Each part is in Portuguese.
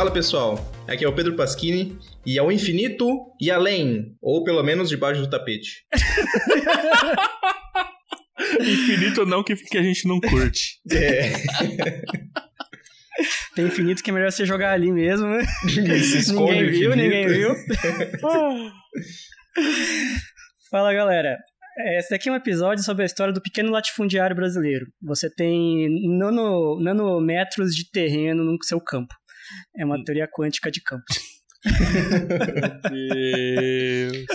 Fala pessoal, aqui é o Pedro Pasquini e ao infinito e além, ou pelo menos debaixo do tapete. infinito não que, que a gente não curte. É. Tem infinito que é melhor você jogar ali mesmo, né? Ninguém viu, infinito. ninguém viu. Fala galera, esse daqui é um episódio sobre a história do pequeno latifundiário brasileiro. Você tem nano, nanômetros de terreno no seu campo. É uma teoria quântica de campo. Deus.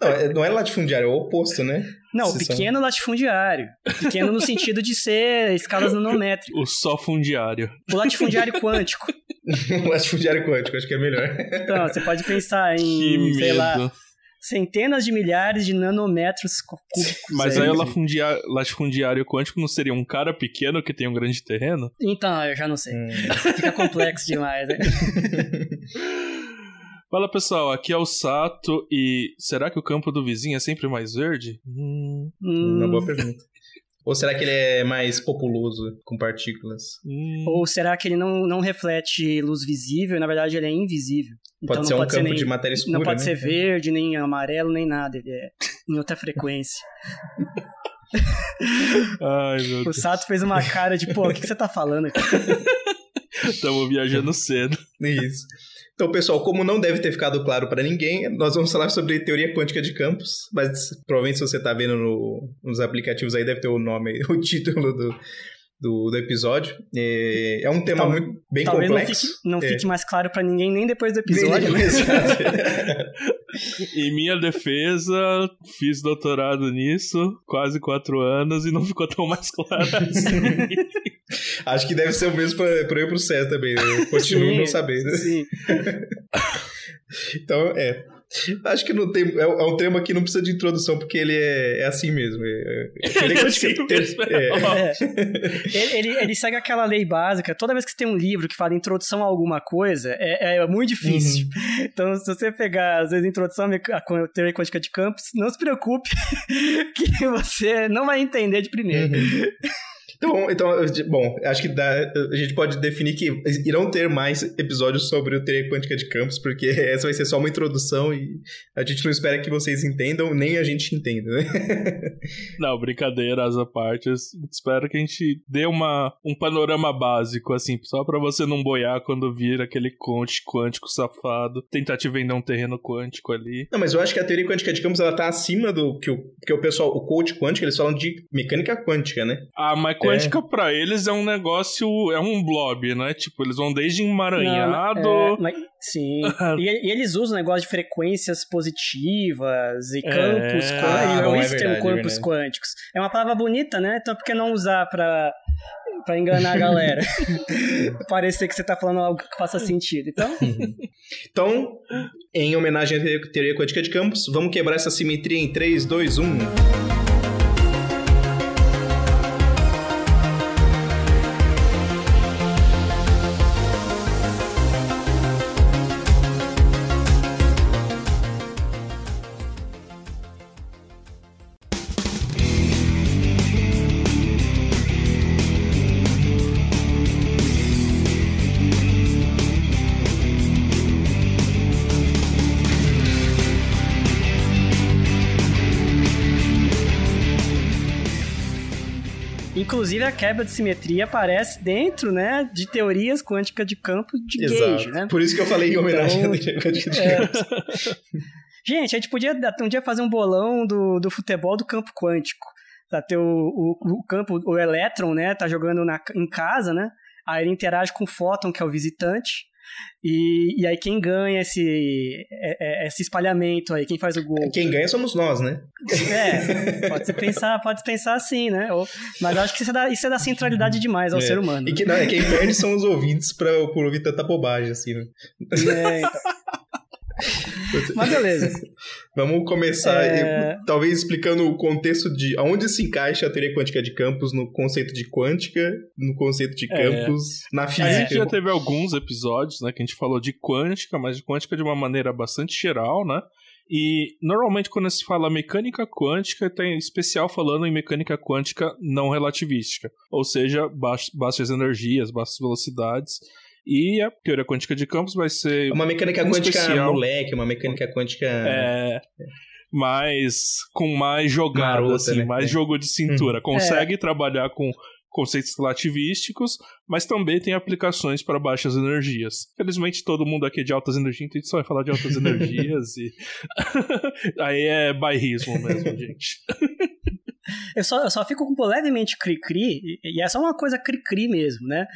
Não, é- não é latifundiário, é o oposto, né? Não, Vocês são- pequeno latifundiário. Pequeno no sentido de ser escalas nanométricas. O só fundiário. O latifundiário quântico. latifundiário quântico, acho que é melhor. Então, você pode pensar Que em, sei lá, medo. Centenas de milhares de nanômetros cúbicos. Mas aí. aí o latifundia- latifundiário quântico não seria um cara pequeno que tem um grande terreno? Então, eu já não sei. Hum. Fica complexo demais, né? Fala pessoal, aqui é o Sato e será que o campo do vizinho é sempre mais verde? Hum, Uma Hum, boa pergunta. Ou será que ele é mais populoso, com partículas? hum. Ou será que ele não, não reflete luz visível e na verdade ele é invisível? Então Pode não ser um pode ser campo nem, de matéria escura, Não pode né? ser verde, nem amarelo, nem nada. Ele é em outra frequência. Ai meu O Deus, Sato fez uma cara de, pô, o que, que você tá falando aqui? estamos viajando cedo. Isso. Então, pessoal, como não deve ter ficado claro para ninguém, nós vamos falar sobre teoria quântica de campos, mas provavelmente se você está vendo no- nos aplicativos aí deve ter o nome, o título do, do, do episódio. É, é um tema Tal- muito bem Talvez não complexo. fique, não É. fique mais claro pra ninguém nem depois do episódio, né? Em minha defesa, fiz doutorado nisso, quase quatro anos, e não ficou tão mais claro assim. Acho que deve ser o mesmo para eu e pro César também. Eu continuo Sim, não sabendo. Sim. Então, é. Acho que não tem. É, é um tema que não precisa de introdução, porque ele é, é assim mesmo. É, é, Ele é assim mesmo, é. É. Ele, ele, ele segue aquela lei básica. Toda vez que você tem um livro que fala introdução a alguma coisa, é, é muito difícil. Uhum. Então, se você pegar, às vezes, introdução à teoria quântica de campos, não se preocupe que você não vai entender de primeiro. Uhum. Então, então, bom, acho que dá- a gente pode definir que irão ter mais episódios sobre o teoria quântica de campos, porque essa vai ser só uma introdução e a gente não espera que vocês entendam, nem a gente entenda, né? Não, brincadeiras à parte. eu Espero que a gente dê uma, um panorama básico, assim, só pra você não boiar quando vir aquele conte quântico safado, tentar te vender um terreno quântico ali. Não, mas eu acho que a teoria quântica de campos ela tá acima do que o, que o pessoal, o coach quântico, eles falam de mecânica quântica, né? Ah, mas quântica pra eles é um negócio, é um blob, né? Tipo, eles vão desde emaranhado. Não, é, mas- sim. e, e eles usam o negócio de frequências positivas e campos É. quânticos. Ah, bom, é existem verdade, é campos quânticos. É uma palavra bonita, né? Então por que não usar pra, pra enganar a galera? Parecer que você tá falando algo que faça sentido. Então, Então, em homenagem à teoria- teoria quântica de campos, vamos quebrar essa simetria em 3, 2, 1. Quebra de simetria aparece dentro, né, de teorias quânticas de campo de gauge, né? Por isso que eu falei em homenagem Então, à teoria quântica de é. campos. Gente, a gente podia um dia fazer um bolão do, do futebol do campo quântico. Pra ter o, o, o campo, o elétron, né? Tá jogando na, em casa, né? Aí ele interage com o fóton, que é o visitante. E, e aí quem ganha esse, é- é- esse espalhamento aí, quem faz o gol? Quem ganha somos nós, né? É, pode se pensar, pode pensar assim, né? Mas acho que isso é da, isso é da centralidade demais ao É. ser humano. E que, não, quem perde são os ouvintes pra, por ouvir tanta bobagem, assim, né? É, então. Mas beleza. Vamos começar, É. eu- talvez explicando o contexto de aonde se encaixa a teoria quântica de campos no conceito de quântica, no conceito de É. campos, na A gente física. já teve alguns episódios, né, que a gente falou de quântica, mas de quântica de uma maneira bastante geral, né? E normalmente quando se fala mecânica quântica, tem especial falando em mecânica quântica não relativística, ou seja, baix- baixas energias, baixas velocidades. E a teoria quântica de campos vai ser. Uma mecânica quântica especial. moleque, uma mecânica quântica. É. Mais. com mais jogada, Marota, assim, né? mais é. jogo de cintura. Hum. Consegue é. trabalhar com conceitos relativísticos, mas também tem aplicações para baixas energias. Felizmente todo mundo aqui é de altas energias, então a gente só vai falar de altas energias e aí é bairrismo mesmo, gente. Eu só, eu só fico levemente cri-cri, e é só uma coisa cri-cri mesmo, né?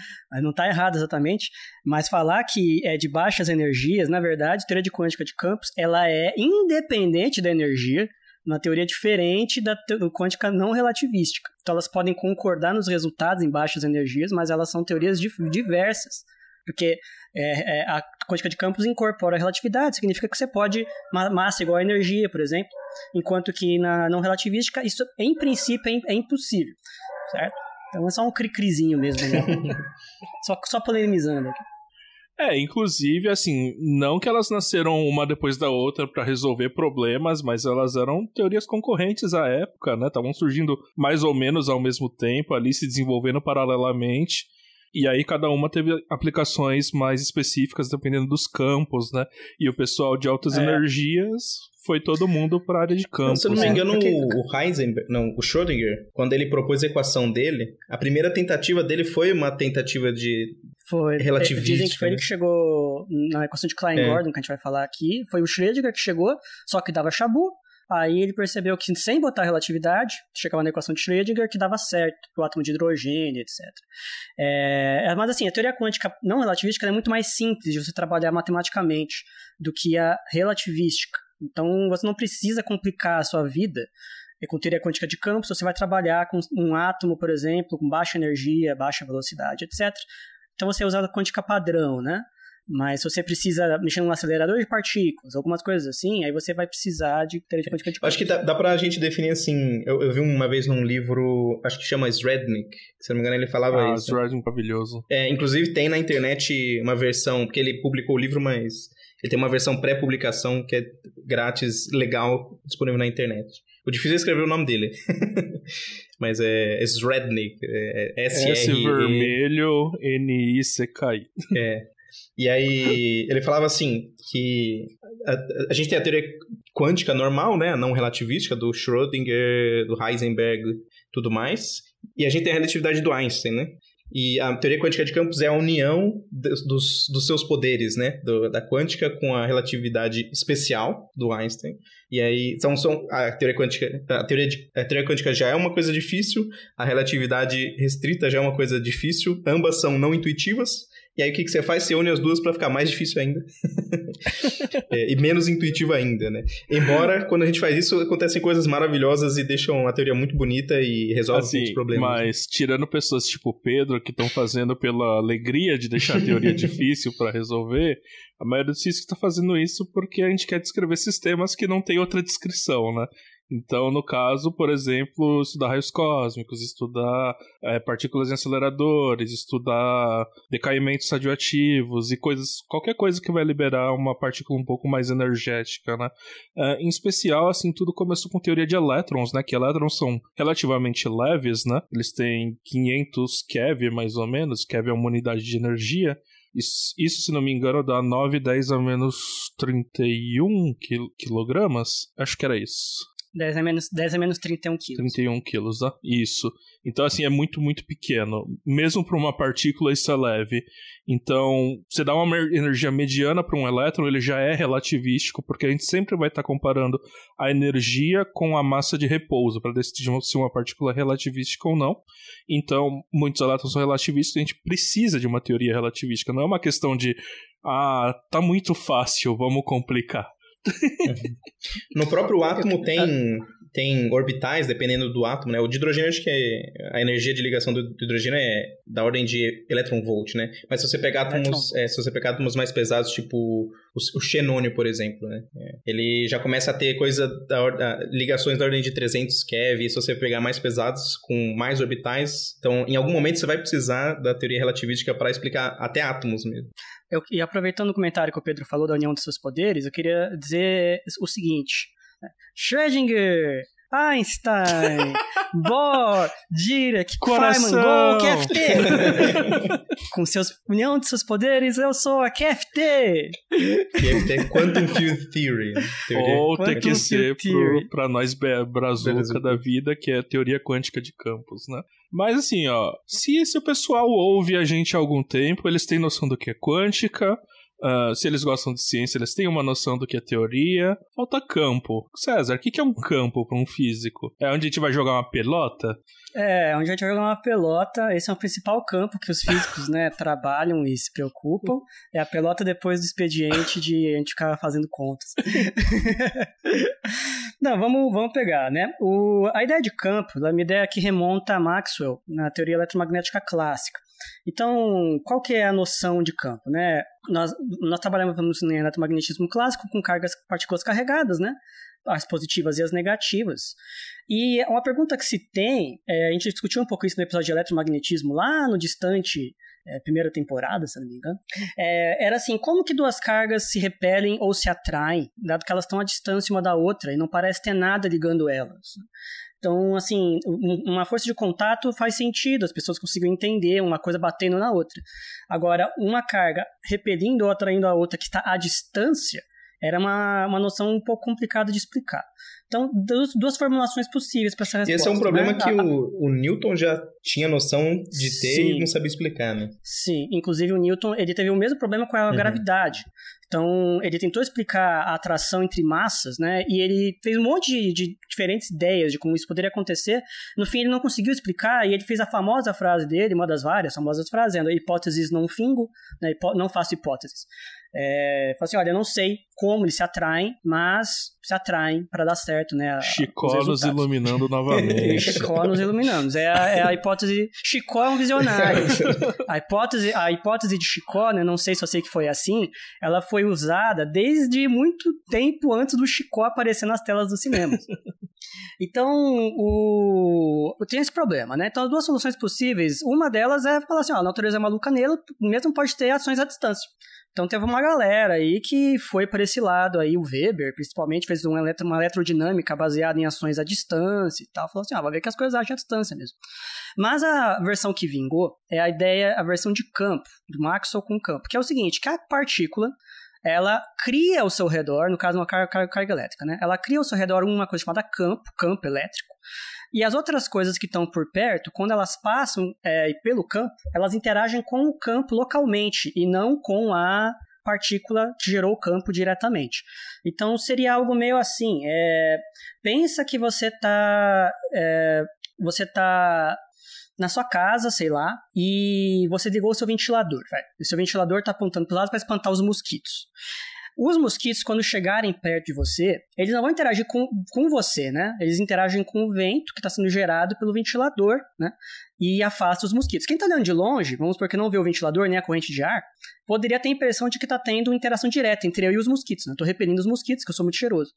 Não está errado exatamente, mas falar que é de baixas energias, na verdade, teoria de quântica de campos, ela é independente da energia, uma teoria diferente da quântica não relativística. Então elas podem concordar nos resultados em baixas energias, mas elas são teorias diversas. Porque é, é, a quântica de campos incorpora a relatividade, significa que você pode massa igual a energia, por exemplo, enquanto que na não relativística isso, em princípio, é, é impossível, certo? Então é só um cri-crizinho mesmo, né? só, só polemizando aqui. É, inclusive, assim, não que elas nasceram uma depois da outra para resolver problemas, mas elas eram teorias concorrentes à época, né? Estavam surgindo mais ou menos ao mesmo tempo, ali se desenvolvendo paralelamente. E aí cada uma teve aplicações mais específicas dependendo dos campos, né? E o pessoal de altas é. energias foi todo mundo para a área de campo. Se eu não me engano, porque... o Heisenberg, não, o Schrödinger, quando ele propôs a equação dele, a primeira tentativa dele foi uma tentativa de foi. relativística. Dizem que foi ele que chegou na equação de Klein-Gordon, é. que a gente vai falar aqui. Foi o Schrödinger que chegou, só que dava chabu. Aí ele percebeu que sem botar relatividade, chegava na equação de Schrödinger, que dava certo o átomo de hidrogênio, etc. É, mas assim, a teoria quântica não relativística é muito mais simples de você trabalhar matematicamente do que a relativística. Então você não precisa complicar a sua vida com teoria quântica de campos, você vai trabalhar com um átomo, por exemplo, com baixa energia, baixa velocidade, etc. Então você usa a quântica padrão, né? Mas se você precisa mexer num acelerador de partículas, algumas coisas assim, aí você vai precisar de teoria quântica de campos. Acho que dá, dá pra gente definir assim. Eu, eu, vi uma vez num livro, acho que chama Srednik, se não me engano ele falava ah, isso. Ah, Srednik maravilhoso. É, inclusive tem na internet uma versão, porque ele publicou o livro, mas ele tem uma versão pré-publicação que é grátis, legal, disponível na internet. O difícil é escrever o nome dele. Mas é, é Srednik. É S, S vermelho N I C K I. É. E aí ele falava assim que a, a, gente tem a teoria quântica normal, né, não relativística do Schrödinger, do Heisenberg, tudo mais, e a gente tem a relatividade do Einstein, né? E a teoria quântica de campos é a união dos, dos seus poderes, né? Do, da quântica com a relatividade especial do Einstein. E aí, são, são a teoria quântica, a teoria, de, a teoria quântica já é uma coisa difícil, a relatividade restrita já é uma coisa difícil, ambas são não intuitivas, e aí o que, que você faz? Você une as duas para ficar mais difícil ainda. é, e menos intuitivo ainda, né? Embora, quando a gente faz isso, acontecem coisas maravilhosas e deixam a teoria muito bonita e resolvem assim, muitos problemas. Mas, tirando pessoas tipo Pedro, que estão fazendo pela alegria de deixar a teoria difícil para resolver, a maioria dos físicos está fazendo isso porque a gente quer descrever sistemas que não tem outra descrição, né? Então, no caso, por exemplo, estudar raios cósmicos, estudar é, partículas em aceleradores, estudar decaimentos radioativos e coisas, qualquer coisa que vai liberar uma partícula um pouco mais energética, né? É, em especial, assim, tudo começou com teoria de elétrons, né? Que elétrons são relativamente leves, né? Eles têm 500 keV, mais ou menos, keV é uma unidade de energia, isso, isso, se não me engano, dá 9, 10 a menos 31 quilogramas. Acho que era isso. 10 a menos, 10 a menos 31 quilos. 31 quilos, ah, isso. Então, assim, é muito, muito pequeno. Mesmo para uma partícula, isso é leve. Então, você dá uma energia mediana para um elétron, ele já é relativístico, porque a gente sempre vai estar tá comparando a energia com a massa de repouso, para decidir se uma partícula é relativística ou não. Então, muitos elétrons são relativísticos, a gente precisa de uma teoria relativística. Não é uma questão de, ah, tá muito fácil, vamos complicar. No próprio átomo tem, tem orbitais, dependendo do átomo, né? O de hidrogênio, acho que é, a energia de ligação do hidrogênio é da ordem de elétron-volt, né? Mas se você pegar átomos, é, se você pegar átomos mais pesados, tipo o, xenônio, por exemplo, né? É, ele já começa a ter coisa da, da, ligações da ordem de 300 keV, se você pegar mais pesados, com mais orbitais. Então, em algum momento, você vai precisar da teoria relativística para explicar até átomos mesmo. Eu, e aproveitando o comentário que o Pedro falou da união dos seus poderes, eu queria dizer o seguinte. Né? Schrödinger, Einstein, Bohr, Dirac, Coração. Feynman, Go, QFT. Com seus união de seus poderes, eu sou a QFT. QFT, Quantum Field Theory. Teoria Ou tem Quantum pro, pra nós brazuca Brazuca. da vida, que é a teoria quântica de campos, né? Mas assim, ó, se esse pessoal ouve a gente há algum tempo, eles têm noção do que é quântica, ah, se eles gostam de ciência, eles têm uma noção do que é teoria. Falta campo. César, o que que é um campo para um físico? É onde a gente vai jogar uma pelota? É, onde a gente vai jogar uma pelota, esse é o principal campo que os físicos, né, trabalham e se preocupam. É a pelota depois do expediente de a gente ficar fazendo contas. Não, vamos, vamos pegar, né? O, a ideia de campo, é uma ideia que remonta a Maxwell, na teoria eletromagnética clássica. Então, qual que é a noção de campo, né? Nós, nós trabalhamos no eletromagnetismo clássico com cargas partículas carregadas, né? As positivas e as negativas. E uma pergunta que se tem, é, a gente discutiu um pouco isso no episódio de eletromagnetismo lá no distante é, primeira temporada, se não me engano, é, era assim, como que duas cargas se repelem ou se atraem, dado que elas estão à distância uma da outra e não parece ter nada ligando elas. Então, assim, um- uma força de contato faz sentido, as pessoas conseguem entender uma coisa batendo na outra. Agora, uma carga repelindo ou atraindo a outra que está à distância, era uma, uma noção um pouco complicada de explicar. Então, duas, duas formulações possíveis para essa resposta. esse é um problema né? que A- o, o Newton já tinha noção de ter Sim. e não sabia explicar, né? Sim, inclusive o Newton ele teve o mesmo problema com a Uhum. gravidade. Então, ele tentou explicar a atração entre massas, né? E ele fez um monte de, de diferentes ideias de como isso poderia acontecer. No fim, ele não conseguiu explicar e ele fez a famosa frase dele, uma das várias famosas frases, né? hipóteses não fingo, né? Hipó- não faço hipóteses. É, fala assim, olha, eu não sei como eles se atraem, mas se atraem para dar certo, né? Chicó nos iluminando novamente. Chicó nos iluminando. É a, é a hipótese. Chicó é um visionário. A hipótese, a hipótese de Chicó, né, não sei se eu sei que foi assim, ela foi usada desde muito tempo antes do Chicó aparecer nas telas do cinema. Então, o, tem esse problema, né? Então, as duas soluções possíveis, uma delas é falar assim, ó, a natureza é maluca nele, mesmo pode ter ações à distância. Então teve uma galera aí que foi para esse lado aí, o Weber, principalmente, fez um eletro, uma eletrodinâmica baseada em ações à distância e tal. Falou assim, ah, vai ver que as coisas agem à distância mesmo. Mas a versão que vingou é a ideia, a versão de campo, do Maxwell com campo, que é o seguinte, que a partícula, ela cria ao seu redor, no caso uma carga, carga, elétrica, né? Ela cria ao seu redor uma coisa chamada campo, campo elétrico, e as outras coisas que estão por perto, quando elas passam é, pelo campo, elas interagem com o campo localmente e não com a partícula que gerou o campo diretamente. Então seria algo meio assim: é, pensa que você está é, você tá na sua casa, sei lá, e você ligou o seu ventilador. O seu ventilador está apontando para o lado para espantar os mosquitos. Os mosquitos, quando chegarem perto de você, eles não vão interagir com, com você, né? Eles interagem com o vento que está sendo gerado pelo ventilador, né? E afasta os mosquitos. Quem está olhando de longe, vamos porque não vê o ventilador nem a corrente de ar, poderia ter a impressão de que está tendo interação direta entre eu e os mosquitos, né? Estou repelindo os mosquitos, que eu sou muito cheiroso.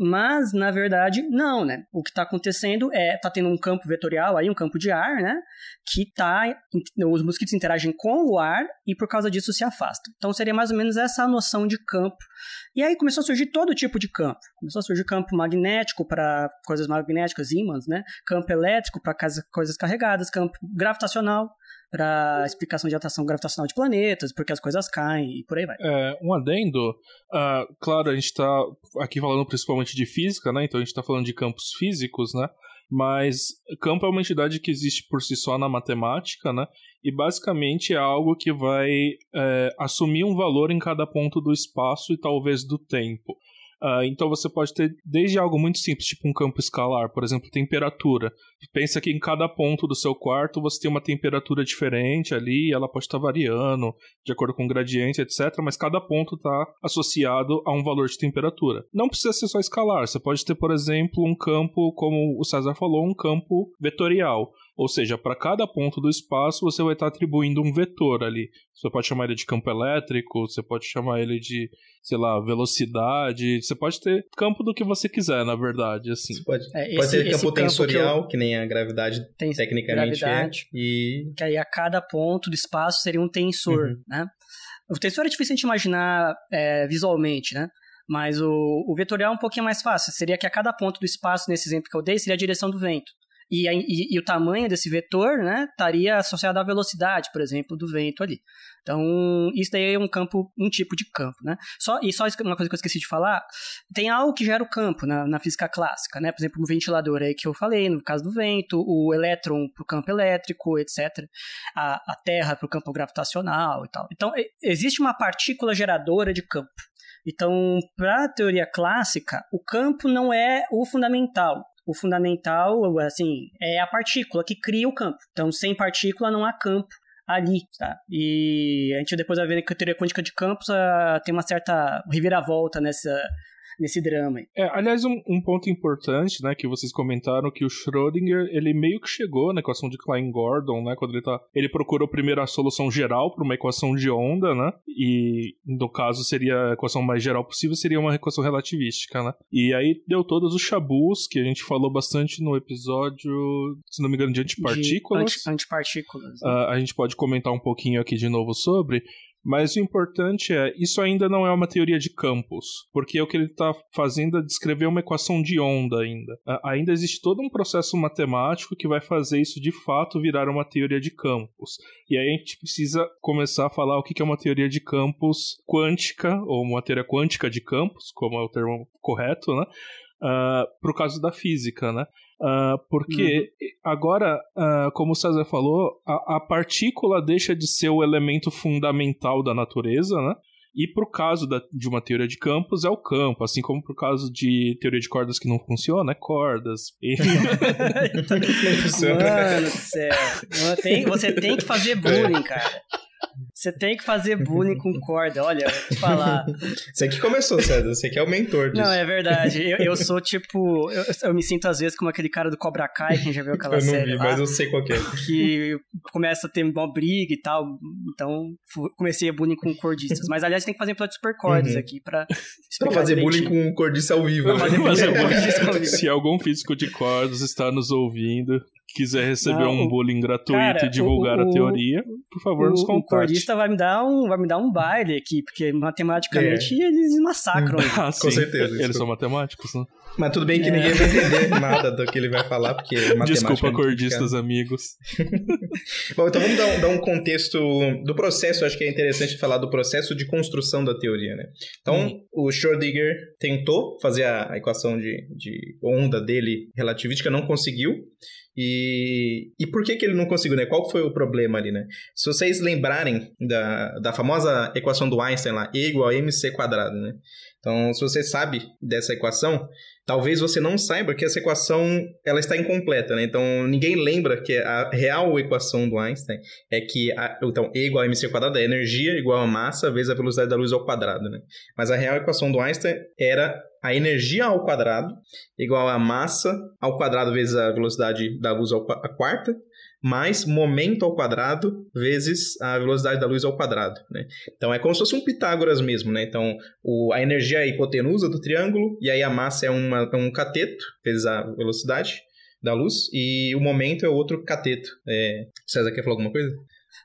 Mas, na verdade, não, né? O que está acontecendo é, tá tendo um campo vetorial aí, um campo de ar, né? Que tá, os mosquitos interagem com o ar e por causa disso se afastam. Então seria mais ou menos essa noção de campo. E aí começou a surgir todo tipo de campo. Começou a surgir campo magnético para coisas magnéticas, ímãs, né? Campo elétrico para coisas carregadas, campo gravitacional para explicação de atração gravitacional de planetas, porque as coisas caem e por aí vai. É, um adendo, uh, claro, a gente está aqui falando principalmente de física, né? Então a gente está falando de campos físicos, né? Mas campo é uma entidade que existe por si só na matemática, né? E basicamente é algo que vai é, assumir um valor em cada ponto do espaço e talvez do tempo. Uh, então você pode ter desde algo muito simples, tipo um campo escalar, por exemplo, temperatura. Pensa que em cada ponto do seu quarto você tem uma temperatura diferente ali, ela pode estar variando de acordo com o gradiente, etc. Mas cada ponto está associado a um valor de temperatura. Não precisa ser só escalar, você pode ter, por exemplo, um campo, como o César falou, um campo vetorial. Ou seja, para cada ponto do espaço você vai estar atribuindo um vetor ali. Você pode chamar ele de campo elétrico, você pode chamar ele de, sei lá, velocidade. Você pode ter campo do que você quiser, na verdade, assim. Você pode, É, pode esse- ter esse campo campo tensorial, que eu- que, nem a gravidade Tem tecnicamente gravidade. é. E que aí a cada ponto do espaço seria um tensor, Uhum. né? O tensor é difícil a gente imaginar é, visualmente, né? Mas o, o vetorial é um pouquinho mais fácil. Seria que a cada ponto do espaço, nesse exemplo que eu dei, seria a direção do vento. E, a, e, e, o tamanho desse vetor né, estaria associado à velocidade, por exemplo, do vento ali. Então, isso daí é um campo, um tipo de campo, né? Só, e só uma coisa que eu esqueci de falar, tem algo que gera o campo na, na física clássica, né? Por exemplo, o ventilador aí que eu falei, no caso do vento, o elétron para o campo elétrico, etc. A, a Terra para o campo gravitacional e tal. Então, existe uma partícula geradora de campo. Então, para a teoria clássica, o campo não é o fundamental o fundamental, assim, é a partícula que cria o campo. Então, sem partícula não há campo ali, tá? E a gente depois vai ver que a teoria quântica de campos uh, tem uma certa reviravolta nessa nesse drama. É, aliás, um, um, ponto importante, né, que vocês comentaram que o Schrödinger, ele meio que chegou na equação de Klein-Gordon, né, quando ele tá, ele procurou primeiro a solução geral para uma equação de onda, né, e no caso seria a equação mais geral possível, seria uma equação relativística, né, e aí deu todos os chabus que a gente falou bastante no episódio, se não me engano, de antipartículas. De anti, antipartículas. Né? Uh, a gente pode comentar um pouquinho aqui de novo sobre, mas o importante é, isso ainda não é uma teoria de campos, porque o que ele está fazendo é descrever uma equação de onda ainda. ainda existe todo um processo matemático que vai fazer isso de fato virar uma teoria de campos. E aí a gente precisa começar a falar o que é uma teoria de campos quântica, ou uma teoria quântica de campos, como é o termo correto, né? Uh, pro caso da física, né? Uh, porque uhum. agora, uh, como o César falou, a, a, partícula deixa de ser o elemento fundamental da natureza, né? E pro caso da, de uma teoria de campos é o campo, assim como pro caso de teoria de cordas que não funciona, é cordas. E... Mano do céu. Tem, você tem que fazer bullying, cara. Você tem que fazer bullying com corda, olha, vou te falar. Você que começou, César, você que é o mentor disso. Não, é verdade. Eu, eu sou tipo. Eu, eu, me sinto às vezes como aquele cara do Cobra Kai, quem já viu aquela série. Eu não vi, lá, mas eu sei qual é. Que começa a ter uma briga e tal. Então, comecei a bullying com cordistas. Mas aliás, tem que fazer episódio de super cordas uhum. aqui pra. Pra fazer bullying com cordista ao vivo. Pra né? fazer bullying ao vivo. Se algum físico de cordas está nos ouvindo, quiser receber não, um bullying gratuito cara, e divulgar o, a teoria, por favor, o, nos contate. O cordista vai me dar um, vai me dar um baile aqui, porque matematicamente é. eles massacram. ah, Com certeza. Eles são matemáticos, né? Mas tudo bem que é. ninguém vai entender nada do que ele vai falar, porque Desculpa, é cordistas amigos. Bom, então vamos dar um, dar um, contexto do processo, acho que é interessante falar do processo de construção da teoria, né? Então, hum. o Schrödinger tentou fazer a, a equação de, de onda dele relativística, não conseguiu. E, e por que, que ele não conseguiu, né? Qual foi o problema ali, né? Se vocês lembrarem da, da famosa equação do Einstein lá, E igual a mc quadrado, né? Então, se você sabe dessa equação, talvez você não saiba que essa equação ela está incompleta, né? Então, ninguém lembra que a real equação do Einstein é que a, então E igual a mc quadrado é energia igual a massa vezes a velocidade da luz ao quadrado, né? Mas a real equação do Einstein era a energia ao quadrado igual a massa ao quadrado vezes a velocidade da luz ao, a quarta mais momento ao quadrado vezes a velocidade da luz ao quadrado, né? Então é como se fosse um Pitágoras mesmo, né? Então o, a energia é a hipotenusa do triângulo e aí a massa é uma, é um cateto vezes a velocidade da luz e o momento é outro cateto. É... César quer falar alguma coisa?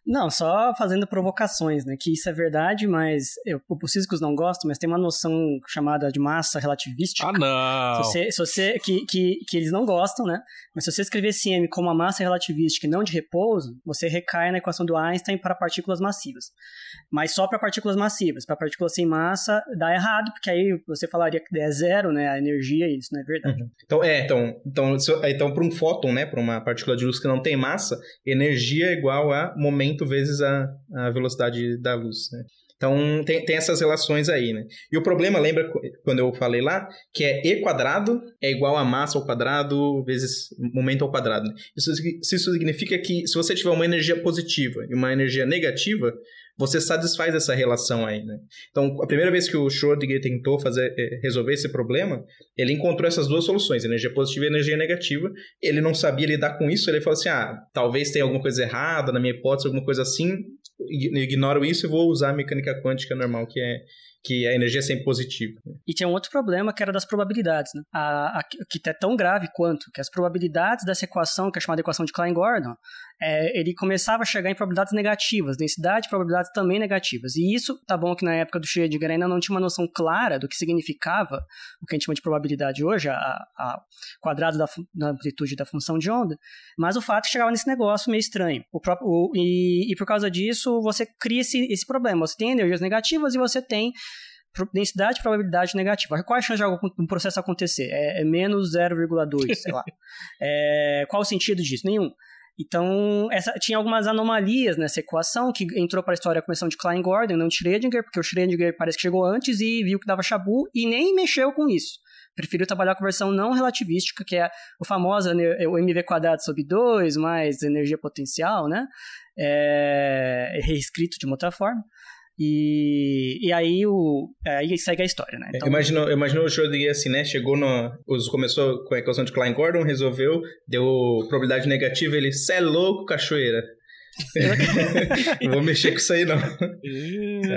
Não, só fazendo provocações, né? Que isso é verdade, mas eu, os físicos não gostam, mas tem uma noção chamada de massa relativística. Ah, não! Se você, se você, que, que, que eles não gostam, né? Mas se você escrever esse M como uma massa relativística e não de repouso, você recai na equação do Einstein para partículas massivas. Mas só para partículas massivas. Para partículas sem massa, dá errado, porque aí você falaria que é zero, né? A energia, isso não é verdade. Uhum. Então, é, então, então, então para um fóton, né? Para uma partícula de luz que não tem massa, energia é igual a momento vezes a, a velocidade da luz, né? Então, tem, tem essas relações aí, né? E o problema, lembra quando eu falei lá, que é E quadrado é igual a massa ao quadrado vezes momento ao quadrado. Isso, isso significa que se você tiver uma energia positiva e uma energia negativa, você satisfaz essa relação aí, né? Então, a primeira vez que o Schrödinger tentou fazer, eh, resolver esse problema, ele encontrou essas duas soluções, energia positiva e energia negativa. Ele não sabia lidar com isso, ele falou assim, ah, talvez tenha alguma coisa errada na minha hipótese, alguma coisa assim, ignoro isso e vou usar a mecânica quântica normal, que é que a energia é sempre positiva. E tinha um outro problema que era das probabilidades, né? A, a, que é tão grave quanto, que as probabilidades dessa equação, que é chamada equação de Klein-Gordon, é, ele começava a chegar em probabilidades negativas, densidade probabilidades também negativas. E isso, tá bom que na época do Schrödinger ainda não tinha uma noção clara do que significava o que a gente chama de probabilidade hoje, a, a quadrado da, da, amplitude da função de onda, mas o fato é que chegava nesse negócio meio estranho. O próprio, o, e, e por causa disso, você cria esse, esse problema. Você tem energias negativas e você tem densidade e probabilidade negativa. Qual a chance de um processo acontecer? É, é menos 0,2, sei lá. É, qual o sentido disso? Nenhum. Então, essa, tinha algumas anomalias nessa equação que entrou para a história com a equação de Klein-Gordon, não de Schrödinger, porque o Schrödinger parece que chegou antes e viu que dava chabu e nem mexeu com isso. Preferiu trabalhar com a versão não relativística, que é o famoso o mv quadrado sobre 2 mais energia potencial, né? É, reescrito de uma outra forma. E, e aí, o, aí segue a história, né? Então, imagino, imagino o Schrödinger assim, né? Chegou no... Começou com a equação de Klein-Gordon, resolveu, deu probabilidade negativa, ele, cê é louco, cachoeira. não vou mexer com isso aí, não.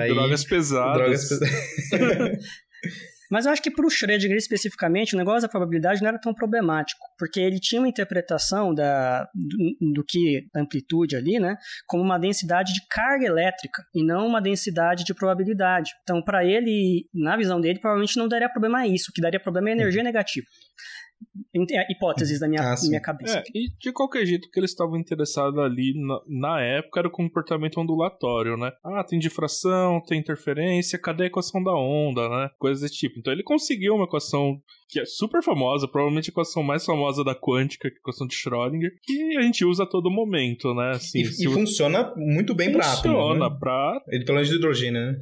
aí, drogas pesadas. Drogas pesadas. Mas eu acho que para o Schrödinger especificamente, o negócio da probabilidade não era tão problemático, porque ele tinha uma interpretação da, do, do que amplitude ali, né, como uma densidade de carga elétrica e não uma densidade de probabilidade. Então, para ele, na visão dele, provavelmente não daria problema isso, o que daria problema é a energia negativa hipóteses da minha, ah, minha cabeça. É, e de qualquer jeito que eles estavam interessados ali na, na, época era o comportamento ondulatório, né? Ah, tem difração, tem interferência, cadê a equação da onda, né? Coisas desse tipo. Então ele conseguiu uma equação que é super famosa, provavelmente a equação mais famosa da quântica, que é a equação de Schrödinger, que a gente usa a todo momento, né? Assim, e, e funciona muito bem para átomo. Funciona né? Ele pelo menos de hidrogênio, né?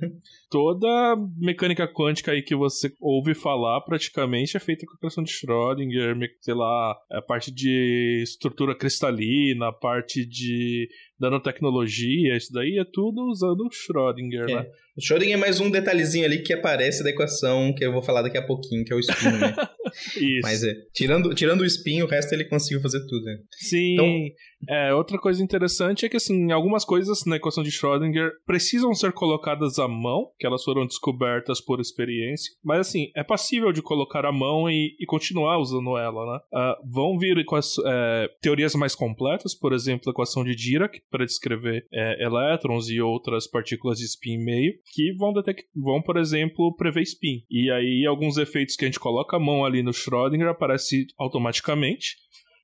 Toda mecânica quântica aí que você ouve falar praticamente é feita com a equação de Schrödinger, sei lá, a parte de estrutura cristalina, a parte de nanotecnologia, isso daí é tudo usando o Schrödinger, é. né? O Schrödinger é mais um detalhezinho ali que aparece da equação que eu vou falar daqui a pouquinho, que é o espinho, né? Isso. Mas é, tirando, tirando o espinho, o resto ele conseguiu fazer tudo, né? Sim. Então, é, outra coisa interessante é que, assim, algumas coisas na equação de Schrödinger precisam ser colocadas à mão, que elas foram descobertas por experiência, mas, assim, é passível de colocar à mão e, e continuar usando ela, né? Uh, vão vir é, teorias mais completas, por exemplo, a equação de Dirac, para descrever é, elétrons e outras partículas de spin meio, que vão, vão, por exemplo, prever spin. E aí, alguns efeitos que a gente coloca a mão ali no Schrödinger aparece automaticamente,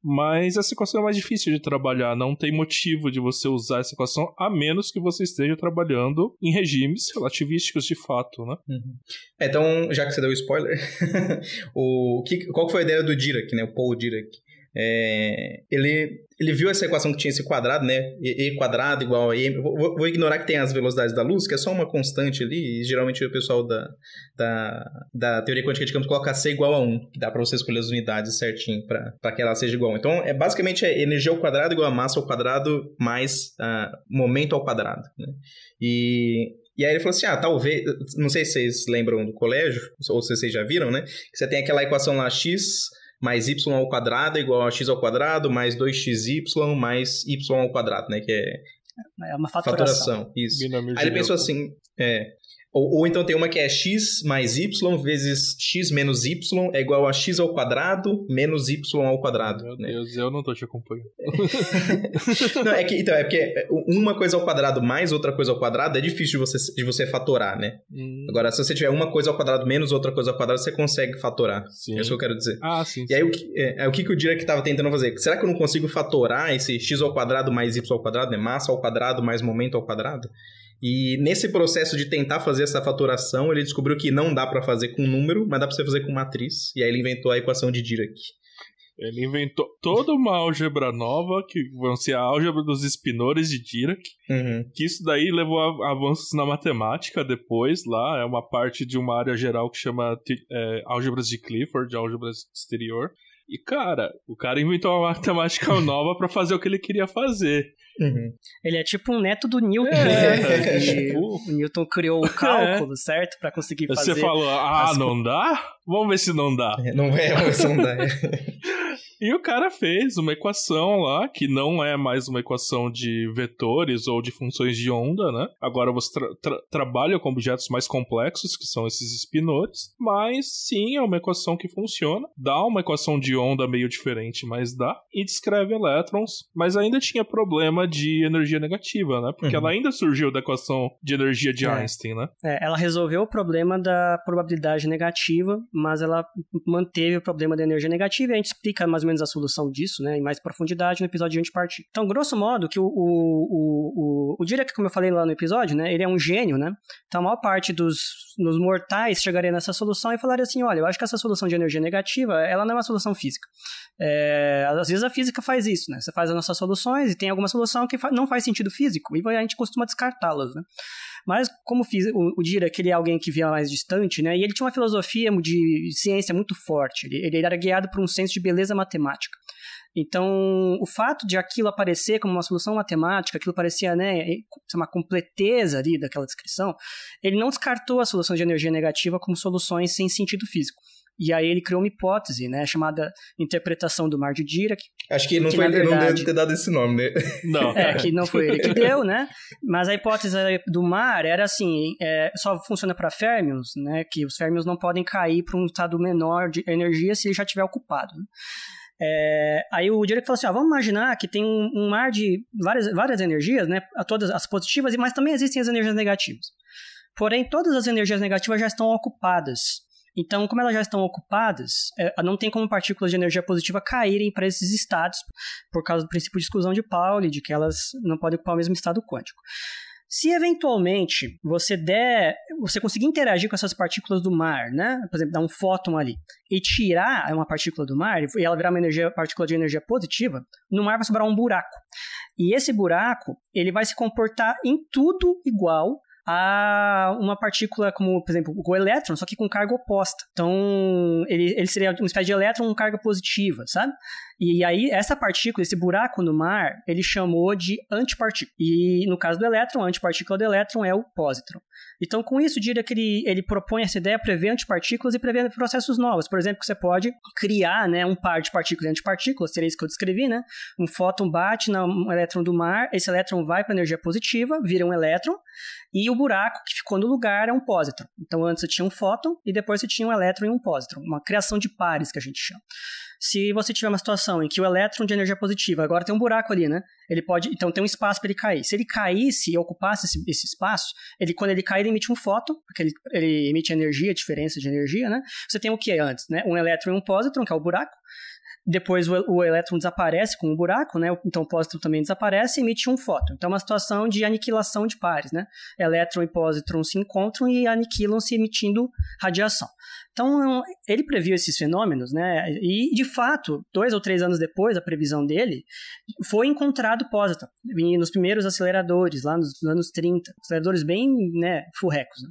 mas essa equação é mais difícil de trabalhar, não tem motivo de você usar essa equação a menos que você esteja trabalhando em regimes relativísticos de fato, né? Uhum. Então, já que você deu spoiler, o que, qual foi a ideia do Dirac, né? O Paul Dirac? É, ele, ele viu essa equação que tinha esse quadrado, né? E, e quadrado igual a M. Vou, vou, ignorar que tem as velocidades da luz, que é só uma constante ali, e geralmente o pessoal da, da, da teoria quântica de campos coloca C igual a 1, que dá para você escolher as unidades certinho para que ela seja igual. Então, é basicamente é energia ao quadrado igual a massa ao quadrado mais uh, momento ao quadrado. Né? E e aí ele falou assim: ah, talvez. Não sei se vocês lembram do colégio, ou se vocês já viram, né? Que você tem aquela equação lá x mais y ao quadrado é igual a x ao quadrado mais 2xy mais y ao quadrado, né? Que é, é uma faturação. faturação isso. Aí ele pensou assim, é, ou, ou, então tem uma que é x mais y vezes x menos y é igual a x ao quadrado menos y ao quadrado. Meu né? Deus, eu não tô te acompanhando. não, é que, então, é porque uma coisa ao quadrado mais outra coisa ao quadrado é difícil de você, de você fatorar, né? Hum. Agora, se você tiver uma coisa ao quadrado menos outra coisa ao quadrado, você consegue fatorar. Sim. É isso que eu quero dizer. Ah, sim. E sim. aí, o que, é, é, o que, que o Dirac estava tentando fazer? Será que eu não consigo fatorar esse x ao quadrado mais y ao quadrado, né? Massa ao quadrado mais momento ao quadrado? E nesse processo de tentar fazer essa faturação, ele descobriu que não dá para fazer com número, mas dá para você fazer com matriz. E aí ele inventou a equação de Dirac. Ele inventou toda uma álgebra nova, que vão ser a álgebra dos espinores de Dirac. Uhum. Que isso daí levou a avanços na matemática depois, lá. É uma parte de uma área geral que chama é, álgebras de Clifford, álgebras exterior. E, cara, o cara inventou uma matemática nova para fazer o que ele queria fazer. Uhum. Ele é tipo um neto do Newton. É, né? é, tipo- O Newton criou o cálculo, certo? Pra conseguir fazer. Você falou, ah, as não dá? Vamos ver se não dá. Não é, mas não dá. E o cara fez uma equação lá, que não é mais uma equação de vetores ou de funções de onda, né? Agora você tra- tra- trabalha com objetos mais complexos, que são esses spinores, mas sim, é uma equação que funciona. Dá uma equação de onda meio diferente, mas dá. E descreve elétrons, mas ainda tinha problema de energia negativa, né? Porque Uhum. ela ainda surgiu da equação de energia de É. Einstein, né? É, ela resolveu o problema da probabilidade negativa, mas ela manteve o problema da energia negativa e a gente explica mais ou menos a solução disso, né, em mais profundidade no episódio de antipartícula. Então, grosso modo, que o, o, o, o, o Dirac, como eu falei lá no episódio, né, ele é um gênio, né, então a maior parte dos, dos mortais chegaria nessa solução e falaria assim, olha, eu acho que essa solução de energia negativa, ela não é uma solução física. É, às vezes a física faz isso, né, você faz as nossas soluções e tem alguma que não faz sentido físico e a gente costuma descartá-las, né. Mas como o Dirac, ele é alguém que via mais distante, né? E ele tinha uma filosofia de ciência muito forte. Ele, ele era guiado por um senso de beleza matemática. Então, o fato de aquilo aparecer como uma solução matemática, aquilo parecia, né, uma completeza ali daquela descrição, ele não descartou a solução de energia negativa como soluções sem sentido físico. E aí ele criou uma hipótese, né, chamada interpretação do mar de Dirac, Acho que não, Que, foi, na ele não deve ter dado esse nome, né? Não. é, que não foi ele que deu, né? Mas a hipótese do mar era assim, é, só funciona para férmions, né? Que os férmions não podem cair para um estado menor de energia se ele já estiver ocupado. né? É, aí o Dirac falou assim, ó, vamos imaginar que tem um, um mar de várias, várias energias, né? Todas as positivas, mas também existem as energias negativas. Porém, todas as energias negativas já estão ocupadas. Então, como elas já estão ocupadas, é, não tem como partículas de energia positiva caírem para esses estados por causa do princípio de exclusão de Pauli, de que elas não podem ocupar o mesmo estado quântico. Se eventualmente você der, você conseguir interagir com essas partículas do mar, né? Por exemplo, dar um fóton ali e tirar uma partícula do mar e ela virar uma energia, partícula de energia positiva, no mar vai sobrar um buraco. E esse buraco, ele vai se comportar em tudo igual a uma partícula como, por exemplo, o elétron, só que com carga oposta. Então, ele, ele seria uma espécie de elétron com carga positiva, sabe? E aí, essa partícula, esse buraco no mar, ele chamou de antipartícula. E no caso do elétron, a antipartícula do elétron é o pósitron. Então, com isso, diria que ele, ele propõe essa ideia prever antipartículas e prever processos novos. Por exemplo, você pode criar né, um par de partículas e antipartículas, seria isso que eu descrevi, né? Um fóton bate no elétron do mar, esse elétron vai para a energia positiva, vira um elétron, e o buraco que ficou no lugar é um pósitron. Então, antes você tinha um fóton e depois você tinha um elétron e um pósitron. Uma criação de pares, que a gente chama. Se você tiver uma situação em que o elétron de energia positiva, agora tem um buraco ali, né? Ele pode, então tem um espaço para ele cair. Se ele caísse e ocupasse esse, esse, espaço, ele quando ele cair ele emite um fóton, porque ele, ele emite energia, diferença de energia, né? Você tem o que antes, né? Um elétron e um pósitron, que é o buraco. Depois o, o elétron desaparece com o buraco, né? Então o pósitron também desaparece e emite um fóton. Então é uma situação de aniquilação de pares, né? Elétron e pósitron se encontram e aniquilam se emitindo radiação. Então, ele previu esses fenômenos, né? E, de fato, dois ou três anos depois da previsão dele, foi encontrado pósitron nos primeiros aceleradores, lá nos anos 30. Aceleradores bem, né, furrecos. Né?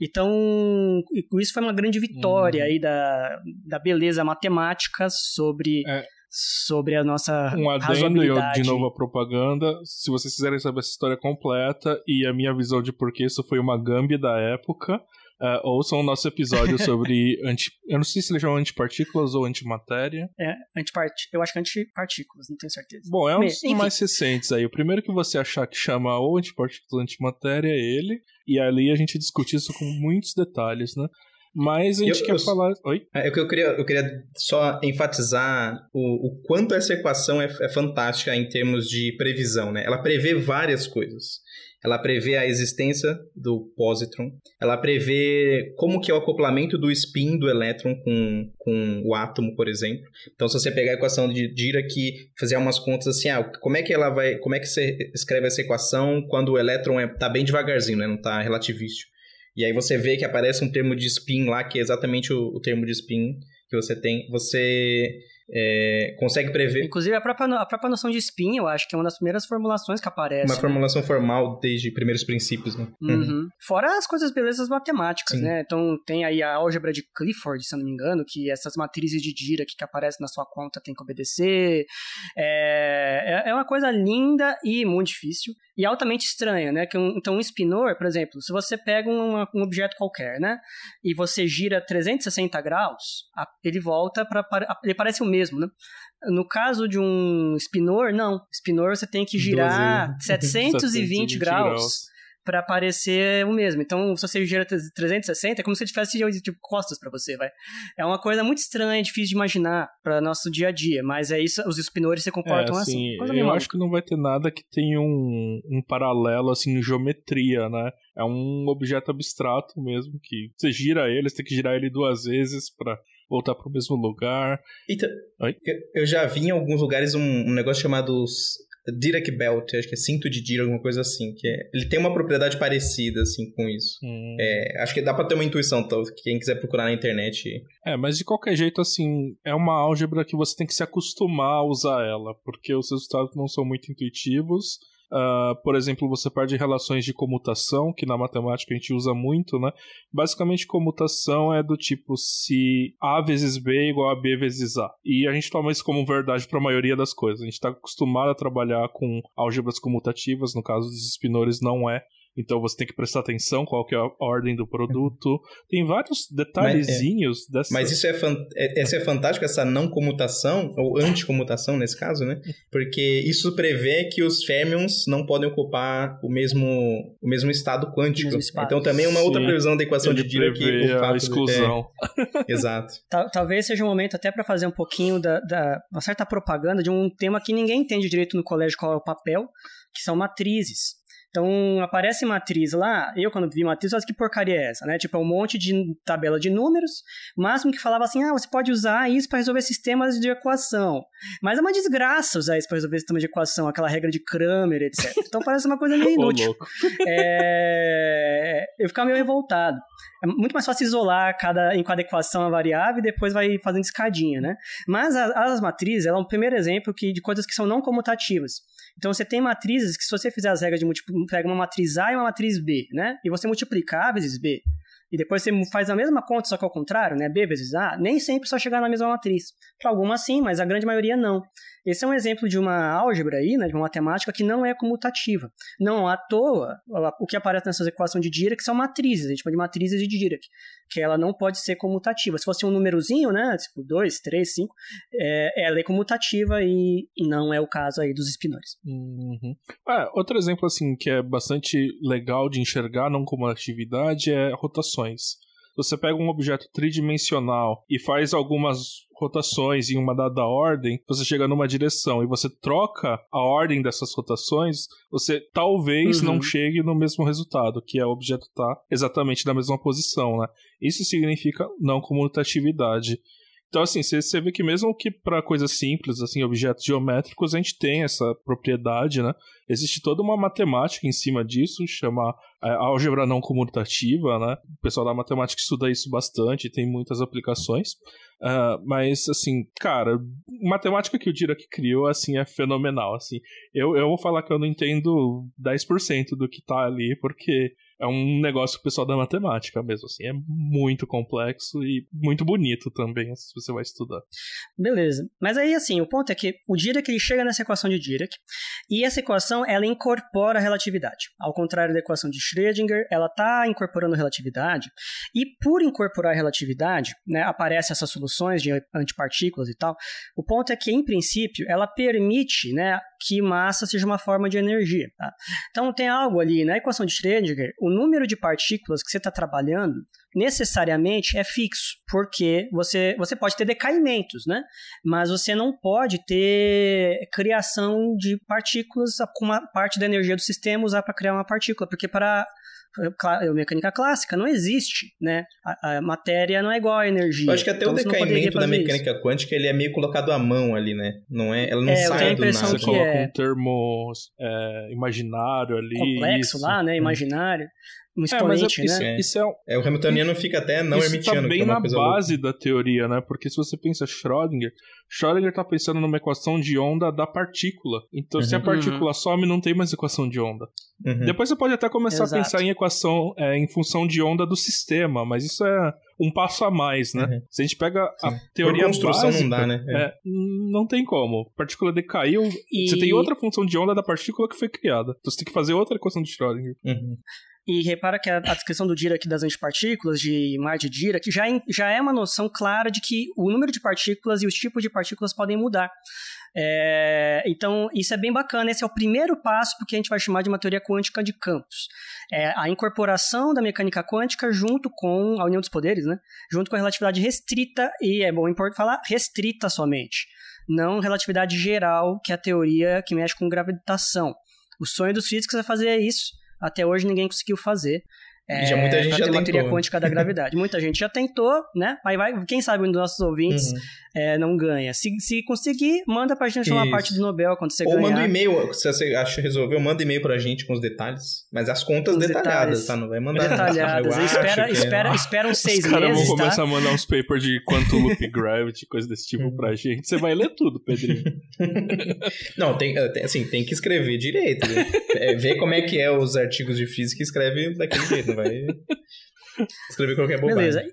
Então, isso foi uma grande vitória hum. aí da, da beleza matemática sobre... É sobre a nossa um adendo e eu, de novo a propaganda se vocês quiserem saber essa história completa e a minha visão de por que isso foi uma gambi da época Uh, ouçam o nosso episódio sobre anti... Eu não sei se ele chama antipartículas ou antimatéria. É, antipart... eu acho que é antipartículas, não tenho certeza. Bom, é um dos mais recentes aí. O primeiro que você achar que chama ou antipartículas ou antimatéria é ele. E ali a gente discute isso com muitos detalhes, né? Mas a gente eu, quer eu, falar. Oi? É, eu, queria, eu queria só enfatizar o, o quanto essa equação é, é fantástica em termos de previsão, né? Ela prevê várias coisas. Ela prevê a existência do positron, ela prevê como que é o acoplamento do spin do elétron com, com o átomo, por exemplo. Então, se você pegar a equação de Dirac e fazer umas contas assim, ah, como é que ela vai, como é que você escreve essa equação quando o elétron está é, bem devagarzinho, né? não está relativístico. E aí você vê que aparece um termo de spin lá, que é exatamente o, o termo de spin que você tem. Você é, consegue prever. Inclusive, a própria, a própria noção de spin, eu acho que é uma das primeiras formulações que aparece. Uma né? formulação formal desde primeiros princípios, né? Uhum. Fora as coisas belezas matemáticas, Sim. né? Então, tem aí a álgebra de Clifford, se eu não me engano, que essas matrizes de Dirac que aparecem na sua conta tem que obedecer. É, é, é uma coisa linda e muito difícil e altamente estranha, né? Que um, então, um spinor, por exemplo, se você pega um, um objeto qualquer, né? E você gira 360 graus, ele volta para. Ele parece o mesmo, né? No caso de um spinor, não. Spinor você tem que girar 720 graus. graus para parecer o mesmo. Então, se você gira 360, é como se ele tivesse tipo, costas para você, vai. É uma coisa muito estranha, difícil de imaginar para nosso dia a dia, mas é isso, os spinores se comportam é, assim. assim. eu acho que não vai ter nada que tenha um, um paralelo assim em geometria, né? É um objeto abstrato mesmo que você gira ele, você tem que girar ele duas vezes para voltar para o mesmo lugar. Então, eu já vi em alguns lugares um, um negócio chamado Dirac Belt, acho que é cinto de Dirac, alguma coisa assim. Que é, ele tem uma propriedade parecida, assim, com isso. Hum. É, acho que dá pra ter uma intuição, então, quem quiser procurar na internet. É, mas de qualquer jeito, assim, é uma álgebra que você tem que se acostumar a usar ela, porque os resultados não são muito intuitivos. Uh, por exemplo, você perde relações de comutação, que na matemática a gente usa muito, né? Basicamente, comutação é do tipo se A vezes B é igual a B vezes A. E a gente toma isso como verdade para a maioria das coisas. A gente está acostumado a trabalhar com álgebras comutativas, no caso dos espinores não é. Então você tem que prestar atenção qual que é a ordem do produto. Tem vários detalhezinhos mas, é, dessa. Mas isso é, fan... é, essa é fantástico, essa não comutação, ou anticomutação nesse caso, né? Porque isso prevê que os férmions não podem ocupar o mesmo, o mesmo estado quântico. Então também é uma outra Sim, previsão da equação de Dirac que o fato a exclusão. De... Exato. Talvez seja um momento até para fazer um pouquinho da, da uma certa propaganda de um tema que ninguém entende direito no colégio qual é o papel, que são matrizes. Então, aparece matriz lá, eu quando vi matriz, eu acho que porcaria é essa, né? Tipo, é um monte de tabela de números, máximo que falava assim, ah, você pode usar isso para resolver sistemas de equação. Mas é uma desgraça usar isso para resolver sistemas de equação, aquela regra de Kramer, etc. Então parece uma coisa meio inútil. é... Eu ficava meio revoltado. É muito mais fácil isolar cada, em cada equação a variável e depois vai fazendo escadinha, né? Mas as, as matrizes, ela é um primeiro exemplo que, de coisas que são não comutativas. Então você tem matrizes que se você fizer as regras de multiplicar, pega uma matriz A e uma matriz B, né? E você multiplicar vezes B, e depois você faz a mesma conta, só que ao contrário, né? B vezes A, nem sempre só chegar na mesma matriz. Para algumas sim, mas a grande maioria não. Esse é um exemplo de uma álgebra aí, né, de uma matemática que não é comutativa. Não à toa, o que aparece nessas equações de Dirac são matrizes, a gente chama de matrizes de Dirac, que ela não pode ser comutativa. Se fosse um númerozinho, né, tipo 2, 3, 5, ela é comutativa e, não é o caso aí dos espinores. Uhum. Ah, outro exemplo assim que é bastante legal de enxergar não comutatividade é rotações você pega um objeto tridimensional e faz algumas rotações em uma dada ordem, você chega numa direção e você troca a ordem dessas rotações, você talvez uhum. não chegue no mesmo resultado, que é o objeto estar tá exatamente na mesma posição, né? Isso significa não comutatividade. Então, assim, você vê que mesmo que para coisas simples, assim, objetos geométricos, a gente tem essa propriedade, né? Existe toda uma matemática em cima disso, chama é, álgebra não comutativa, né? O pessoal da matemática estuda isso bastante, tem muitas aplicações. Uh, mas, assim, cara, matemática que o Dirac criou, assim, é fenomenal, assim. Eu, eu vou falar que eu não entendo 10% do que tá ali, porque é um negócio pessoal da matemática mesmo, assim, é muito complexo e muito bonito também, se você vai estudar. Beleza. Mas aí, assim, o ponto é que o Dirac, ele chega nessa equação de Dirac, e essa equação, ela incorpora a relatividade. Ao contrário da equação de Schrödinger, ela está incorporando relatividade, e por incorporar a relatividade, né, aparecem essas soluções de antipartículas e tal. O ponto é que, em princípio, ela permite, né, que massa seja uma forma de energia. Tá? Então, tem algo ali na equação de Schrödinger, o número de partículas que você está trabalhando necessariamente é fixo, porque você, você pode ter decaimentos, né? Mas você não pode ter criação de partículas com uma parte da energia do sistema usar para criar uma partícula, porque para mecânica clássica não existe, né? A, a, matéria não é igual à energia. Eu acho que até então, o decaimento da mecânica isso. quântica ele é meio colocado à mão ali, né? Não é, ela não é, sai do nada. Você coloca é... um termo é, imaginário ali. Complexo isso. lá, né? Imaginário. Um exponente, é, mas é, né? Isso, isso é, é, o Hamiltoniano fica até não isso hermitiano. Tá bem na base louca. da teoria, né? Porque se você pensa Schrödinger, Schrödinger tá pensando numa equação de onda da partícula. Então, uhum. se a uhum. partícula uhum. some, não tem mais equação de onda. Uhum. Depois você pode até começar Exato. a pensar em equação é, em função de onda do sistema, mas isso é um passo a mais, né? Uhum. Se a gente pega Sim. a teoria Por construção básica, não dá, né? É. É, não tem como. A partícula decaiu, e... você tem outra função de onda da partícula que foi criada. Então você tem que fazer outra equação de Schrödinger. Uhum. E repara que a, a, descrição do Dirac das antipartículas, de mar de Dirac, já, já é uma noção clara de que o número de partículas e os tipos de partículas podem mudar. É, então, isso é bem bacana. Esse é o primeiro passo porque a gente vai chamar de uma teoria quântica de campos. É a incorporação da mecânica quântica junto com a união dos poderes, né? junto com a relatividade restrita, e é bom falar restrita somente, não relatividade geral, que é a teoria que mexe com gravitação. O sonho dos físicos é fazer isso até hoje ninguém conseguiu fazer. É, já muita gente já tentou. teoria quântica da gravidade. muita gente já tentou, né? Aí vai, quem sabe um dos nossos ouvintes uhum. é, não ganha. Se, se conseguir, manda pra gente uma parte do Nobel quando você Ou ganhar. Ou manda um e-mail, se você acha resolveu, manda e-mail pra gente com os detalhes. Mas as contas os detalhadas, detalhes, tá? Não vai mandar. Detalhadas. espera, é. espera, espera uns seis os meses. Os caras vão tá? começar a mandar uns papers de quantum loop gravity, coisa desse tipo uhum. pra gente. Você vai ler tudo, Pedrinho. não, tem, assim, tem que escrever direito. Né? É, ver como é que é os artigos de física e escreve daquele jeito, não vai. Escrever qualquer bobagem. Beleza.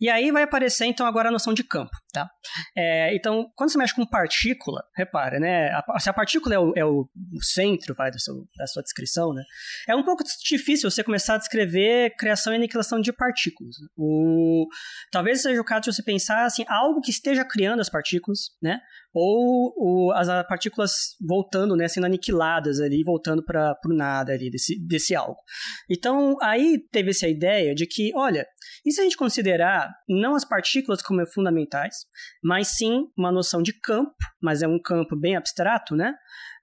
E aí vai aparecer, então, agora a noção de campo, tá? É, então, quando você mexe com partícula, repara, né? A, se a partícula é o, é o centro vai, do seu, da sua descrição, né? É um pouco difícil você começar a descrever criação e aniquilação de partículas. O, talvez seja o caso de você pensar, assim, algo que esteja criando as partículas, né? Ou o, as partículas voltando, né? Sendo aniquiladas ali, voltando para o nada ali, desse, desse algo. Então, aí teve essa ideia de que, olha, e se a gente considerar não as partículas como fundamentais, mas sim uma noção de campo, mas é um campo bem abstrato, né?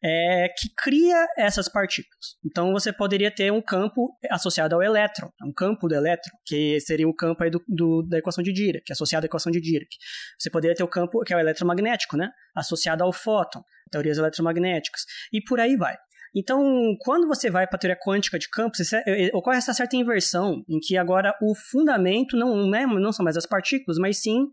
É, que cria essas partículas. Então você poderia ter um campo associado ao elétron, um campo do elétron, que seria o campo aí do, do, da equação de Dirac, associado à equação de Dirac. Você poderia ter o campo que é o eletromagnético, né? associado ao fóton, teorias eletromagnéticas, e por aí vai. Então, quando você vai para a teoria quântica de campos, é, é, ocorre essa certa inversão, em que agora o fundamento não, é, não são mais as partículas, mas sim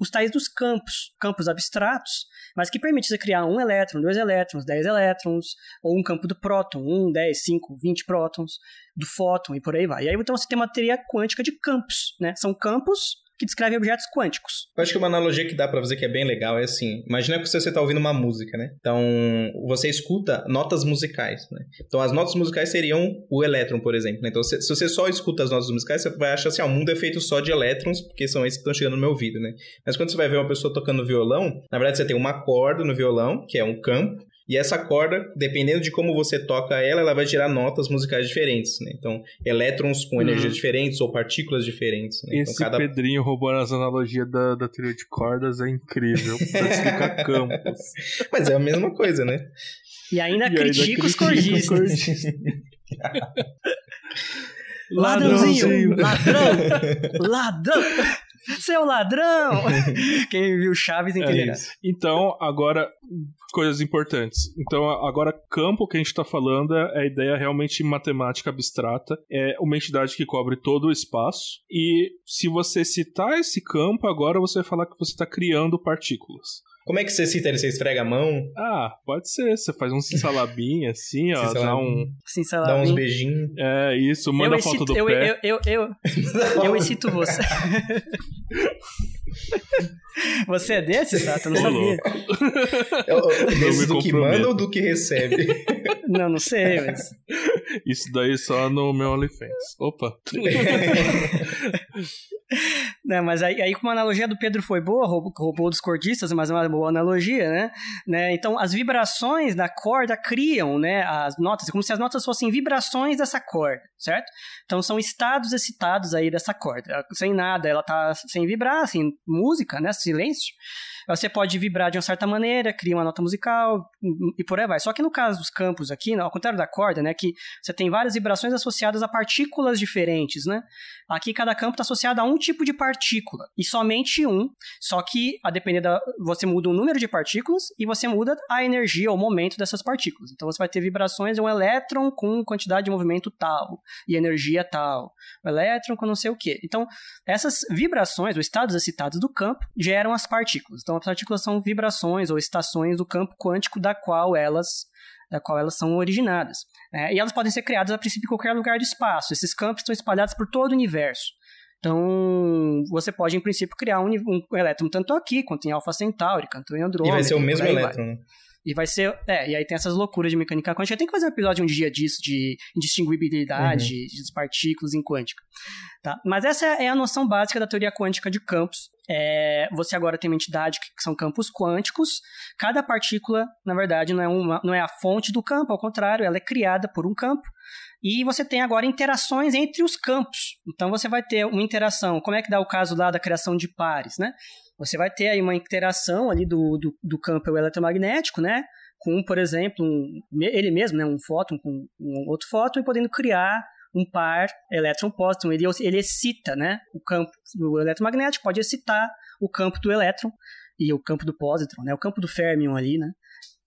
os tais dos campos, campos abstratos, mas que permite você criar um elétron, dois elétrons, dez elétrons, ou um campo do próton, um, dez, cinco, vinte prótons, do fóton e por aí vai. E aí então você tem uma teoria quântica de campos, né? São campos que descreve objetos quânticos. Eu acho que uma analogia que dá para fazer que é bem legal é assim: imagina que você está ouvindo uma música, né? Então você escuta notas musicais, né? Então as notas musicais seriam o elétron, por exemplo. Né? Então se, se, você só escuta as notas musicais, você vai achar assim: ah, o mundo é feito só de elétrons, porque são esses que estão chegando no meu ouvido, né? Mas quando você vai ver uma pessoa tocando violão, na verdade você tem uma corda no violão, que é um campo, e essa corda, dependendo de como você toca ela, ela vai gerar notas musicais diferentes, né? Então, elétrons com energias uhum. diferentes ou partículas diferentes. Né? Esse então, cada... Pedrinho roubando as analogias da, da teoria de cordas é incrível. Pra explicar campos. Mas é a mesma coisa, né? E ainda e critica os cordistas. Ladrãozinho! Ladrão! Ladrão! Seu ladrão! Quem viu Chaves entenderá. É então, agora, coisas importantes. Então, agora, campo que a gente está falando é a ideia realmente matemática abstrata. É uma entidade que cobre todo o espaço. E se você citar esse campo, agora você vai falar que você está criando partículas. Como é que você cita ele? Você esfrega a mão? Ah, pode ser. Você faz um cinsalabim assim, ó. Dá um. Dá uns beijinhos. É, isso. Manda eu foto do eu, pé. Eu, eu, eu, eu, eu excito você. Você é desse, Sato? Eu não sabia. É, do que manda ou do que recebe? Não, não sei, mas. Isso daí só no meu OnlyFans. Opa! Não, mas aí, aí, como a analogia do Pedro foi boa, roubou, roubou dos cordistas, mas é uma boa analogia, né? né? Então, as vibrações da corda criam né, as notas, como se as notas fossem vibrações dessa corda, certo? Então, são estados excitados aí dessa corda. Sem nada, ela tá sem vibrar, assim, música, né? Silêncio. Você pode vibrar de uma certa maneira, cria uma nota musical e por aí vai. Só que no caso dos campos aqui, ao contrário da corda, né, que você tem várias vibrações associadas a partículas diferentes, né? Aqui cada campo está associado a um tipo de, par partícula e somente um. Só que, a depender da. Você muda o número de partículas e você muda a energia, o momento dessas partículas. Então você vai ter vibrações de um elétron com quantidade de movimento tal e energia tal. O elétron com não sei o quê. Então, essas vibrações, ou estados excitados do campo, geram as partículas. Então, as partículas são vibrações ou estações do campo quântico da qual elas da qual elas são originadas. Né? E elas podem ser criadas a princípio em qualquer lugar do espaço. Esses campos estão espalhados por todo o universo. Então, você pode, em princípio, criar um, um elétron tanto aqui, quanto em Alpha Centauri, quanto em Andrômeda. E vai ser o mesmo elétron, né? E vai ser. É, e aí tem essas loucuras de mecânica quântica. Tem que fazer um episódio um dia disso, de indistinguibilidade uhum. de partículas em quântica. Tá? Mas essa é a noção básica da teoria quântica de campos. É, você agora tem uma entidade que são campos quânticos. Cada partícula, na verdade, não é, uma, não é a fonte do campo, ao contrário, ela é criada por um campo. E você tem agora interações entre os campos. Então você vai ter uma interação. Como é que dá o caso lá da criação de pares, né? Você vai ter aí uma interação ali do, do, do campo eletromagnético, né? Com, por exemplo, um, ele mesmo, né? Um fóton com um outro fóton e podendo criar um par elétron-pósitron. Ele, ele excita, né? O campo do eletromagnético pode excitar o campo do elétron e o campo do pósitron, né? O campo do férmion ali, né?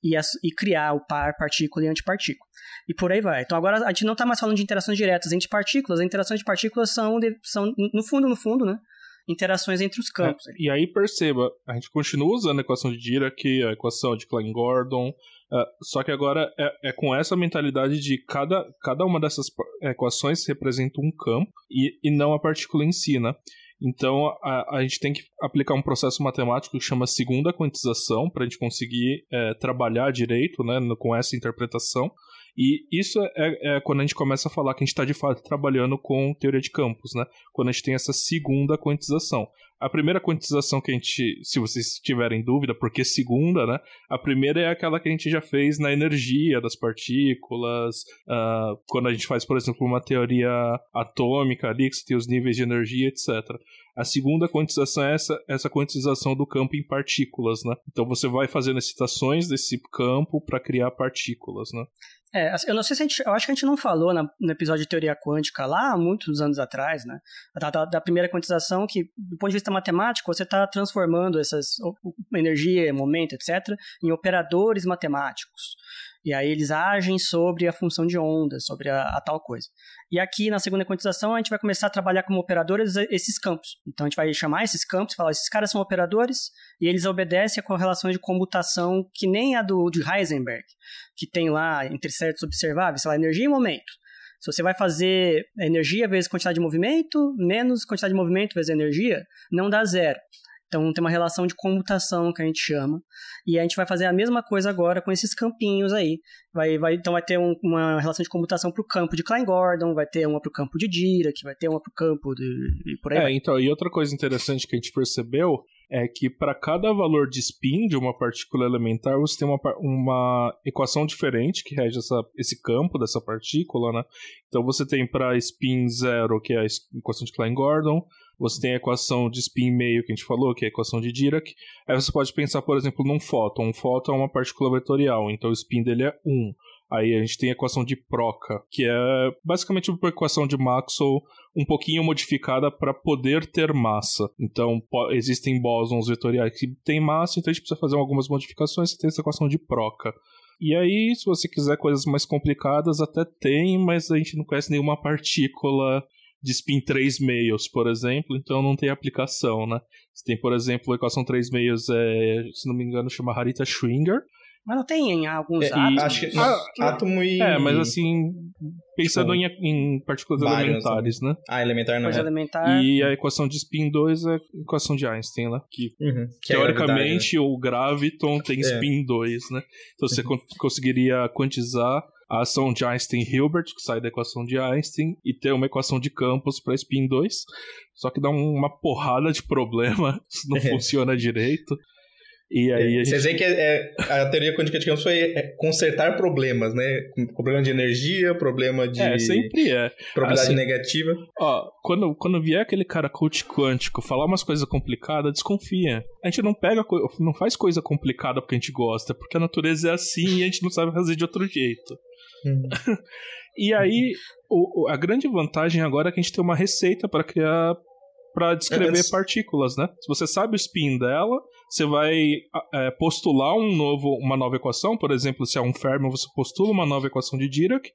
E, e, criar o par partícula e antipartícula. E por aí vai. Então agora a gente não está mais falando de interações diretas entre partículas, as interações de partículas são, de, são no fundo, no fundo, né? Interações entre os é, campos. É, e aí perceba, a gente continua usando a equação de Dirac, a equação de Klein-Gordon, uh, só que agora é, é, com essa mentalidade de cada, cada uma dessas equações representa um campo e, e não a partícula em si, né? Então a, a gente tem que aplicar um processo matemático que chama segunda quantização para a gente conseguir é, trabalhar direito né, com essa interpretação. E isso é, é, quando a gente começa a falar que a gente está de fato trabalhando com teoria de campos, né? Quando a gente tem essa segunda quantização. A primeira quantização que a gente, se vocês tiverem dúvida, porque segunda, né? A primeira é aquela que a gente já fez na energia das partículas, uh, quando a gente faz, por exemplo, uma teoria atômica ali, que você tem os níveis de energia, etc. A segunda quantização é essa, essa quantização do campo em partículas, né? Então você vai fazendo excitações desse campo para criar partículas, né? É, assim, eu não sei se a gente. Eu acho que a gente não falou na, no episódio de teoria quântica lá, muitos anos atrás, né? Da, da, da primeira quantização, que, do ponto de vista matemático, você está transformando essas energia, momento, etc., em operadores matemáticos. E aí eles agem sobre a função de ondas, sobre a, a, tal coisa. E aqui na segunda quantização a gente vai começar a trabalhar como operadores esses campos. Então a gente vai chamar esses campos, falar esses caras são operadores e eles obedecem a correlações de comutação que nem a do de Heisenberg, que tem lá entre certos observáveis, sei lá, energia e momento. Se você vai fazer energia vezes quantidade de movimento, menos quantidade de movimento vezes energia, não dá zero. Então tem uma relação de comutação que a gente chama. E a gente vai fazer a mesma coisa agora com esses campinhos aí. Vai, vai, então vai ter um, uma relação de comutação para o campo de Klein-Gordon, vai ter uma para o campo de Dirac, vai ter uma para o campo de... E por aí é, vai. então, e outra coisa interessante que a gente percebeu é que para cada valor de spin de uma partícula elementar, você tem uma, uma equação diferente que rege essa, esse campo dessa partícula, né? Então você tem para spin zero, que é a equação de Klein-Gordon, você tem a equação de spin meio que a gente falou, que é a equação de Dirac. Aí você pode pensar, por exemplo, num fóton. Um fóton é uma partícula vetorial, então o spin dele é 1. Aí a gente tem a equação de Proca, que é basicamente uma equação de Maxwell um pouquinho modificada para poder ter massa. Então, existem bósons vetoriais que têm massa, então a gente precisa fazer algumas modificações. Você tem essa equação de Proca. E aí, se você quiser coisas mais complicadas, até tem, mas a gente não conhece nenhuma partícula de spin 3 meios, por exemplo, então não tem aplicação, né? Você tem, por exemplo, a equação 3 meios, é, se não me engano, chama Harita Schwinger. Mas não tem em alguns é, átomos? Acho que, ah, átomo e... É, mas assim, pensando tipo, em, em partículas elementares, né? Ah, elementar não é. elementar. E a equação de spin 2 é a equação de Einstein, né? Que, uhum, que é teoricamente é o graviton tem é. spin 2, né? Então você uhum. conseguiria quantizar a ação de Einstein-Hilbert, que sai da equação de Einstein, e ter uma equação de campos para spin 2. Só que dá uma porrada de problema, não funciona direito. E aí a Você vê que é, a teoria quântica de campos foi é, consertar problemas, né? Problema de energia, problema de. É, sempre é. Probabilidade assim, negativa. Ó, quando, quando vier aquele cara coach quântico falar umas coisas complicadas, desconfia. A gente não pega, não faz coisa complicada porque a gente gosta, porque a natureza é assim e a gente não sabe fazer de outro jeito. E aí, o, a grande vantagem agora é que a gente tem uma receita para criar para descrever Antes... partículas, né? Se você sabe o spin dela, você vai é, postular um novo, uma nova equação, por exemplo, se é um fermion, você postula uma nova equação de Dirac,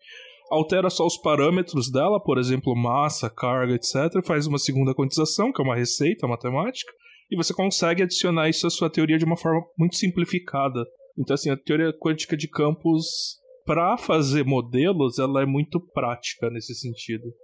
altera só os parâmetros dela, por exemplo, massa, carga, etc., faz uma segunda quantização, que é uma receita matemática, e você consegue adicionar isso à sua teoria de uma forma muito simplificada. Então, assim, a teoria quântica de campos, para fazer modelos, ela é muito prática nesse sentido.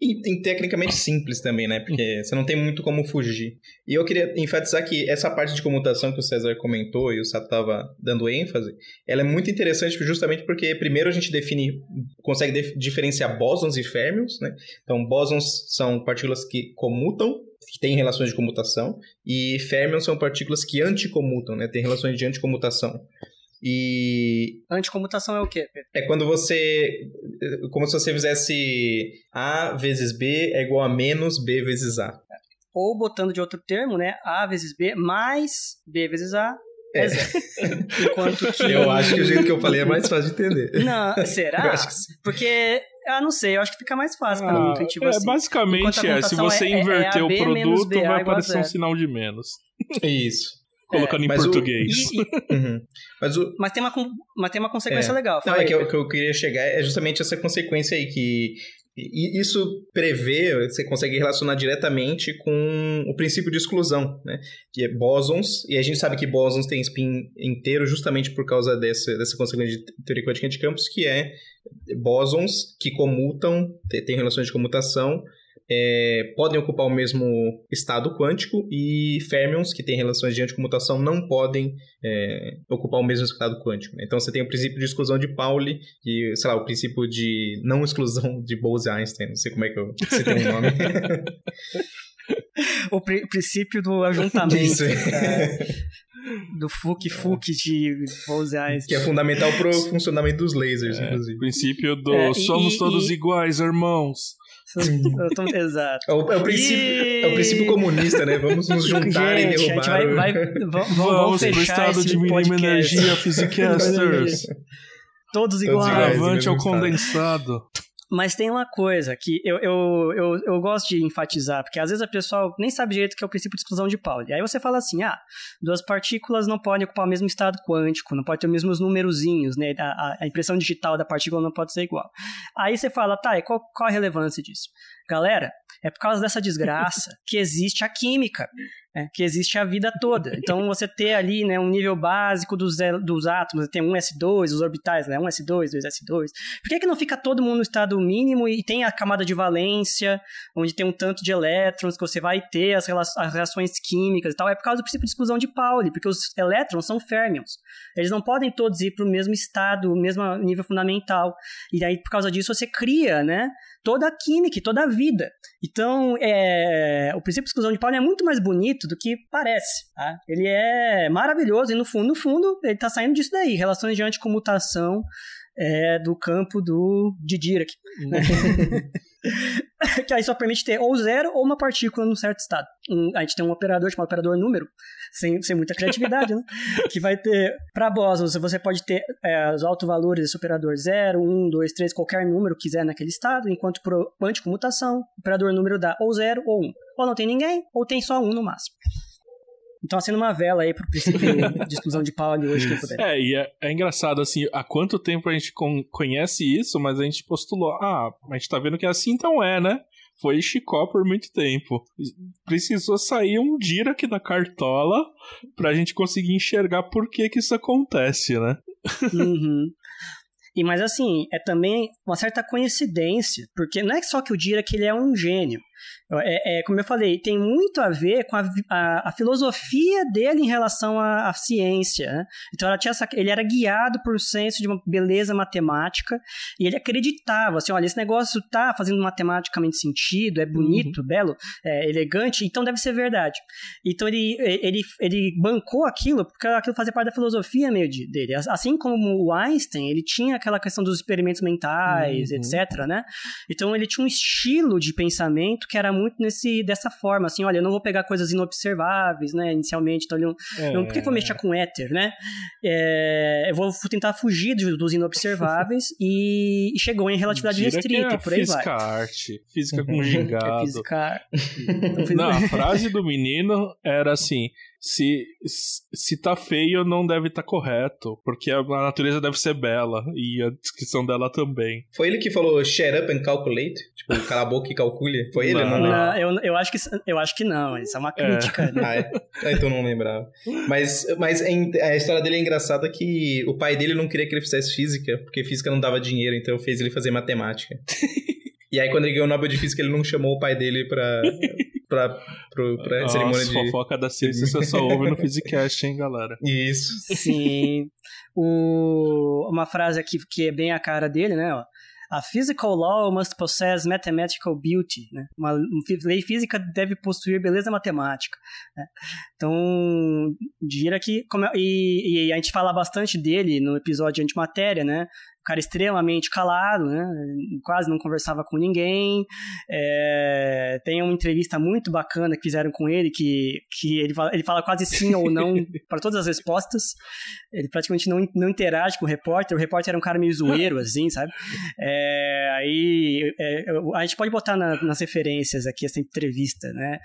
E, e, tecnicamente simples também, né? Porque você não tem muito como fugir. E eu queria enfatizar que essa parte de comutação que o César comentou e o Sato estava dando ênfase, ela é muito interessante justamente porque primeiro a gente define, consegue diferenciar bósons e férmions, né? Então, bósons são partículas que comutam, que têm relações de comutação, e férmions são partículas que anticomutam, né? Tem relações de anticomutação. E. Anticomutação é o quê? É quando você. Como se você fizesse A vezes B é igual a menos B vezes A. Ou botando de outro termo, né? A vezes B mais B vezes A é. Enquanto que. Eu acho que o jeito que eu falei é mais fácil de entender. Não, será? Eu acho que sim. Porque. Ah, não sei, eu acho que fica mais fácil para ah, intuitivo é, assim. Basicamente é, se você é, inverter é, o produto, vai aparecer um sinal de menos. Isso colocando é, em português. O, e, e, uhum. mas, o, mas, tem uma, mas tem uma consequência é. legal. Não, é que o que eu queria chegar é justamente essa consequência aí, que e isso prevê, você consegue relacionar diretamente com o princípio de exclusão, né? Que é bósons, e a gente sabe que bósons tem spin inteiro justamente por causa dessa, dessa consequência de teoria quântica de campos, que é bósons que comutam, tem relações de comutação, é, podem ocupar o mesmo estado quântico e férmions, que têm relações de anticomutação, não podem é, ocupar o mesmo estado quântico. Né? Então você tem o princípio de exclusão de Pauli e, sei lá, o princípio de não exclusão de Bose-Einstein, não sei como é que eu, se tem um nome. o pri princípio do ajuntamento. Isso. É, do fuque-fuque de Bose-Einstein. Que é fundamental para o funcionamento dos lasers, é, inclusive. O princípio do é, somos e, todos e... iguais, irmãos. Tô... Exato. É o, é o, princípio, e... é o princípio comunista, né? Vamos nos juntar gente, e derrubar. A gente vai, vai, vamos, vamos pro estado de mínima energia, Physicasters. Todos iguais. Avante ao condensado. Mas tem uma coisa que eu, eu, eu, eu, gosto de enfatizar, porque às vezes a pessoa nem sabe direito que é o princípio de exclusão de Pauli. Aí você fala assim, ah, duas partículas não podem ocupar o mesmo estado quântico, não pode ter os mesmos numerozinhos, né? A, a impressão digital da partícula não pode ser igual. Aí você fala, tá, e qual, qual a relevância disso? Galera, é por causa dessa desgraça que existe a química né, que existe a vida toda. Então, você ter ali né, um nível básico dos, dos átomos, tem um S2, os orbitais, né, um S2, 2S2. Por que, que não fica todo mundo no estado mínimo e tem a camada de valência, onde tem um tanto de elétrons que você vai ter as, reações químicas e tal? É por causa do princípio de exclusão de Pauli, porque os elétrons são férmions. Eles não podem todos ir para o mesmo estado, o mesmo nível fundamental. E aí, por causa disso, você cria, né? toda a química e toda a vida. Então, é, o princípio de exclusão de Pauli é muito mais bonito do que parece. Tá? Ele é maravilhoso e, no fundo, no fundo, ele está saindo disso daí. Relações de anticomutação é, do campo do, de Dirac. Né? que aí só permite ter ou zero ou uma partícula num certo estado. Um, a gente tem um operador chamado operador número, sem, sem muita criatividade, né? que vai ter, para bósons, você pode ter é, os autovalores desse operador 0, 1, 2, 3, qualquer número quiser naquele estado, enquanto para quântico-mutação, o operador número dá ou 0 ou 1. Um. Ou não tem ninguém, ou tem só um no máximo. Então acenda uma vela aí pro princípio de exclusão de Pauli hoje, quem puder. É, e é, é, engraçado, assim, há quanto tempo a gente conhece isso, mas a gente postulou, ah, a gente tá vendo que é assim, então é, né? foi Chicó por muito tempo. Precisou sair um aqui na cartola pra gente conseguir enxergar por que que isso acontece, né? Uhum. E mas assim, é também uma certa coincidência, porque não é só que o Dirac ele é um gênio. É, é, como eu falei, tem muito a ver com a, a, a filosofia dele em relação à, à ciência. Né? Então essa, ele era guiado por um senso de uma beleza matemática e ele acreditava assim, olha, esse negócio está fazendo matematicamente sentido, é bonito, uhum. belo, é elegante, então deve ser verdade. Então ele, ele, ele bancou aquilo porque aquilo fazia parte da filosofia meio de, dele. Assim como o Einstein, ele tinha aquela questão dos experimentos mentais, uhum. etc. Né? Então ele tinha um estilo de pensamento que era muito nesse dessa forma, assim, olha, eu não vou pegar coisas inobserváveis, né, inicialmente, então ele não, é. não por que eu vou mexer com éter, né? É, eu vou tentar fugir dos inobserváveis e, e chegou em relatividade restrita, é por aí física vai. arte, física com gingado. É física... não, a frase do menino era assim, se, se tá feio, não deve estar tá correto, porque a, natureza deve ser bela, e a descrição dela também. Foi ele que falou shut up and calculate? Tipo, cala a boca e calcule? Foi ele, não? Não, não eu, eu, acho que, eu acho que não, isso é uma crítica. É. Né? ah, é? Ah, então não lembrava. Mas, mas a história dele é engraçada que o pai dele não queria que ele fizesse física, porque física não dava dinheiro, então fez ele fazer matemática. E aí, quando ele ganhou o Nobel de Física, ele não chamou o pai dele pra, pra, pro, pra Nossa, cerimônia de... fofoca da ciência você só ouve no Physicast, hein, galera? Isso. Sim. O... Uma frase aqui que é bem a cara dele, né, ó. A physical law must possess mathematical beauty. Né? Uma lei física deve possuir beleza matemática. Né? Então, Dirac, é, e, e, a gente fala bastante dele no episódio de antimatéria, né? Cara extremamente calado, né? Quase não conversava com ninguém. É, tem uma entrevista muito bacana que fizeram com ele, que, que ele, fala, ele fala quase sim ou não para todas as respostas. Ele praticamente não, não interage com o repórter. O repórter era um cara meio zoeiro, assim, sabe? É, aí é, a gente pode botar na, nas referências aqui essa entrevista, né?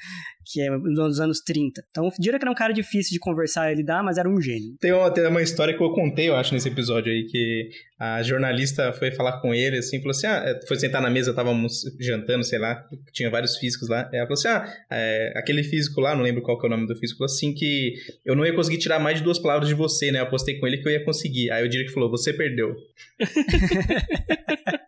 Que é dos anos 30. Então, o Dirac era um cara difícil de conversar e lidar, mas era um gênio. Tem uma, tem uma história que eu contei, eu acho, nesse episódio aí, que a jornalista foi falar com ele, assim, falou assim, ah, é, foi sentar na mesa, estávamos jantando, sei lá, tinha vários físicos lá, ela falou assim, ah, é, aquele físico lá, não lembro qual que é o nome do físico, assim, que eu não ia conseguir tirar mais de duas palavras de você, né, eu apostei com ele que eu ia conseguir, aí o que falou, você perdeu.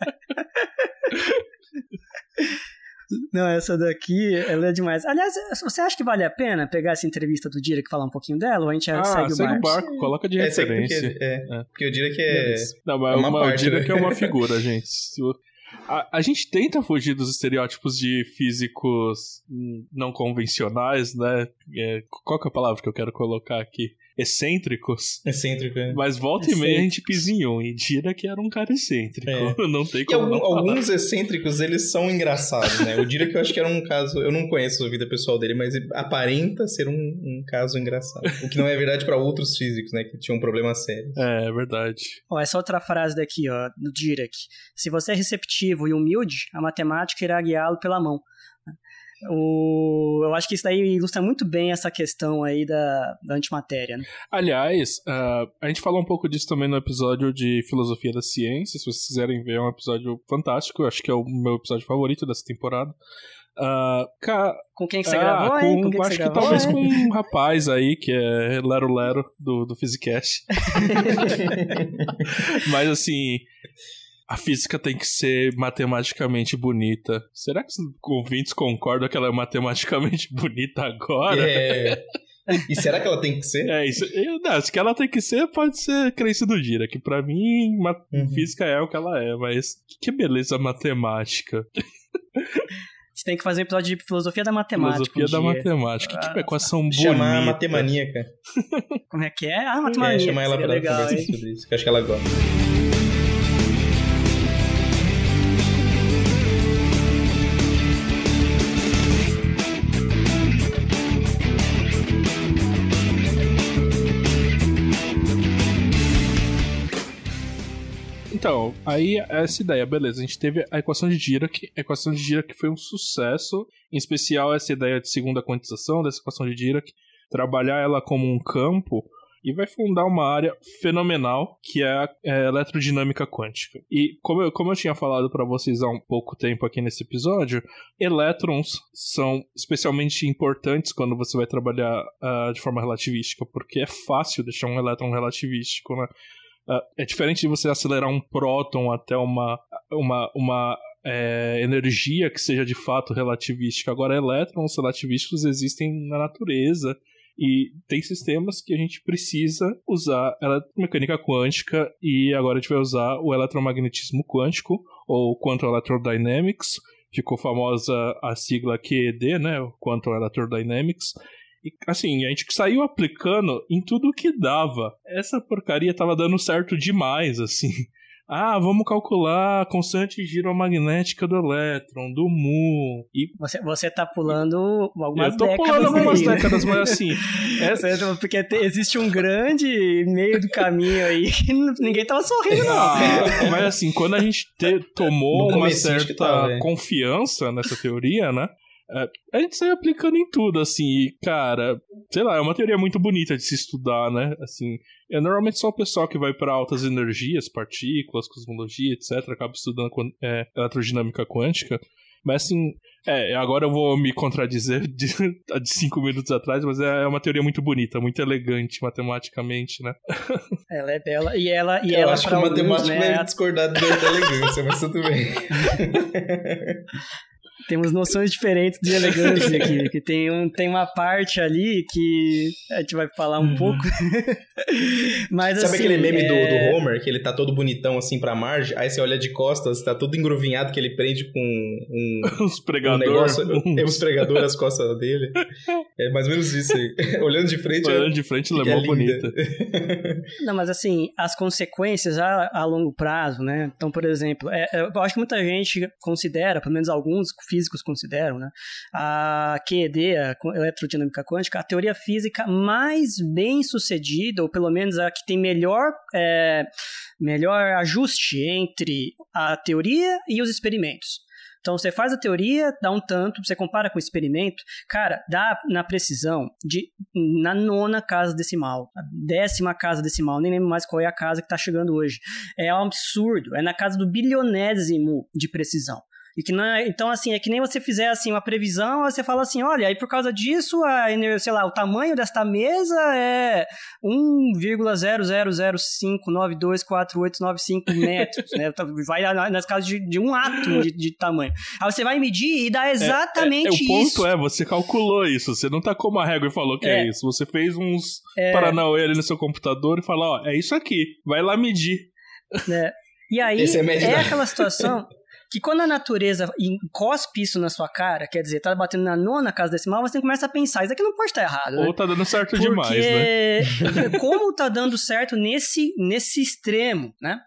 Não, essa daqui, ela é demais. Aliás, você acha que vale a pena pegar essa entrevista do Direk e falar um pouquinho dela? Ou a gente ah, segue o segue barco? o barco, coloca de é, referência. Porque, é, é. porque o Direk é. Não, mas é uma uma, parte, o Direk né? é uma figura, gente. A, a, gente tenta fugir dos estereótipos de físicos não convencionais, né? É, qual que é a palavra que eu quero colocar aqui? Excêntricos. Excêntrico, é. Mas volta e meia a gente pisinhou e Dira que era um cara excêntrico. É. Não tem como. E algum, alguns excêntricos, eles são engraçados, né? O Dira que eu acho que era um caso. Eu não conheço a vida pessoal dele, mas aparenta ser um, um caso engraçado. O que não é verdade para outros físicos, né? Que tinham um problema sério. É, é verdade. Ó, essa outra frase daqui, ó, do Dirac. Se você é receptivo e humilde, a matemática irá guiá-lo pela mão. O, eu acho que isso daí ilustra muito bem essa questão aí da, da antimatéria. Né? Aliás, uh, a gente falou um pouco disso também no episódio de Filosofia da Ciência. Se vocês quiserem ver, é um episódio fantástico. Eu acho que é o meu episódio favorito dessa temporada. Uh, ca... Com quem que você ah, gravou, com, com que acho que, que talvez com um rapaz aí, que é Lero Lero, do, do Physicast. Mas assim, a física tem que ser matematicamente bonita. Será que os ouvintes concordam que ela é matematicamente bonita agora? É. E será que ela tem que ser? É, isso. Eu, não, se que ela tem que ser, pode ser crença do Gira, que pra mim, uhum. física é o que ela é, mas que beleza matemática. A gente tem que fazer um episódio de filosofia da matemática. Filosofia um da matemática. Que, que equação bonita. Chamar a matemaníaca. Como é que é? Ah, matemaníaca. É, chamar ela pra legal, conversar sobre isso, que eu acho que ela gosta. Então, aí essa ideia, beleza. A gente teve a equação de Dirac. A equação de Dirac foi um sucesso. Em especial essa ideia de segunda quantização dessa equação de Dirac. Trabalhar ela como um campo e vai fundar uma área fenomenal que é a é, eletrodinâmica quântica. E como eu, como eu tinha falado para vocês há um pouco tempo aqui nesse episódio, elétrons são especialmente importantes quando você vai trabalhar uh, de forma relativística, porque é fácil deixar um elétron relativístico, né? Uh, é diferente de você acelerar um próton até uma, uma, uma é, energia que seja de fato relativística. Agora, elétrons relativísticos existem na natureza e tem sistemas que a gente precisa usar mecânica quântica e agora a gente vai usar o eletromagnetismo quântico ou Quantum Electrodynamics. Ficou famosa a sigla QED, né? Quantum Electrodynamics e assim, a gente saiu aplicando em tudo que dava. Essa porcaria tava dando certo demais, assim. ah, vamos calcular a constante giromagnética do elétron, do mu. E você, você tá pulando algumas eu tô décadas. pulando algumas aí, né? décadas, mas assim. É, Porque te- existe um grande meio do caminho aí que ninguém tava sorrindo, não. Ah, mas assim, quando a gente te- tomou uma certa é. confiança nessa teoria, né? É, A gente saiu aplicando em tudo, assim, e, cara, sei lá, é uma teoria muito bonita de se estudar, né? Assim, é normalmente só o pessoal que vai para altas energias, partículas, cosmologia, etc., acaba estudando é, eletrodinâmica quântica. Mas assim, é, agora eu vou me contradizer de, de cinco minutos atrás, mas é uma teoria muito bonita, muito elegante matematicamente, né? Ela é bela. E ela, e Eu ela acho que o matemático né, vai discordar da, da elegância, mas tudo bem. Temos noções diferentes de elegância aqui. Que tem, um, tem uma parte ali que a gente vai falar um pouco. Mas Sabe assim, aquele meme do, é, do Homer, que ele tá todo bonitão assim pra margem, aí você olha de costas, tá todo engruvinhado que ele prende com um, Os um pregadores. negócio, tem uns pregadores nas costas dele. É mais ou menos isso aí. Olhando de frente, é, Olhando de frente, ela é é bonita. Não, mas assim, as consequências a, a longo prazo, né? Então, por exemplo, é, é, eu acho que muita gente considera, pelo menos alguns físicos consideram, né? A QED, a eletrodinâmica quântica, a teoria física mais bem sucedida, ou pelo menos a que tem melhor, é, melhor ajuste entre a teoria e os experimentos. Então você faz a teoria, dá um tanto, você compara com o experimento, cara, dá na precisão de na nona casa decimal, a décima casa decimal, nem lembro mais qual é a casa que está chegando hoje. É um absurdo, é na casa do bilionésimo de precisão. E que não é- então, assim, é que nem você fizer assim, uma previsão, você fala assim: olha, aí por causa disso, a, sei lá, o tamanho desta mesa é 1,00059248995 metros, né? Tá- Vai na- nas casas de, de um átomo de, de tamanho. Aí você vai medir e dá exatamente é, o ponto isso. é, você calculou isso. Você não tá com uma régua e falou que é, É. isso. Você fez uns É. paranauê ali no seu computador e falou, ó, é isso aqui. Vai lá medir. né? E aí é é, aquela situação que quando a natureza encospe isso na sua cara, quer dizer, tá batendo na nona casa decimal, você começa a pensar, isso aqui não pode estar errado, né? Ou tá dando certo Porque demais, né? como tá dando certo nesse, nesse extremo, né?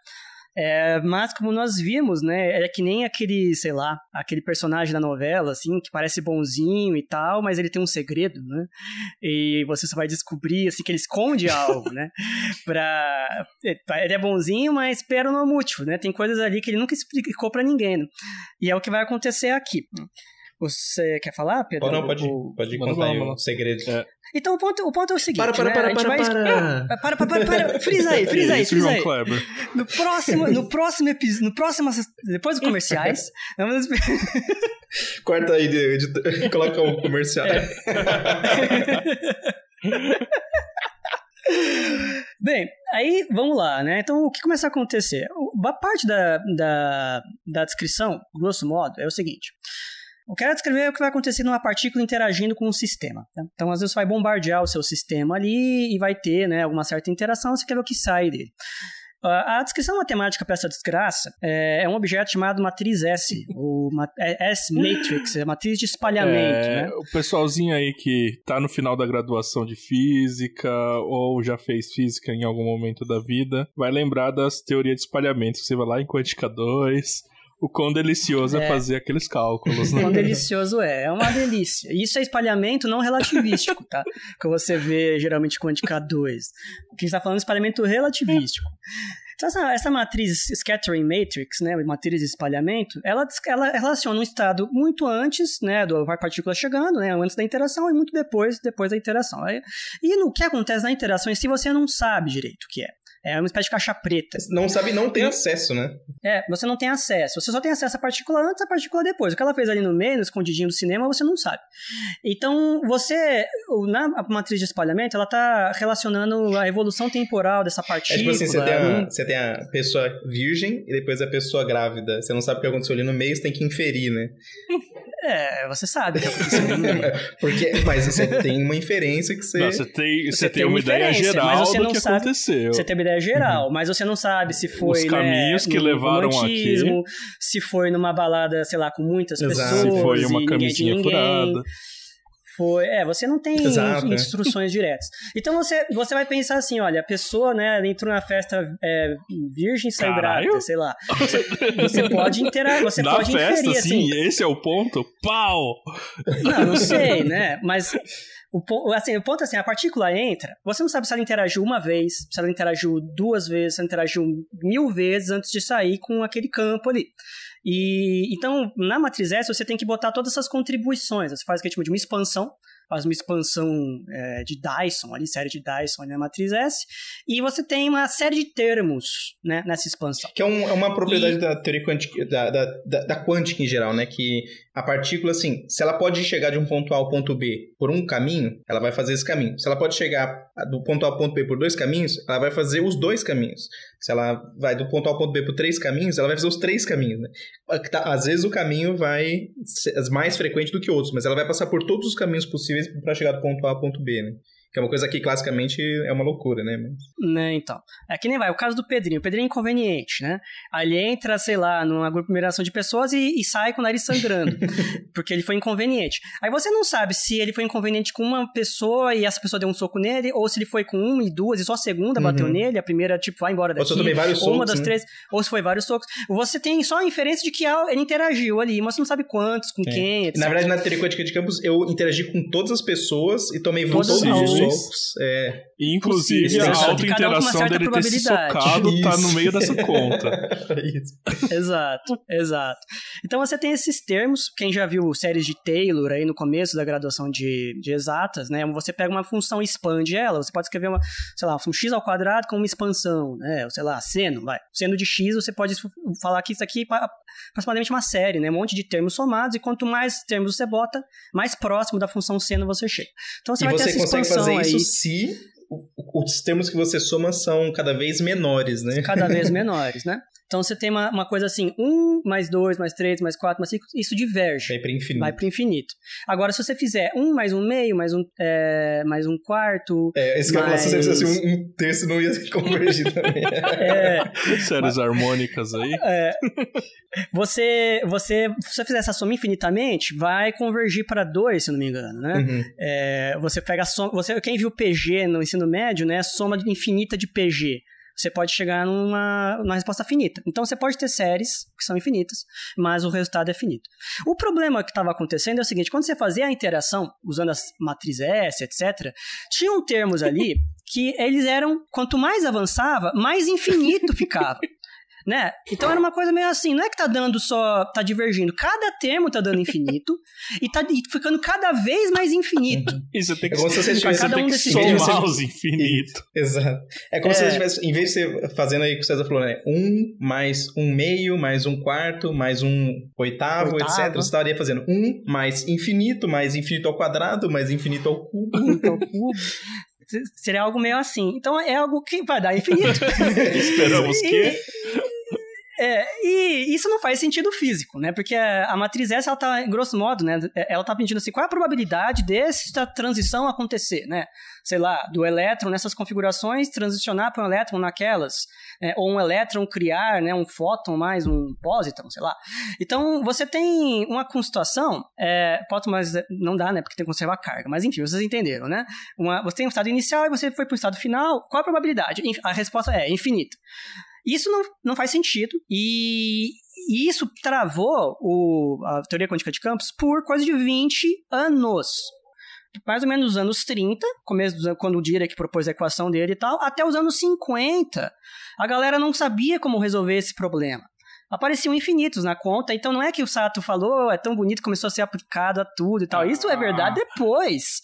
É, mas como nós vimos, né, é que nem aquele, sei lá, aquele personagem da novela, assim, que parece bonzinho e tal, mas ele tem um segredo, né? E você só vai descobrir, assim, que ele esconde algo, né? Pra... Ele é bonzinho, mas espera no mútil, né? Tem coisas ali que ele nunca explicou pra ninguém. né? E é o que vai acontecer aqui. Você quer falar, Pedro? Não, pode, O- pode contar aí um segredo. É. Então o ponto, o ponto é o seguinte, Para, para, né? para, a gente para, vai... para. Para, para, para, para. Frisa aí, frisa aí, frisa aí. No próximo, no próximo episódio, no próximo, depois dos comerciais, vamos... Corta aí, de- editor. coloca o comercial. É. Bem, aí vamos lá, né? Então, o que começa a acontecer? A parte da, da, da descrição, grosso modo, é o seguinte. Eu quero descrever o que vai acontecer numa partícula interagindo com o sistema. tá? Então, às vezes, vai bombardear o seu sistema ali e vai ter né, alguma certa interação, você quer ver o que sai dele. A a descrição matemática para essa desgraça é, é um objeto chamado matriz S, ou é S-matrix, é matriz de espalhamento, É, né? O pessoalzinho aí que tá no final da graduação de física ou já fez física em algum momento da vida, vai lembrar das teorias de espalhamento. Você vai lá em Quântica 2, o quão delicioso é, É. fazer aqueles cálculos, né? Quão delicioso é. É uma delícia. Isso é espalhamento não relativístico, tá? Que você vê geralmente quântica 2. O que a gente tá falando é espalhamento relativístico. Então, essa, essa matriz scattering matrix, né, matriz de espalhamento, ela, ela relaciona um estado muito antes, né, da partícula chegando, né, antes da interação e muito depois, depois da interação. E no que acontece na interação si, você não sabe direito o que é. É uma espécie de caixa preta. Não sabe, não tem acesso, né? É, você não tem acesso. Você só tem acesso à partícula antes, à partícula depois. O que ela fez ali no meio, no escondidinho do cinema, você não sabe. Então, você, na matriz de espalhamento, ela está relacionando a evolução temporal dessa É partícula. tipo assim, você tem, a, você tem a pessoa virgem e depois a pessoa grávida. Você não sabe o que aconteceu ali no meio, você tem que inferir, né? É, você sabe o que aconteceu ali no meio. Porque, mas você tem uma inferência que você... Não, você tem, você Você tem tem uma ideia geral mas você do não que sabe- aconteceu. Você tem uma ideia geral, mas você não sabe se foi Os né, caminhos que no levaram romantismo, se foi numa balada, sei lá, com muitas Exato. pessoas. Se foi uma de camisinha ninguém. furada. foi. É, você não tem Exato, instruções é. diretas. Então você, você vai pensar assim: olha, a pessoa, né, entrou na festa é, virgem saiu grávida, sei lá. Você, você pode interagir, você na pode festa, inferir, assim. Sim, esse é o ponto? Pau! Não, não sei, né? Mas. O, assim, o ponto é assim, a partícula entra, você não sabe se ela interagiu uma vez, se ela interagiu duas vezes, se ela interagiu mil vezes antes de sair com aquele campo ali. E então, na matriz S, você tem que botar todas essas contribuições. Você faz o que tipo de uma expansão, faz uma expansão é, de Dyson, ali, série de Dyson na matriz S, e você tem uma série de termos né, nessa expansão. Que é, um, é uma propriedade e... da teoria quântica, da, da, da, da, quântica em geral, né? Que a partícula, assim, se ela pode chegar de um ponto A ao ponto B por um caminho, ela vai fazer esse caminho. Se ela pode chegar do ponto A ao ponto B por dois caminhos, ela vai fazer os dois caminhos. Se ela vai do ponto A ao ponto B por três caminhos, ela vai fazer os três caminhos, né? Tá, às vezes o caminho vai ser mais frequente do que outros, mas ela vai passar por todos os caminhos possíveis para chegar do ponto A ao ponto B, né? Que é uma coisa que classicamente é uma loucura, né? Né, então. É que nem vai, o caso do Pedrinho. O Pedrinho é inconveniente, né? Aí ele entra, sei lá, numa aglomeração de pessoas e, e sai com o nariz sangrando. porque ele foi inconveniente. Aí você não sabe se ele foi inconveniente com uma pessoa e essa pessoa deu um soco nele, ou se ele foi com uma e duas e só a segunda uhum. bateu nele, a primeira, tipo, vai embora daqui. Ou se vários ou socos, uma das né? três, ou se foi vários socos. Você tem só a inferência de que ele interagiu ali, mas você não sabe quantos, com quem, etc. Na verdade, na teoria quântica de campos, eu interagi com todas as pessoas e tomei todos, todos os socos. É, e, inclusive, a auto-interação dele ter se socado Isso. tá no meio dessa conta. exato, exato. Então você tem esses termos, quem já viu séries de Taylor aí no começo da graduação de, de exatas, né? Você pega uma função e expande ela, você pode escrever uma, sei lá, um x ao quadrado com uma expansão, né? Ou sei lá, seno, vai. Seno de x, você pode falar que isso aqui é aproximadamente uma série, né? Um monte de termos somados, e quanto mais termos você bota, mais próximo da função seno você chega. Então você e vai você ter essa fazer aí. isso se os termos que você soma são cada vez menores, né? Cada vez menores, né? Então você tem uma, uma coisa assim, 1 mais 2 mais 3 mais 4 mais 5, isso diverge. Vai para infinito. Vai para infinito. Agora, se você fizer 1 mais 1 meio, mais um, é, mais um quarto. É, esse mais... se você fizesse um, um terço, não ia convergir também. é. Séries harmônicas aí. É. Você, você, se você fizer essa soma infinitamente, vai convergir para 2, se não me engano, né? Uhum. É, você pega a soma. Você, quem viu PG no ensino médio, né? Soma infinita de PG você pode chegar numa, numa resposta finita. Então você pode ter séries que são infinitas, mas o resultado é finito. O problema que estava acontecendo é o seguinte: quando você fazia a interação usando as matrizes S, etc., tinham termos ali que eles eram, quanto mais avançava, mais infinito ficava né? Então era uma coisa meio assim, não é que tá dando só, tá divergindo, cada termo tá dando infinito e tá ficando cada vez mais infinito. Isso tem que, é como se você tivesse cada um desses somar os infinito. Exato. É como é. se você tivesse, em vez de você fazendo aí o que o César falou, né? Um mais um meio, mais um quarto, mais um oitavo, oitavo. etc. Você estaria fazendo um mais infinito, mais infinito ao quadrado, mais infinito ao cubo. Infinito ao cubo. Seria algo meio assim. Então é algo que vai dar infinito. Esperamos que. É, e isso não faz sentido físico, né? Porque a, matriz S, ela tá, grosso modo, né? Ela tá pedindo assim, qual é a probabilidade desta transição acontecer, né? Sei lá, do elétron nessas configurações transicionar para um elétron naquelas, né? ou um elétron criar, né? Um fóton mais um pósitron, sei lá. Então, você tem uma constituição, é, pósitron, mas não dá, né? Porque tem que conservar a carga. Mas enfim, vocês entenderam, né? Uma, você tem um estado inicial e você foi para o estado final. Qual a probabilidade? A resposta é infinita. Isso não, não faz sentido. E, e isso travou o, a teoria quântica de campos por coisa de 20 anos. Mais ou menos nos anos 30, começo dos, quando o Dirac propôs a equação dele e tal, até os anos 50, a galera não sabia como resolver esse problema apareciam infinitos na conta. Então não é que o Sato falou, oh, é tão bonito, começou a ser aplicado a tudo e tal. Ah. Isso é verdade depois.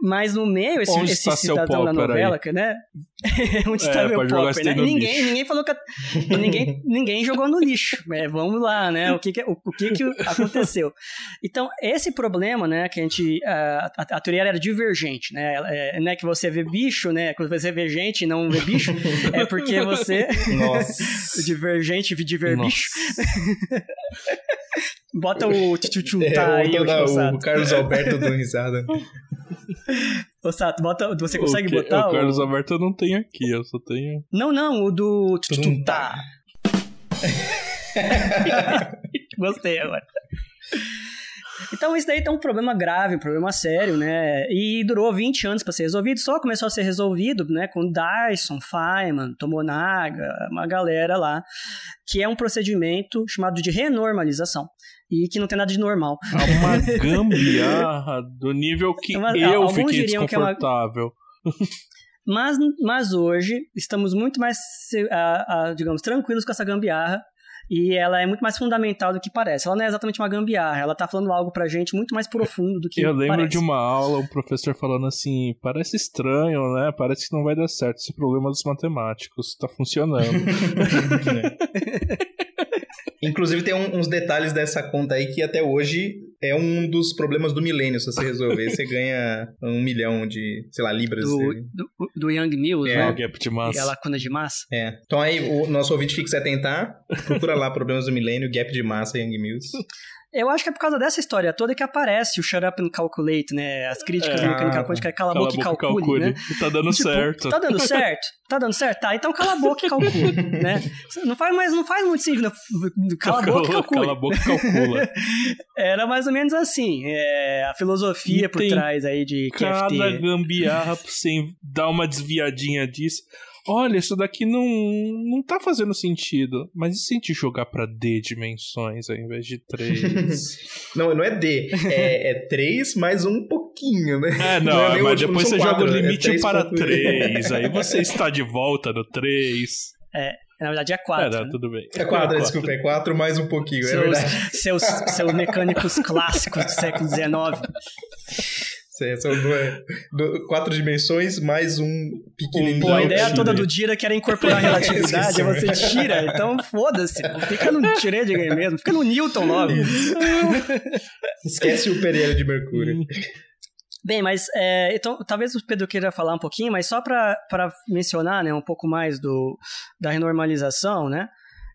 Mas no meio, esse, Onde esse cidadão da novela, que, né? Onde está é, meu popper, né? Ninguém, ninguém falou que. ninguém, ninguém jogou no lixo. É, vamos lá, né? O que, que o, o, que, que aconteceu? Então, esse problema, né, que a gente. A, a, a teoria era divergente, né? É, não é que você vê bicho, né? Quando você vê gente e não vê bicho, é porque você. Nossa. divergente, divergente ver bicho. Bota o tchutchu é, tá aí, o, o Carlos Alberto dando risada. Ô Sato, bota, você consegue o botar o... Carlos Alberto eu não tenho aqui, eu só tenho... Não, não, o do tchutchu tá. Gostei agora. Então isso daí tá um problema grave, um problema sério, né? E durou 20 anos para ser resolvido, só começou a ser resolvido, né, com Dyson, Feynman, Tomonaga, uma galera lá, que é um procedimento chamado de renormalização e que não tem nada de normal. É uma gambiarra do nível que uma, eu fiquei desconfortável. É uma... Mas, mas hoje estamos muito mais, digamos, tranquilos com essa gambiarra e ela é muito mais fundamental do que parece. Ela não é exatamente uma gambiarra, ela tá falando algo pra gente muito mais profundo do que Eu lembro parece. de uma aula, um professor falando assim, parece estranho, né? Parece que não vai dar certo esse problema dos matemáticos, tá funcionando. Inclusive tem um, uns detalhes dessa conta aí que até hoje é um dos problemas do milênio. Se você resolver, você ganha um milhão de, sei lá, libras. Do, do, do Young Mills, é. né? O gap de massa. E a lacuna de massa. É. Então aí, o nosso ouvinte que quiser tentar, procura lá problemas do milênio, gap de massa Young Mills. Eu acho que é por causa dessa história toda que aparece o Shut Up and Calculate, né? As críticas é, da mecânica quântica é cala a boca e calcule, calcule, né? Tá dando tipo, certo. Tá dando certo? Tá dando certo? Tá, então cala a boca e calcule, né? Não faz, mais, não faz muito sentido. Cala a boca e calcule. Cala a boca e calcula. Era mais ou menos assim, é, a filosofia por trás aí de cada Cada gambiarra você dar uma desviadinha disso olha, isso daqui não, não tá fazendo sentido. Mas e se a gente jogar pra D dimensões ao invés de 3? não, não é D. É, é 3 mais um pouquinho, né? É, não, não é mas depois você 4, joga o limite é 3. para 3. aí você está de volta no 3. É, na verdade é 4. É, não, né? tudo bem. É 4, é desculpa, é 4 mais um pouquinho, seus, é verdade. Seus, seus mecânicos clássicos do século XIX. São duas, duas, quatro dimensões mais um pequenininho. Pô, a ideia toda do Dira que era incorporar relatividade, você tira, então foda-se. Fica no Schrödinger mesmo, fica no Newton logo. Esquece o perigo de Mercúrio. Bem, mas é, então talvez o Pedro queira falar um pouquinho, mas só para mencionar né, um pouco mais do, da renormalização, né?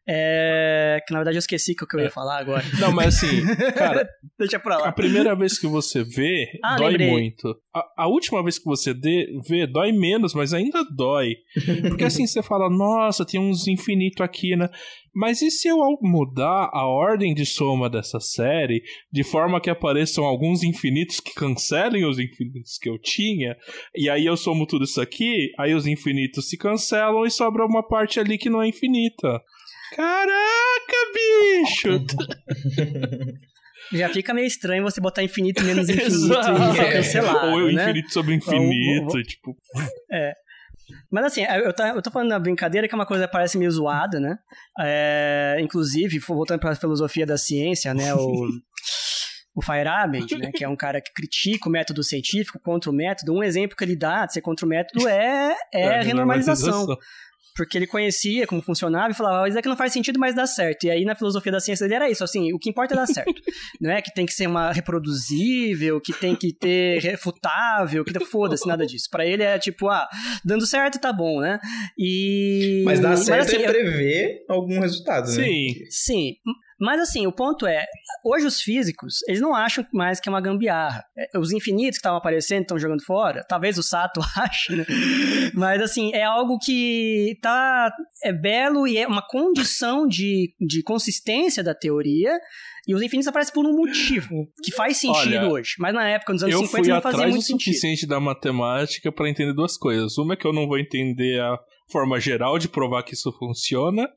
É... Que na verdade eu esqueci o que eu ia é. falar agora. Não, mas assim, cara. Deixa pra lá. A primeira vez que você vê, ah, dói lembrei. muito. A, a, última vez que você dê, vê, dói menos, mas ainda dói. Porque assim você fala, nossa, tem uns infinito aqui, né? Mas e se eu mudar a ordem de soma dessa série de forma que apareçam alguns infinitos que cancelem os infinitos que eu tinha? E aí eu somo tudo isso aqui, aí os infinitos se cancelam e sobra uma parte ali que não é infinita. Caraca, bicho! Já fica meio estranho você botar infinito menos infinito e ser cancelado, Ou né? infinito sobre infinito, tipo... É. Mas assim, eu tô, eu tô falando da brincadeira que é uma coisa que parece meio zoada, né? É, inclusive, voltando para a filosofia da ciência, né? O, o Feyerabend, né? Que é um cara que critica o método científico contra o método. Um exemplo que ele dá de ser contra o método é, é, é a renormalização porque ele conhecia como funcionava e falava, isso aqui não faz sentido, mas dá certo. E aí na filosofia da ciência dele era isso, assim, o que importa é dar certo. não é que tem que ser uma reproduzível, que tem que ter refutável, que foda-se, nada disso. Para ele é tipo, ah, dando certo tá bom, né? E Mas dar certo mas, assim, é prever eu... algum resultado, né? Sim. Sim. Mas assim, o ponto é, hoje os físicos, eles não acham mais que é uma gambiarra. É, os infinitos que estavam aparecendo estão jogando fora, talvez o Sato ache, né? Mas assim, é algo que tá é belo e é uma condição de, de consistência da teoria. E os infinitos aparecem por um motivo que faz sentido Olha, hoje. Mas na época, nos anos 50, não fazia muito sentido. Eu fui atrás o suficiente da matemática para entender duas coisas. Uma é que eu não vou entender a forma geral de provar que isso funciona,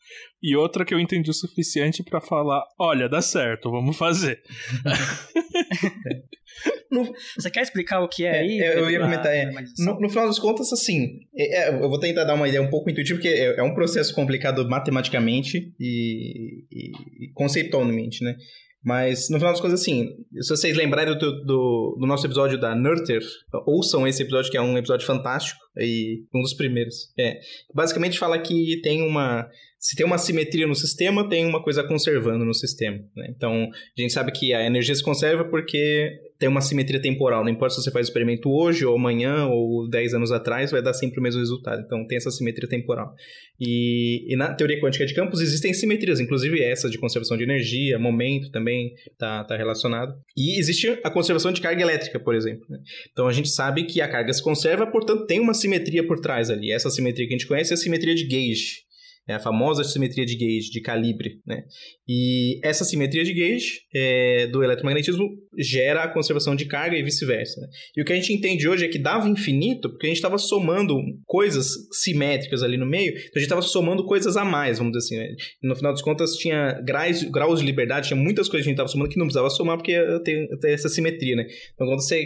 e outra que eu entendi o suficiente para falar: olha, dá certo, vamos fazer. no... Você quer explicar o que é, é aí? Eu ia comentar. É. No, no, final das contas, assim, é, é, eu vou tentar dar uma ideia um pouco intuitiva, porque é, é um processo complicado matematicamente e, e, e conceitualmente, né? Mas, no final das contas, assim, se vocês lembrarem do, do, do, nosso episódio da Nurter, ouçam esse episódio, que é um episódio fantástico, e um dos primeiros. É, basicamente fala que tem uma se tem uma simetria no sistema, tem uma coisa conservando no sistema. Né? Então, a gente sabe que a energia se conserva porque tem uma simetria temporal. Não importa se você faz o experimento hoje, ou amanhã, ou 10 anos atrás, vai dar sempre o mesmo resultado. Então, tem essa simetria temporal. E, e na teoria quântica de campos existem simetrias, inclusive essa de conservação de energia, momento também está tá relacionado. E existe a conservação de carga elétrica, por exemplo. Né? Então, a gente sabe que a carga se conserva, portanto, tem uma simetria por trás ali. Essa simetria que a gente conhece é a simetria de gauge É a famosa simetria de gauge, de calibre, né? E essa simetria de gauge é, do eletromagnetismo gera a conservação de carga e vice-versa. Né? E o que a gente entende hoje é que dava infinito porque a gente estava somando coisas simétricas ali no meio, então a gente estava somando coisas a mais, vamos dizer assim. Né? No final das contas, tinha graus, graus de liberdade, tinha muitas coisas que a gente estava somando que não precisava somar porque tem, essa simetria, né? Então quando você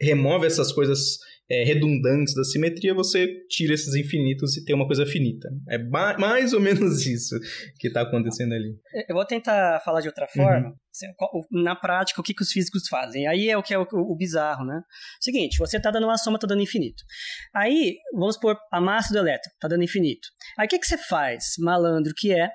remove essas coisas é, redundantes da simetria, você tira esses infinitos e tem uma coisa finita. É mais ou menos isso que está acontecendo ali. Eu vou tentar falar de outra forma. Uhum. Na prática, o que, que os físicos fazem? Aí é o que é o, o bizarro, né? Seguinte, você está dando uma soma, está dando infinito. Aí, vamos supor, a massa do elétron está dando infinito. Aí o que, que você faz, malandro, que é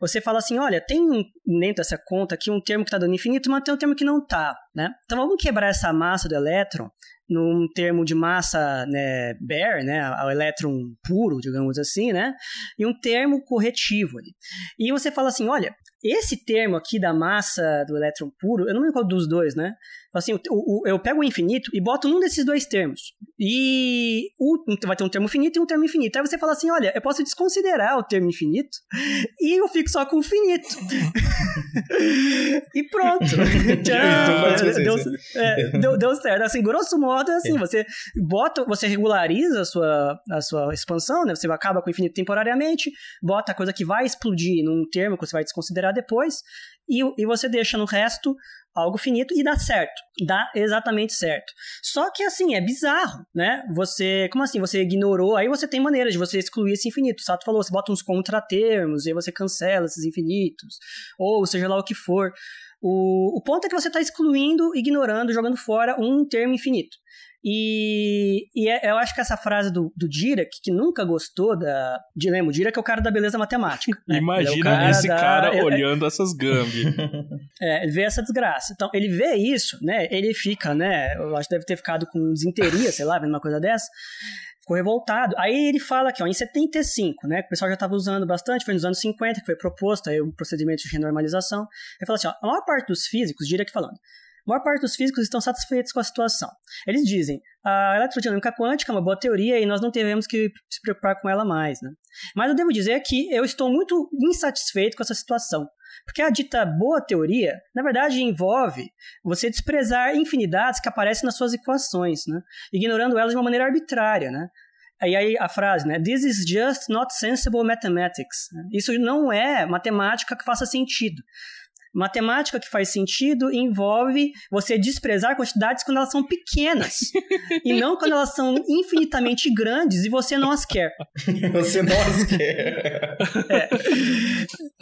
você fala assim, olha, tem dentro dessa conta aqui um termo que está dando infinito, mas tem um termo que não está, né? Então vamos quebrar essa massa do elétron num termo de massa né, bare, né, ao elétron puro, digamos assim, né, e um termo corretivo ali. E você fala assim, olha, esse termo aqui da massa do elétron puro, eu não lembro qual dos dois, né, assim, o, o, eu pego o infinito e boto num desses dois termos. E o, vai ter um termo finito e um termo infinito. Aí você fala assim: olha, eu posso desconsiderar o termo infinito e eu fico só com o finito. e pronto. Tchau. deu, é, deu, deu, certo. Assim, grosso modo, assim, é. você bota, você regulariza a sua, a sua expansão, né? Você acaba com o infinito temporariamente, bota a coisa que vai explodir num termo que você vai desconsiderar depois, e, e você deixa no resto algo finito e dá certo. Dá exatamente certo. Só que assim, é bizarro, né? Você, como assim? Você ignorou, aí você tem maneiras de você excluir esse infinito. O Sato falou, você bota uns contratermos e aí você cancela esses infinitos, ou seja lá o que for. O, o ponto é que você está excluindo, ignorando, jogando fora um termo infinito. E, e é, eu acho que essa frase do, do Dirac, que nunca gostou da. De lembro, o Dirac é o cara da beleza matemática. Né? Imagina é cara esse da, cara olhando essas gambi. é, ele vê essa desgraça. Então, ele vê isso, né? Ele fica, né? Eu acho que deve ter ficado com desinteria, sei lá, vendo uma coisa dessa ficou revoltado. Aí ele fala aqui, ó, em 75, né, que o pessoal já estava usando bastante, foi nos anos 50 que foi proposto aí o procedimento de renormalização. Ele fala assim, ó, a maior parte dos físicos, diria que falando, a maior parte dos físicos estão satisfeitos com a situação. Eles dizem, a eletrodinâmica quântica é uma boa teoria e nós não devemos que se preocupar com ela mais, né? Mas eu devo dizer que eu estou muito insatisfeito com essa situação. Porque a dita boa teoria, na verdade, envolve você desprezar infinidades que aparecem nas suas equações, né? ignorando elas de uma maneira arbitrária. Né? Aí, aí a frase, né? This is just not sensible mathematics. Isso não é matemática que faça sentido. Matemática que faz sentido envolve você desprezar quantidades quando elas são pequenas e não quando elas são infinitamente grandes e você não as quer. você não as quer. É.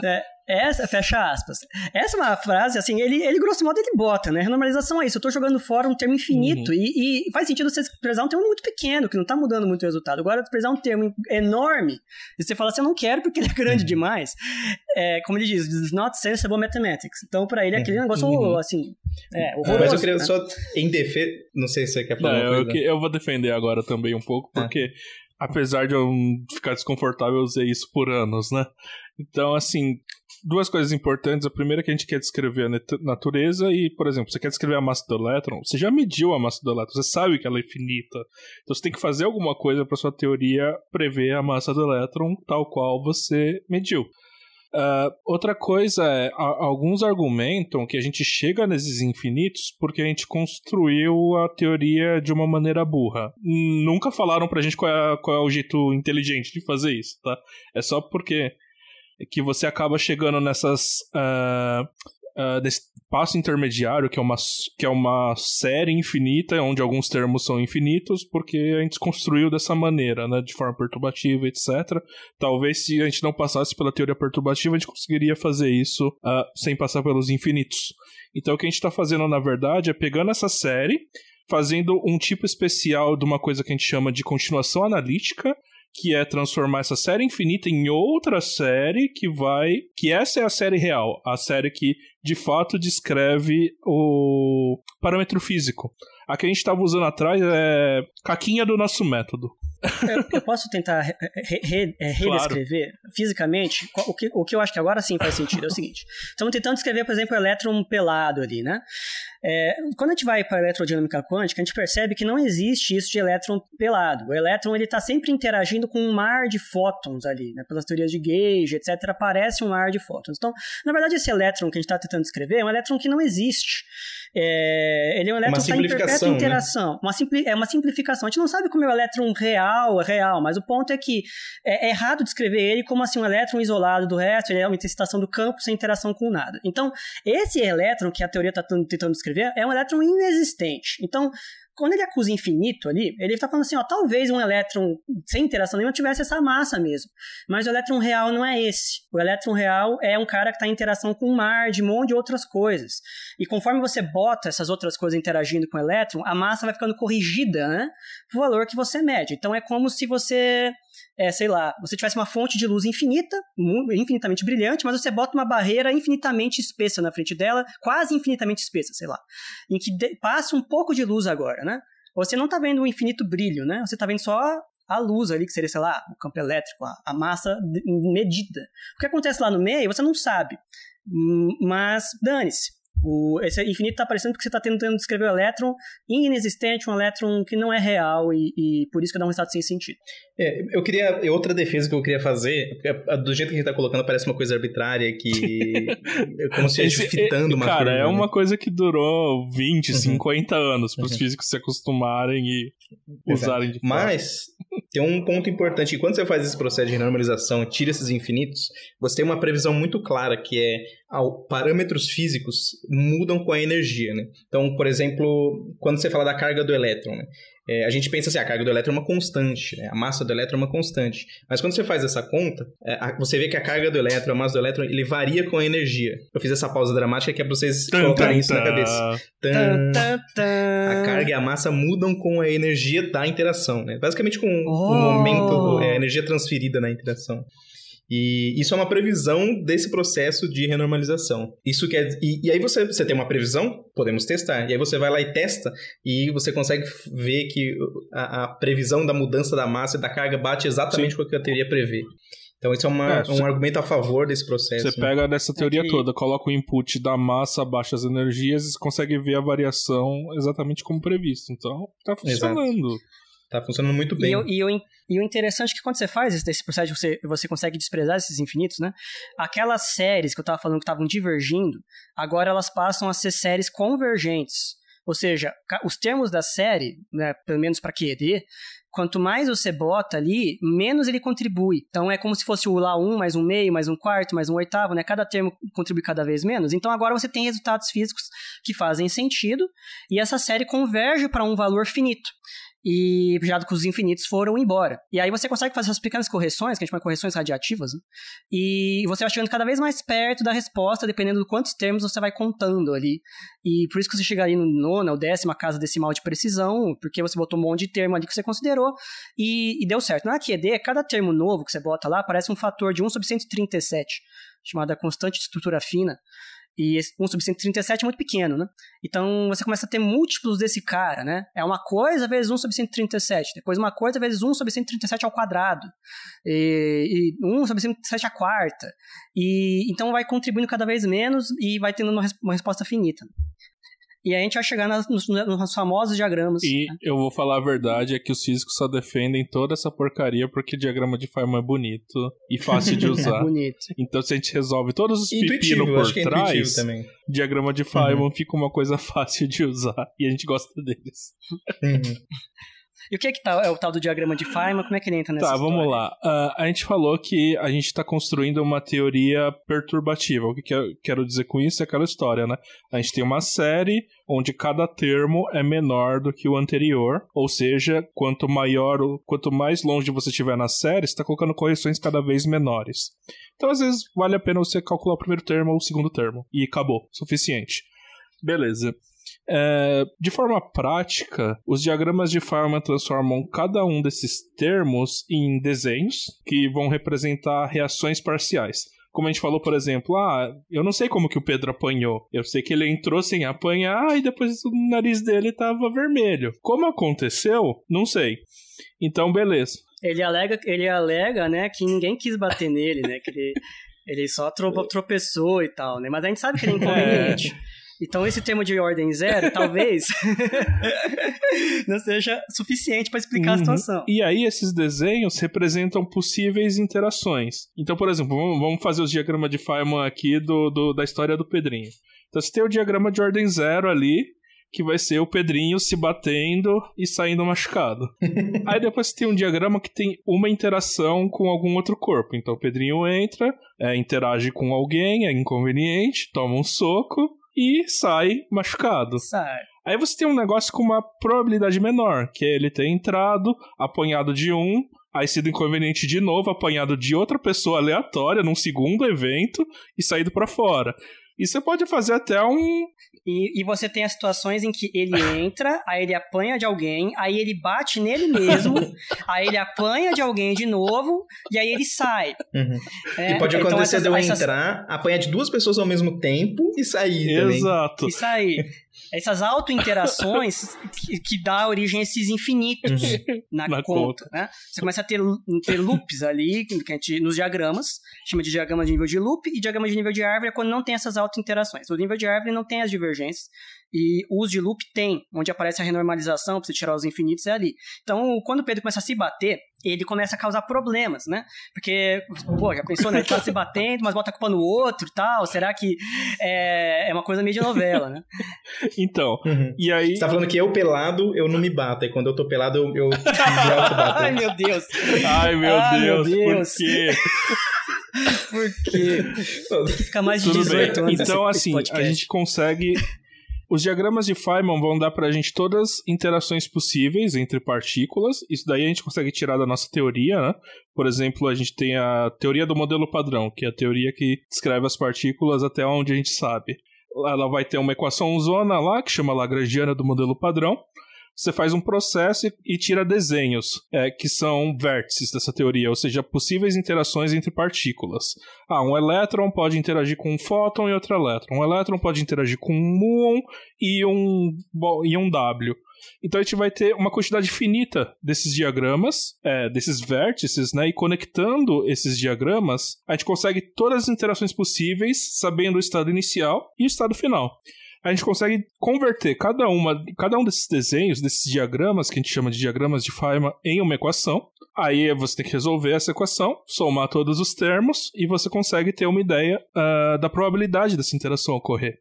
É. Essa, fecha aspas. Essa é uma frase, assim, ele, ele grosso modo, ele bota, né? Renormalização é isso. Eu tô jogando fora um termo infinito uhum. e, e, faz sentido você desprezar um termo muito pequeno, que não tá mudando muito o resultado. Agora, desprezar um termo enorme e você fala assim, eu não quero porque ele é grande uhum. demais. É, como ele diz, it's not sensible mathematics. Então, pra ele, aquele negócio, uhum. assim, é, horroroso. Mas eu queria né? só, em defesa, não sei se você quer falar não, eu, que, eu, vou defender agora também um pouco, ah. porque... Apesar de eu ficar desconfortável, eu usei isso por anos, né? Então, assim, duas coisas importantes. A primeira é que a gente quer descrever a natureza e, por exemplo, você quer descrever a massa do elétron, você já mediu a massa do elétron, você sabe que ela é infinita. Então você tem que fazer alguma coisa para sua teoria prever a massa do elétron tal qual você mediu. Uh, outra coisa é, a, alguns argumentam que a gente chega nesses infinitos porque a gente construiu a teoria de uma maneira burra. Nunca falaram pra gente qual é, qual é o jeito inteligente de fazer isso, tá? É só porque que você acaba chegando nessas. Uh, uh, desse passo intermediário, que é, uma, que é uma série infinita, onde alguns termos são infinitos, porque a gente construiu dessa maneira, né, de forma perturbativa, etc. Talvez se a gente não passasse pela teoria perturbativa, a gente conseguiria fazer isso uh, sem passar pelos infinitos. Então o que a gente está fazendo, na verdade, é pegando essa série, fazendo um tipo especial de uma coisa que a gente chama de continuação analítica, que é transformar essa série infinita em outra série que vai. Que essa é a série real, a série que de fato descreve o parâmetro físico. A que a gente estava usando atrás é caquinha do nosso método. Eu, eu posso tentar re, re, re, redescrever claro. fisicamente o que, o que eu acho que agora sim faz sentido. É o seguinte: estamos tentando descrever, por exemplo, o elétron pelado ali, né? É, quando a gente vai para a eletrodinâmica quântica, a gente percebe que não existe isso de elétron pelado. O elétron ele está sempre interagindo com um mar de fótons ali, né? pelas teorias de Gauge, etc. Aparece um mar de fótons. Então, na verdade, esse elétron que a gente está tentando descrever é um elétron que não existe. É, ele é um elétron que está em perpétua né? interação. Né? Uma simpli, é uma simplificação. A gente não sabe como é o elétron real, é real, mas o ponto é que é, é errado descrever ele como assim um elétron isolado do resto, ele é uma intensitação do campo sem interação com nada. Então, esse elétron que a teoria está tentando descrever é um elétron inexistente. Então, quando ele acusa infinito ali, ele está falando assim, ó, talvez um elétron sem interação nenhuma tivesse essa massa mesmo. Mas o elétron real não é esse. O elétron real é um cara que está em interação com o mar, de um monte de outras coisas. E conforme você bota essas outras coisas interagindo com o elétron, a massa vai ficando corrigida, né? Pro valor que você mede. Então é como se você é, sei lá, você tivesse uma fonte de luz infinita, infinitamente brilhante, mas você bota uma barreira infinitamente espessa na frente dela, quase infinitamente espessa, sei lá, em que passa um pouco de luz agora, né? Você não está vendo um infinito brilho, né? Você está vendo só a luz ali, que seria, sei lá, o campo elétrico, a, massa medida. O que acontece lá no meio, você não sabe. Hum, mas dane-se. O, esse infinito está aparecendo porque você está tentando descrever o elétron inexistente, um elétron que não é real e, e por isso que dá um resultado sem sentido. É, eu queria. Outra defesa que eu queria fazer, do jeito que a gente está colocando, parece uma coisa arbitrária que. é como se estivesse fitando uma Cara, curva, é né? uma coisa que durou 20, uhum. 50 anos para os uhum. físicos se acostumarem e usarem de forma. Mas tem um ponto importante: quando você faz esse processo de normalização, tira esses infinitos, você tem uma previsão muito clara que é ao, parâmetros físicos mudam com a energia, né? Então, por exemplo, quando você fala da carga do elétron, né? É, a gente pensa assim, a carga do elétron é uma constante, né? a massa do elétron é uma constante. Mas quando você faz essa conta, é, a, você vê que a carga do elétron, a massa do elétron, ele varia com a energia. Eu fiz essa pausa dramática que é pra vocês tum, colocarem tum, isso tum. na cabeça. A carga e a massa mudam com a energia da interação, né? Basicamente com oh. o momento, é, a energia transferida na interação. E isso é uma previsão desse processo de renormalização. Isso quer e, e aí você, você tem uma previsão, podemos testar. E aí você vai lá e testa e você consegue ver que a, a previsão da mudança da massa e da carga bate exatamente Sim. com o que a teoria prevê. Então, isso é, uma, é, um argumento a favor desse processo. Você né? pega dessa teoria é que... toda, coloca o input da massa abaixo das energias e consegue ver a variação exatamente como previsto. Então, tá funcionando. Exato. Tá funcionando muito bem. E, e, e, o interessante é que quando você faz esse processo, você, você consegue desprezar esses infinitos, né? Aquelas séries que eu tava falando que estavam divergindo, agora elas passam a ser séries convergentes. Ou seja, os termos da série, né, pelo menos para QED, quanto mais você bota ali, menos ele contribui. Então é como se fosse o lá um mais um meio, mais um quarto, mais um oitavo, né? Cada termo contribui cada vez menos. Então agora você tem resultados físicos que fazem sentido e essa série converge para um valor finito e já que os infinitos foram embora. E aí você consegue fazer essas pequenas correções, que a gente chama de correções radiativas, né? e você vai chegando cada vez mais perto da resposta, dependendo de quantos termos você vai contando ali. E por isso que você chega ali no nona ou décima casa decimal de precisão, porque você botou um monte de termo ali que você considerou e, e deu certo. Na QED, cada termo novo que você bota lá parece um fator de 1 sobre 137, chamada constante de estrutura fina. E 1 sobre 137 é muito pequeno, né? Então você começa a ter múltiplos desse cara, né? É uma coisa vezes 1 sobre 137, depois uma coisa vezes 1 sobre 137 ao quadrado, e, e 1 sobre 137 à quarta. E então vai contribuindo cada vez menos e vai tendo uma resposta finita. E aí a gente vai chegar nas, nos, nos, famosos diagramas. E né? eu vou falar a verdade, é que os físicos só defendem toda essa porcaria porque diagrama de Feynman é bonito e fácil de usar. é bonito. Então se a gente resolve todos os pepinos por é trás, diagrama de Feynman uhum. fica uma coisa fácil de usar e a gente gosta deles. Uhum. E o que é que tá, é o tal do diagrama de Feynman? Como é que ele entra nessa Tá, história? vamos lá. Uh, a gente falou que a gente está construindo uma teoria perturbativa. O que, que eu quero dizer com isso é aquela história, né? A gente tem uma série onde cada termo é menor do que o anterior, ou seja, quanto maior, quanto mais longe você estiver na série, você está colocando correções cada vez menores. Então, às vezes, vale a pena você calcular o primeiro termo ou o segundo termo. E acabou. Suficiente. Beleza. É, de forma prática, os diagramas de Feynman transformam cada um desses termos em desenhos que vão representar reações parciais. Como a gente falou, por exemplo, ah, eu não sei como que o Pedro apanhou. Eu sei que ele entrou sem apanhar e depois o nariz dele estava vermelho. Como aconteceu? Não sei. Então, beleza. Ele alega, ele alega, né, que ninguém quis bater nele, né, que ele, ele só tropeçou e tal, né? Mas a gente sabe que ele é inconveniente. É. Então esse termo de ordem zero, talvez, não seja suficiente para explicar uhum. a situação. E aí esses desenhos representam possíveis interações. Então, por exemplo, vamos fazer os diagramas de Feynman aqui do, do, da história do Pedrinho. Então você tem o diagrama de ordem zero ali, que vai ser o Pedrinho se batendo e saindo machucado. Aí depois tem um diagrama que tem uma interação com algum outro corpo. Então o Pedrinho entra, é, interage com alguém, é inconveniente, toma um soco e sai machucado. Sai. Aí você tem um negócio com uma probabilidade menor, que é ele ter entrado, apanhado de um, aí sido inconveniente de novo, apanhado de outra pessoa aleatória num segundo evento e saído para fora. E você pode fazer até um. E, e você tem as situações em que ele entra, aí ele apanha de alguém, aí ele bate nele mesmo, aí ele apanha de alguém de novo, e aí ele sai. Uhum. É, e pode então acontecer então essas, de eu entrar, essas... apanhar de duas pessoas ao mesmo tempo e sair também. Exato. E sair essas auto-interações que, que dá origem a esses infinitos uhum. na, na, conta, conta, né? Você começa a ter, ter loops ali, que a gente, nos diagramas, chama de diagrama de nível de loop, e diagrama de nível de árvore é quando não tem essas auto-interações. O nível de árvore não tem as divergências, e o uso de loop tem, onde aparece a renormalização, para você tirar os infinitos, é ali. Então, quando o Pedro começa a se bater, ele começa a causar problemas, né? Porque, pô, já pensou, né? Ele tá se batendo, mas bota a culpa no outro e tal. Será que é, é uma coisa meio de novela, né? Então, uhum. e aí... Você tá falando que eu pelado, eu não me bato. E quando eu tô pelado, eu, eu me Ai, meu Deus. Ai, meu Ai, Deus, meu Deus. por quê? por quê? Tem que ficar mais de Tudo 18 bem. anos. Então, assim, a gente consegue os diagramas de Feynman vão dar para a gente todas as interações possíveis entre partículas. Isso daí a gente consegue tirar da nossa teoria, né? Por exemplo, a gente tem a teoria do modelo padrão, que é a teoria que descreve as partículas até onde a gente sabe. Ela vai ter uma equação zona lá, que chama Lagrangiana do modelo padrão você faz um processo e, tira desenhos, é, que são vértices dessa teoria, ou seja, possíveis interações entre partículas. Ah, um elétron pode interagir com um fóton e outro elétron. Um elétron pode interagir com um muon e um, e um W. Então a gente vai ter uma quantidade finita desses diagramas, é, desses vértices, né? E conectando esses diagramas, a gente consegue todas as interações possíveis, sabendo o estado inicial e o estado final a gente consegue converter cada, uma, cada um desses desenhos, desses diagramas, que a gente chama de diagramas de Feynman, em uma equação. Aí você tem que resolver essa equação, somar todos os termos, e você consegue ter uma ideia uh, da probabilidade dessa interação ocorrer.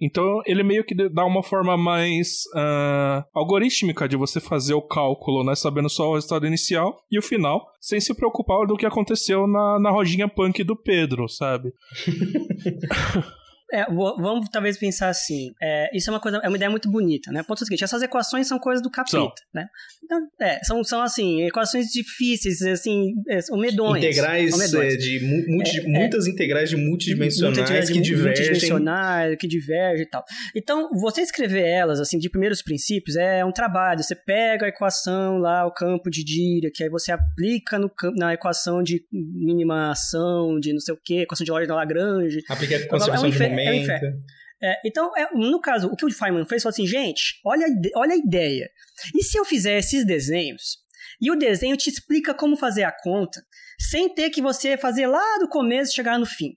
Então, ele meio que dá uma forma mais uh, algorítmica de você fazer o cálculo, né? Sabendo só o resultado inicial e o final, sem se preocupar do que aconteceu na, na rodinha punk do Pedro, sabe? É, vamos talvez pensar assim. É, isso é uma coisa, é uma ideia muito bonita, né? Ponto seguinte, essas equações são coisas do capeta, são. né? Então, é, são, são assim, equações difíceis, assim, é, são medonhas. Integrais medonhas. É, de multi, é, muitas integrais de multidimensionais que divergem. Multidimensionais, que divergem e tal. Então, você escrever elas, assim, de primeiros princípios, é um trabalho. Você pega a equação lá, o campo de Dirac, aí você aplica no, na equação de minimação, de não sei o quê, equação de ordem da Lagrange. Aplica a conservação é um de momento é um inferno. É, então, é, no caso, o que o Feynman fez foi assim, gente, olha, olha a ideia. E se eu fizer esses desenhos, e o desenho te explica como fazer a conta, sem ter que você fazer lá do começo e chegar no fim.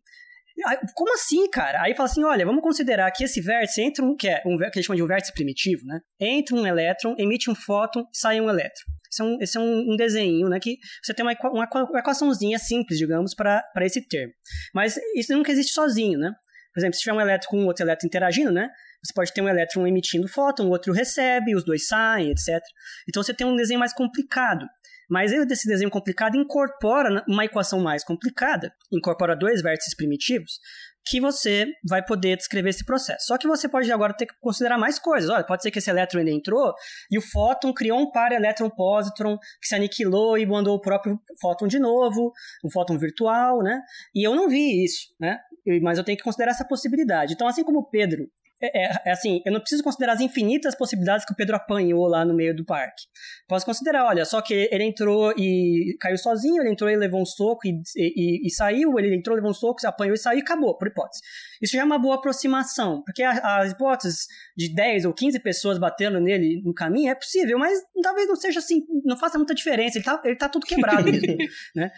Como assim, cara? Aí fala assim, olha, vamos considerar que esse vértice entra um que é um que eles chamam de um vértice primitivo, né? Entra um elétron, emite um fóton, sai um elétron. Esse é um, esse é um, um desenho, né? Que você tem uma, uma, uma equaçãozinha simples, digamos, para esse termo. Mas isso nunca existe sozinho, né? Por exemplo, se tiver um elétron com outro elétron interagindo, né? Você pode ter um elétron emitindo fóton, o outro recebe, os dois saem, etc. Então você tem um desenho mais complicado. Mas esse desenho complicado incorpora uma equação mais complicada, incorpora dois vértices primitivos, que você vai poder descrever esse processo. Só que você pode agora ter que considerar mais coisas. Olha, pode ser que esse elétron ainda entrou e o fóton criou um par elétron-pósitron que se aniquilou e mandou o próprio fóton de novo, um fóton virtual, né? E eu não vi isso, né? Mas eu tenho que considerar essa possibilidade. Então, assim como o Pedro é, é, é, assim, eu não preciso considerar as infinitas possibilidades que o Pedro apanhou lá no meio do parque. Posso considerar, olha, só que ele entrou e caiu sozinho, ele entrou e levou um soco e, e, e saiu, ele entrou, levou um soco, se apanhou e saiu e acabou, por hipótese. Isso já é uma boa aproximação, porque as hipóteses de 10 ou 15 pessoas batendo nele no caminho é possível, mas talvez não seja assim, não faça muita diferença, ele tá, ele tá tudo quebrado mesmo, né?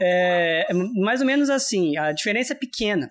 É, é mais ou menos assim, a diferença é pequena.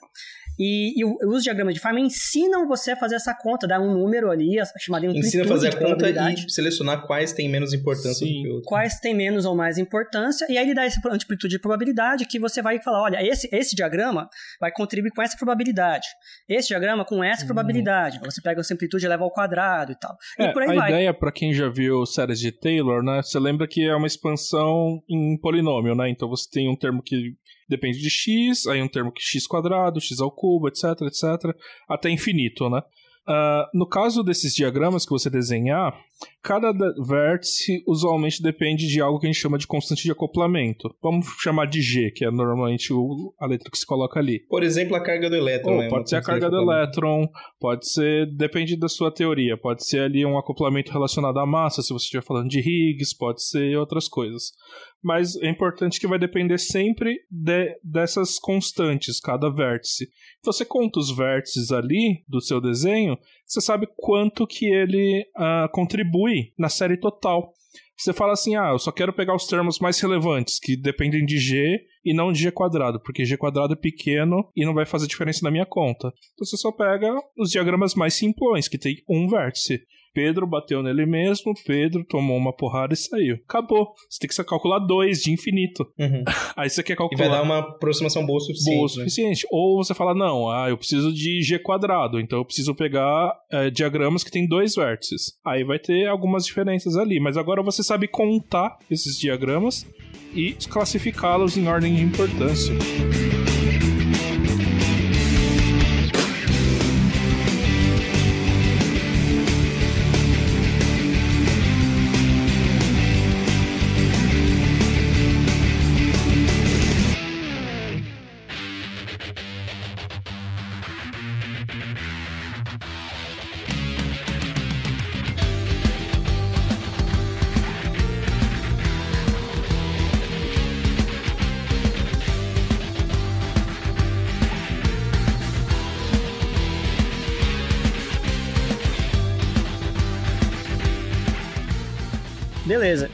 E, e os diagramas de Feynman ensinam você a fazer essa conta, dar um número ali, chamada amplitude Ensina a fazer a conta e selecionar quais têm menos importância Sim. do que outros. Quais têm menos ou mais importância, e aí ele dá essa amplitude de probabilidade que você vai falar, olha, esse, esse diagrama vai contribuir com essa probabilidade. Esse diagrama com essa uhum. probabilidade. Você pega essa amplitude e leva ao quadrado e tal. É, e por aí a vai. ideia, para quem já viu séries de Taylor, né? Você lembra que é uma expansão em polinômio, né? Então você tem um termo que depende de x, aí um termo que x quadrado, x ao cubo, etc, etc, até infinito, né? Uh, no caso desses diagramas que você desenhar, cada vértice usualmente depende de algo que a gente chama de constante de acoplamento. Vamos chamar de G, que é normalmente o, a letra que se coloca ali. Por exemplo, a carga do elétron. Ou, pode ser a carga do elétron, pode ser, depende da sua teoria, pode ser ali um acoplamento relacionado à massa, se você estiver falando de Higgs, pode ser outras coisas mas é importante que vai depender sempre de, dessas constantes, cada vértice. Você conta os vértices ali do seu desenho, você sabe quanto que ele uh, contribui na série total. Você fala assim, ah, eu só quero pegar os termos mais relevantes, que dependem de G e não de G quadrado, porque G quadrado é pequeno e não vai fazer diferença na minha conta. Então você só pega os diagramas mais simplões, que tem um vértice. Pedro bateu nele mesmo, Pedro tomou uma porrada e saiu. Acabou. Você tem que calcular dois de infinito. Uhum. Aí você quer calcular. E vai dar uma aproximação boa o suficiente. Boa o né? suficiente. Né? Ou você fala, não, ah, eu preciso de G quadrado, então eu preciso pegar é, diagramas que tem dois vértices. Aí vai ter algumas diferenças ali, mas agora você sabe contar esses diagramas e classificá-los em ordem de importância.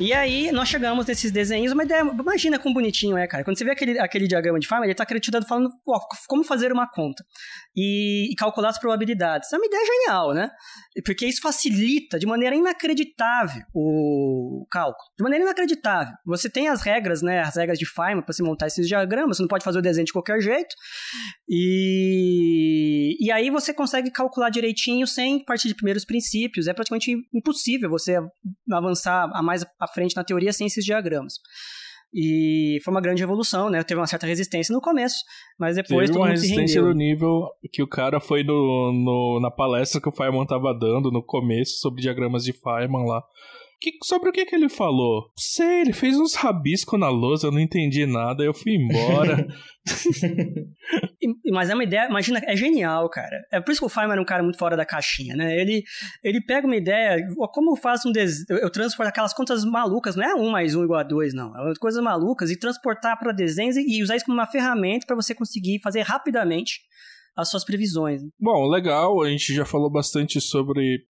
E aí, nós chegamos nesses desenhos, ideia, imagina como bonitinho é, cara. Quando você vê aquele, aquele diagrama de Feynman, ele tá acreditando falando como fazer uma conta e, e, calcular as probabilidades. É uma ideia genial, né? Porque isso facilita de maneira inacreditável o cálculo. De maneira inacreditável. Você tem as regras, né? As regras de Feynman para se montar esses diagramas, você não pode fazer o desenho de qualquer jeito. E, e aí você consegue calcular direitinho sem partir de primeiros princípios. É praticamente impossível você avançar a mais à frente na teoria sem esses diagramas. E foi uma grande evolução, né? Teve uma certa resistência no começo, mas depois Teve todo uma mundo resistência do nível que o cara foi no, no, na palestra que o Feynman tava dando no começo sobre diagramas de Feynman lá. Que, sobre o que, que ele falou? Sei, ele fez uns rabiscos na lousa, eu não entendi nada, eu fui embora. Mas é uma ideia, imagina, é genial, cara. É por isso que o Feynman era um cara muito fora da caixinha, né? Ele, ele pega uma ideia, como eu faço um desenho, eu transporto aquelas contas malucas, não é um mais um igual a dois, não. É coisas malucas, e transportar para desenhos e usar isso como uma ferramenta para você conseguir fazer rapidamente as suas previsões. Bom, legal, a gente já falou bastante sobre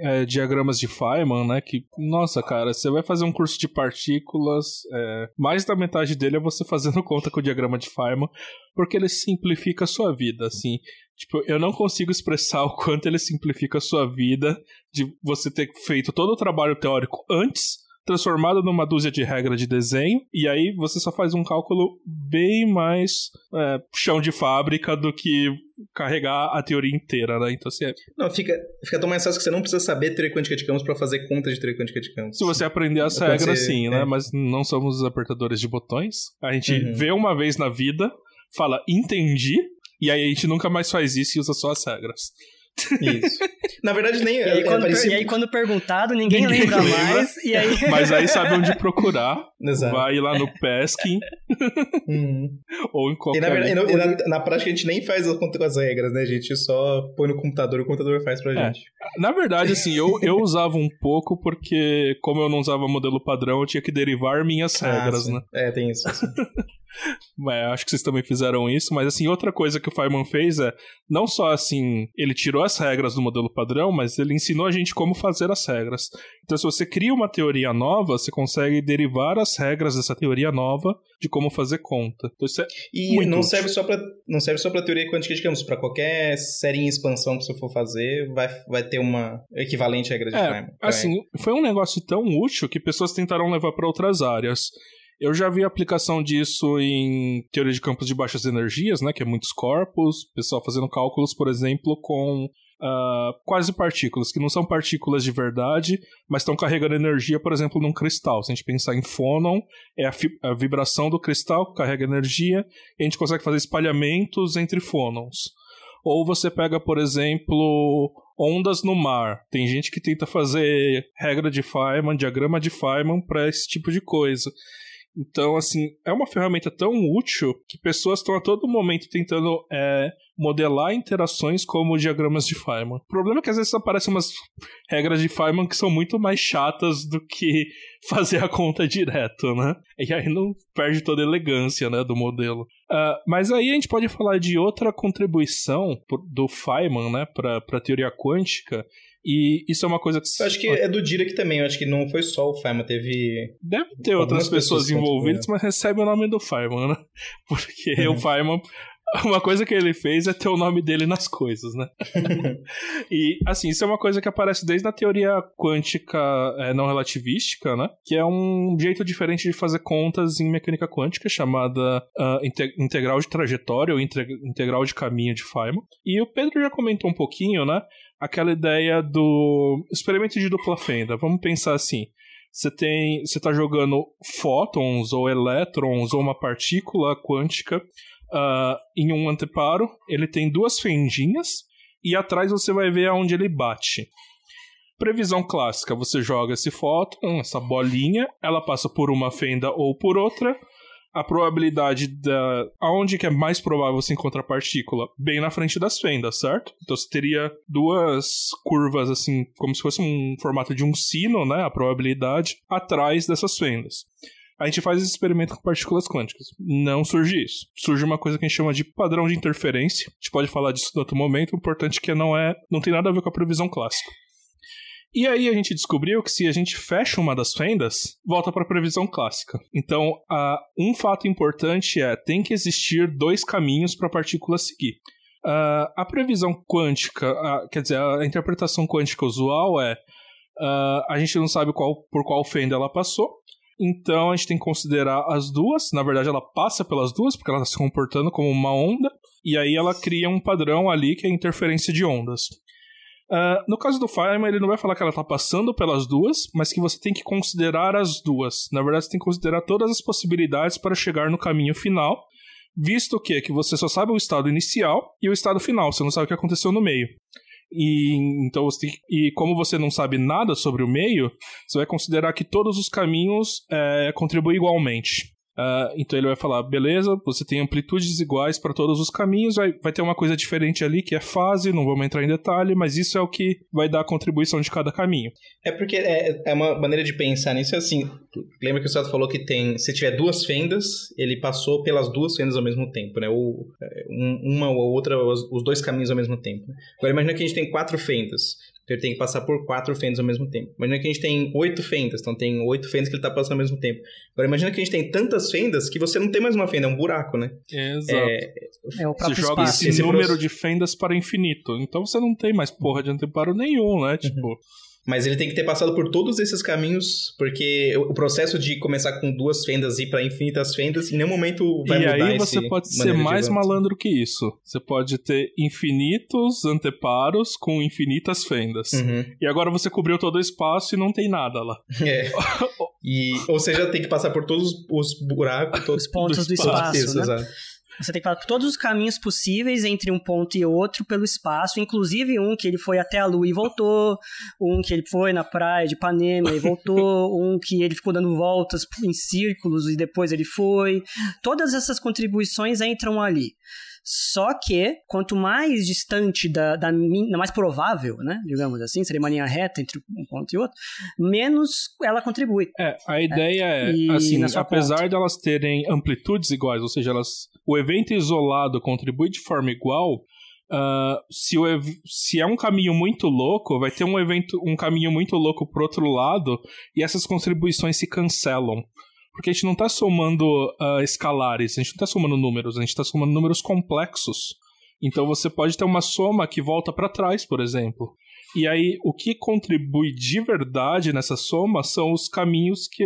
é, diagramas de Feynman, né? Que, nossa, cara, você vai fazer um curso de partículas, é, mais da metade dele é você fazendo conta com o diagrama de Feynman, porque ele simplifica a sua vida, assim. Tipo, eu não consigo expressar o quanto ele simplifica a sua vida de você ter feito todo o trabalho teórico antes transformado numa dúzia de regras de desenho, e aí você só faz um cálculo bem mais é, chão de fábrica do que carregar a teoria inteira, né? Então, assim, é... Não, fica, fica tão mais fácil que você não precisa saber teoria quântica de campos para fazer conta de teoria quântica de campos. Se você aprender as regras, sim, né? É. Mas não somos os apertadores de botões. A gente uhum. vê uma vez na vida, fala, entendi, e aí a gente nunca mais faz isso e usa só as regras. Isso. Na verdade, nem. E aí, é, quando, e aí quando perguntado, ninguém, ninguém lembra, lembra, mais. E aí... Mas aí sabe onde procurar. Exato. Vai lá no Peskin. Uhum. Ou em qualquer. E, na, verdade, e na, na, prática, a gente nem faz com as regras, né? A gente só põe no computador e o computador faz pra é. gente. Na verdade, assim, eu, eu usava um pouco porque, como eu não usava modelo padrão, eu tinha que derivar minhas ah, regras, sim. né? É, tem isso. Mas acho que vocês também fizeram isso, mas assim, outra coisa que o Feynman fez é, não só assim, ele tirou as regras do modelo padrão, mas ele ensinou a gente como fazer as regras. Então, se você cria uma teoria nova, você consegue derivar as regras dessa teoria nova de como fazer conta. Então, isso é e não serve só para não serve só para teoria quântica de campos, para qualquer série em expansão que você for fazer, vai, vai ter uma equivalente regra de é, Feynman. Assim, foi um negócio tão útil que pessoas tentaram levar para outras áreas. Eu já vi aplicação disso em teoria de campos de baixas energias, né, que é muitos corpos, pessoal fazendo cálculos, por exemplo, com uh, quase partículas, que não são partículas de verdade, mas estão carregando energia, por exemplo, num cristal. Se a gente pensar em fônon, é a, a vibração do cristal que carrega energia, e a gente consegue fazer espalhamentos entre fônons. Ou você pega, por exemplo, ondas no mar. Tem gente que tenta fazer regra de Feynman, diagrama de Feynman para esse tipo de coisa. Então, assim, é uma ferramenta tão útil que pessoas estão a todo momento tentando é, modelar interações como diagramas de Feynman. O problema é que às vezes aparecem umas regras de Feynman que são muito mais chatas do que fazer a conta direto, né? E aí não perde toda a elegância, né, do modelo. Uh, mas aí a gente pode falar de outra contribuição do Feynman, né, para a teoria quântica, e isso é uma coisa que. Eu acho que é do Dirac também, eu acho que não foi só o Feynman, teve. Deve ter outras pessoas, pessoas envolvidas, mas recebe o nome do Feynman, né? Porque uhum. o Feynman. Uma coisa que ele fez é ter o nome dele nas coisas, né? e, assim, isso é uma coisa que aparece desde a teoria quântica é, não relativística, né? Que é um jeito diferente de fazer contas em mecânica quântica, chamada uh, integral de trajetória ou integral de caminho de Feynman. E o Pedro já comentou um pouquinho, né? Aquela ideia do experimento de dupla fenda. Vamos pensar assim: você tem, você está jogando fótons ou elétrons ou uma partícula quântica uh, em um anteparo. Ele tem duas fendinhas e atrás você vai ver aonde ele bate. Previsão clássica: você joga esse fóton, essa bolinha, ela passa por uma fenda ou por outra a probabilidade da. Aonde que é mais provável você encontrar partícula? Bem na frente das fendas, certo? Então você teria duas curvas, assim, como se fosse um formato de um sino, né? A probabilidade atrás dessas fendas. A gente faz esse experimento com partículas quânticas. Não surge isso. Surge uma coisa que a gente chama de padrão de interferência. A gente pode falar disso em outro momento. O importante é que não é, não tem nada a ver com a previsão clássica. E aí a gente descobriu que se a gente fecha uma das fendas, volta para a previsão clássica. Então, um fato importante é tem que existir dois caminhos para a partícula seguir. Uh, a previsão quântica, uh, quer dizer, a interpretação quântica usual é a gente não sabe qual, por qual fenda ela passou, então a gente tem que considerar as duas. Na verdade, ela passa pelas duas, porque ela está se comportando como uma onda, e aí ela cria um padrão ali que é interferência de ondas. Uh, no caso do Feynman, ele não vai falar que ela está passando pelas duas, mas que você tem que considerar as duas. Na verdade, você tem que considerar todas as possibilidades para chegar no caminho final, visto que, que você só sabe o estado inicial e o estado final, você não sabe o que aconteceu no meio. E, então tem, e como você não sabe nada sobre o meio, você vai considerar que todos os caminhos é, contribuem igualmente. Uh, então ele vai falar, beleza, você tem amplitudes iguais para todos os caminhos, vai, vai ter uma coisa diferente ali que é fase, não vamos entrar em detalhe, mas isso é o que vai dar a contribuição de cada caminho. É porque é, é uma maneira de pensar nisso assim. Lembra que o Sato falou que tem, se tiver duas fendas, ele passou pelas duas fendas ao mesmo tempo, né? Ou é, um, uma ou outra, os, os, dois caminhos ao mesmo tempo. Agora imagina que a gente tem quatro fendas. Então ele tem que passar por quatro fendas ao mesmo tempo. Imagina que a gente tem oito fendas, então tem oito fendas que ele está passando ao mesmo tempo. Agora imagina que a gente tem tantas fendas que você não tem mais uma fenda, é um buraco, né? Exato. É, é o você joga esse, esse número de fendas para infinito. Então você não tem mais porra de anteparo nenhum, né? Uhum. Mas ele tem que ter passado por todos esses caminhos, porque o processo de começar com duas fendas e ir para infinitas fendas, em nenhum momento vai e mudar E aí você pode ser mais malandro que isso. Você pode ter infinitos anteparos com infinitas fendas. Uhum. E agora você cobriu todo o espaço e não tem nada lá. É. E, ou seja, tem que passar por todos os buracos, todos os pontos do espaço, isso, né? Você tem que falar todos os caminhos possíveis entre um ponto e outro pelo espaço, inclusive um que ele foi até a Lua e voltou, um que ele foi na praia de Ipanema e voltou, um que ele ficou dando voltas em círculos e depois ele foi. Todas essas contribuições entram ali. Só que, quanto mais distante da, da, da, mais provável, né, digamos assim, seria uma linha reta entre um ponto e outro, menos ela contribui. É, a ideia é, é assim, apesar conta. de elas terem amplitudes iguais, ou seja, elas, o evento isolado contribui de forma igual, Uh, se, o, se é um caminho muito louco, vai ter um evento, um caminho muito louco pro outro lado, e essas contribuições se cancelam. Porque a gente não está somando uh, escalares, a gente não está somando números, a gente está somando números complexos. Então você pode ter uma soma que volta para trás, por exemplo. E aí, o que contribui de verdade nessa soma são os caminhos que,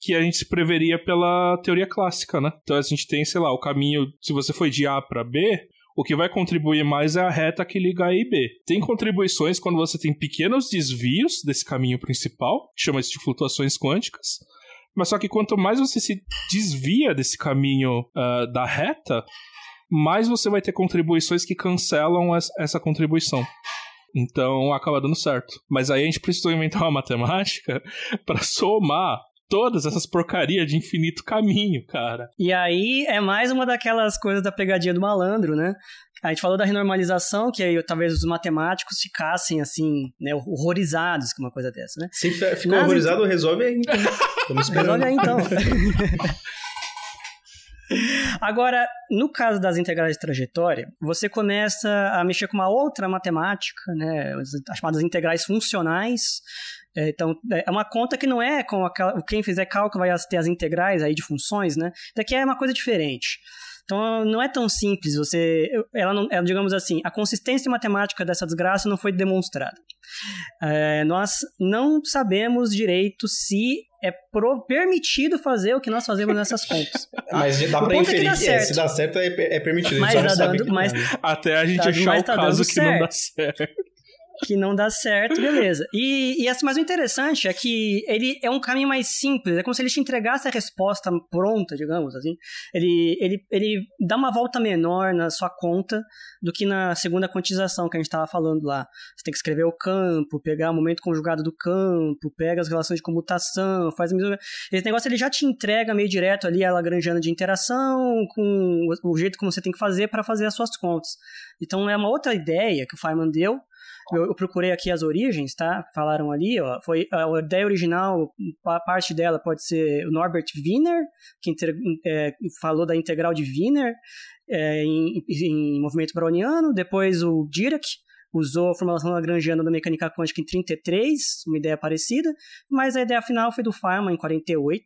que a gente preveria pela teoria clássica, né? Então a gente tem, sei lá, o caminho, se você foi de A para B, o que vai contribuir mais é a reta que liga A e B. Tem contribuições quando você tem pequenos desvios desse caminho principal, chama-se de flutuações quânticas, mas só que quanto mais você se desvia desse caminho uh, da reta, mais você vai ter contribuições que cancelam essa contribuição. Então acaba dando certo. Mas aí a gente precisou inventar uma matemática para somar todas essas porcarias de infinito caminho, cara. E aí é mais uma daquelas coisas da pegadinha do malandro, né? A gente falou da renormalização, que aí talvez os matemáticos ficassem assim, né, horrorizados com uma coisa dessa, né? Se ficou horrorizado, resolve aí então. resolve aí então. Agora, no caso das integrais de trajetória, você começa a mexer com uma outra matemática, né, as chamadas integrais funcionais. É, então, é uma conta que não é com aquela, quem fizer cálculo vai ter as integrais aí de funções, né? Daqui é uma coisa diferente. Então não é tão simples você. Ela não, ela, digamos assim, a consistência matemática dessa desgraça não foi demonstrada. É, nós não sabemos direito se é pro, permitido fazer o que nós fazemos nessas contas. Mas dá pra inferir é que, se dá certo é, é permitido. Mas tá dando, mas, Até a gente tá, achar o tá caso que certo. não dá certo que não dá certo, beleza. E, e assim, mas o interessante é que ele é um caminho mais simples, é como se ele te entregasse a resposta pronta, digamos assim. Ele, ele, ele dá uma volta menor na sua conta do que na segunda quantização que a gente estava falando lá. Você tem que escrever o campo, pegar o momento conjugado do campo, pega as relações de comutação, faz a mesma... Esse negócio ele já te entrega meio direto ali a Lagrangiana de interação, com o jeito como você tem que fazer para fazer as suas contas. Então é uma outra ideia que o Feynman deu, eu, eu, procurei aqui as origens, tá? Falaram ali, ó. Foi a ideia original, a parte dela pode ser o Norbert Wiener, que inter, é, falou da integral de Wiener é, em, em movimento browniano. Depois o Dirac usou a formulação lagrangiana da mecânica quântica em 33, uma ideia parecida, mas a ideia final foi do Feynman em 48,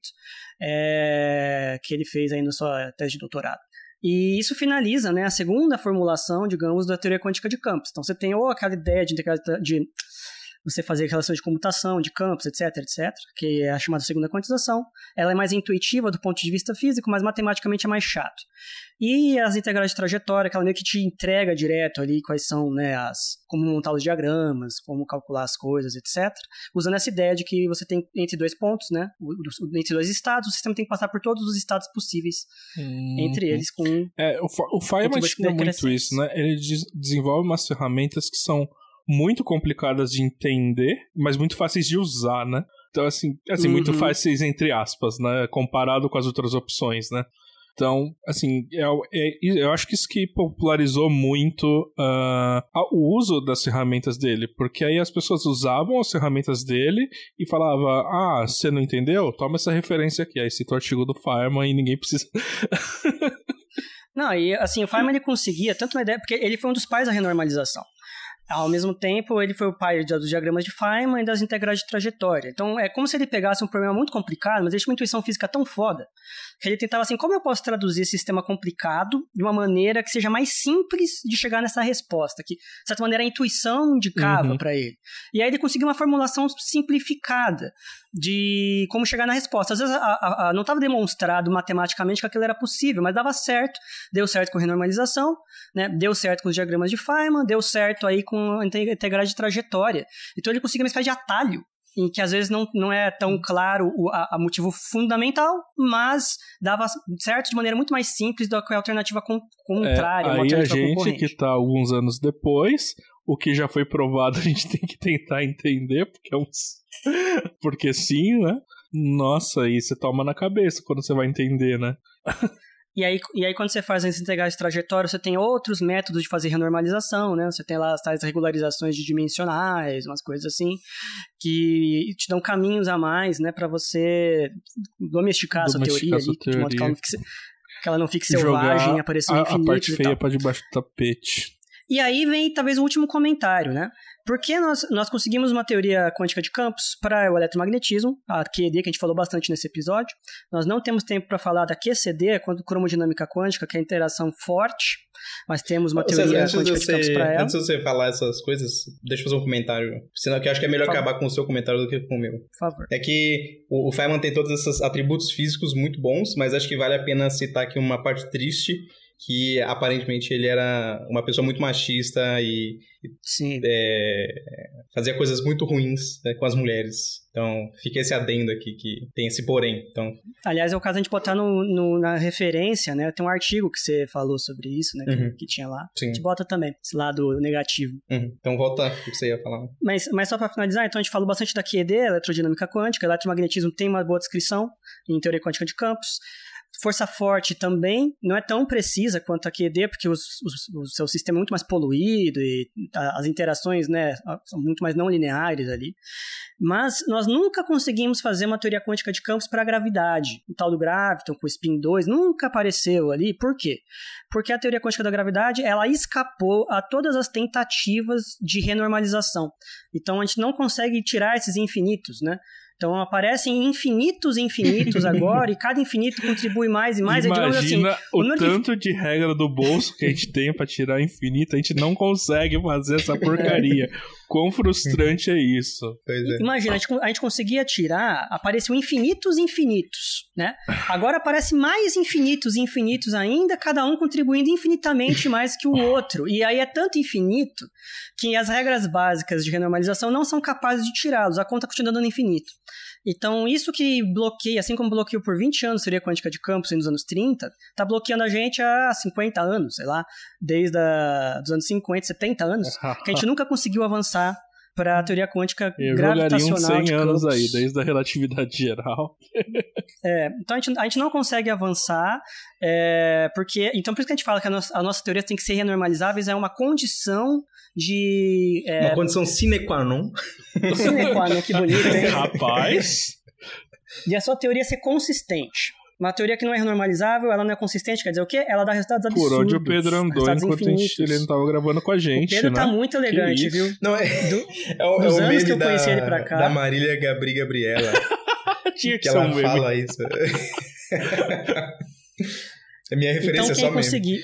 é, que ele fez aí na sua tese de doutorado. E isso finaliza né, a segunda formulação, digamos, da teoria quântica de campos. Então você tem ou aquela ideia de, de você fazer relações de comutação, de campos, etc, etc, que é a chamada segunda quantização. Ela é mais intuitiva do ponto de vista físico, mas matematicamente é mais chato. E as integrais de trajetória, aquela meio que te entrega direto ali quais são, né, as como montar os diagramas, como calcular as coisas, etc. Usando essa ideia de que você tem entre dois pontos, né, entre dois estados, o sistema tem que passar por todos os estados possíveis hum, entre eles com É, o, o Feynman tinha muito isso, né? Ele desenvolve umas ferramentas que são muito complicadas de entender, mas muito fáceis de usar, né? Então, assim, assim uhum. muito fáceis entre aspas, né? Comparado com as outras opções, né? Então, assim, é, é, eu acho que isso que popularizou muito uh, o uso das ferramentas dele, porque aí as pessoas usavam as ferramentas dele e falavam, ah, você não entendeu? Toma essa referência aqui. Aí cita o artigo do Fireman e ninguém precisa... não, e assim, o Feynman ele conseguia tanto uma ideia, porque ele foi um dos pais da renormalização. Ao mesmo tempo, ele foi o pai dos diagramas de Feynman e das integrais de trajetória. Então, é como se ele pegasse um problema muito complicado, mas ele tinha uma intuição física tão foda, que ele tentava assim, como eu posso traduzir esse sistema complicado de uma maneira que seja mais simples de chegar nessa resposta, que, de certa maneira, a intuição indicava uhum. para ele. E aí ele conseguiu uma formulação simplificada de como chegar na resposta. Às vezes a, a, a, não estava demonstrado matematicamente que aquilo era possível, mas dava certo, deu certo com a renormalização, né? deu certo com os diagramas de Feynman, deu certo aí com a integral de trajetória. Então ele conseguiu uma espécie de atalho em que às vezes não, não é tão claro o a, a motivo fundamental, mas dava certo de maneira muito mais simples do que a alternativa con, contrária. É, aí a alternativa gente concorrente. que tá alguns anos depois, o que já foi provado a gente tem que tentar entender, porque é um... porque sim, né? Nossa, aí você toma na cabeça quando você vai entender, né? E aí, e aí, quando você faz esses integrais de trajetória, você tem outros métodos de fazer renormalização, né? Você tem lá as tais regularizações de dimensionais, umas coisas assim, que te dão caminhos a mais, né, para você domesticar, a sua teoria Domesticar ali, de modo que ela não fique, que ela não fique selvagem e apareça o a, a infinito parte e feia tal. pra debaixo do tapete. E aí vem talvez o último comentário, né? Porque nós, nós conseguimos uma teoria quântica de campos para o eletromagnetismo, a QED, que a gente falou bastante nesse episódio. Nós não temos tempo para falar da QCD, quando cromodinâmica quântica, que é a interação forte, mas temos uma teoria de quântica de campos você, para ela. antes de você falar essas coisas, deixa eu fazer um comentário. Senão que acho que é melhor Por acabar com o seu comentário do que com o meu. Por favor. É que o, o Feynman tem todos esses atributos físicos muito bons, mas acho que vale a pena citar aqui uma parte triste, que aparentemente ele era uma pessoa muito machista e é, fazia coisas muito ruins né, com as mulheres. Então, fica esse adendo aqui que tem esse porém. Então, Aliás, é o caso de a gente botar no, no- na referência, né? Tem um artigo que você falou sobre isso, né? Que, Uhum. que tinha lá. sim. A gente bota também esse lado negativo. Uhum. Então, volta o que você ia falar. Mas, mas só para finalizar, então a gente falou bastante da QED, eletrodinâmica quântica, eletromagnetismo tem uma boa descrição em teoria quântica de campos. Força forte também não é tão precisa quanto a QED, porque os, os- o seu sistema é muito mais poluído e as interações né, são muito mais não lineares ali. Mas nós nunca conseguimos fazer uma teoria quântica de campos para a gravidade. O tal do graviton com o spin 2 nunca apareceu ali. Por quê? Porque a teoria quântica da gravidade ela escapou a todas as tentativas de renormalização. Então a gente não consegue tirar esses infinitos, né? Então aparecem infinitos infinitos agora e cada infinito contribui mais e mais. É, assim, Imagina o o número de- tanto de regra do bolso que a gente tem pra tirar infinito, a gente não consegue fazer essa porcaria. Quão frustrante é isso? Pois é. Imagina, a gente, a gente conseguia tirar, apareciam infinitos infinitos, né? Agora aparece mais infinitos infinitos ainda, cada um contribuindo infinitamente mais que o outro. E aí é tanto infinito que as regras básicas de renormalização não são capazes de tirá-los, a conta continua dando infinito. Então, isso que bloqueia, assim como bloqueou por 20 anos a teoria quântica de campos nos anos 30, tá bloqueando a gente há 50 anos, sei lá, desde a, dos anos 50, 70 anos, que a gente nunca conseguiu avançar para a teoria quântica Eu jogaria uns gravitacional 100 de anos aí, desde a relatividade geral. É, então a gente, a gente não consegue avançar, é, porque. Então por isso que a gente fala que a nossa, a nossa teoria tem que ser renormalizáveis, é uma condição de. É, Uma condição sine qua non. sine qua non, que bonito, hein? Rapaz, De a sua teoria ser consistente. Uma teoria que não é renormalizável, ela não é consistente, quer dizer o quê? Ela dá resultados absurdos. por onde o Pedro andou enquanto a gente- infinitos. ele não tava gravando com a O gente, Pedro né? tá muito elegante, viu? Não, é, Do- é o, é dos o anos que eu da, conheci ele pra cá. da Marília Gabri Gabriela. Tinha que que ser ela um meme. fala isso. é minha referência Então, só quem mesmo. conseguir,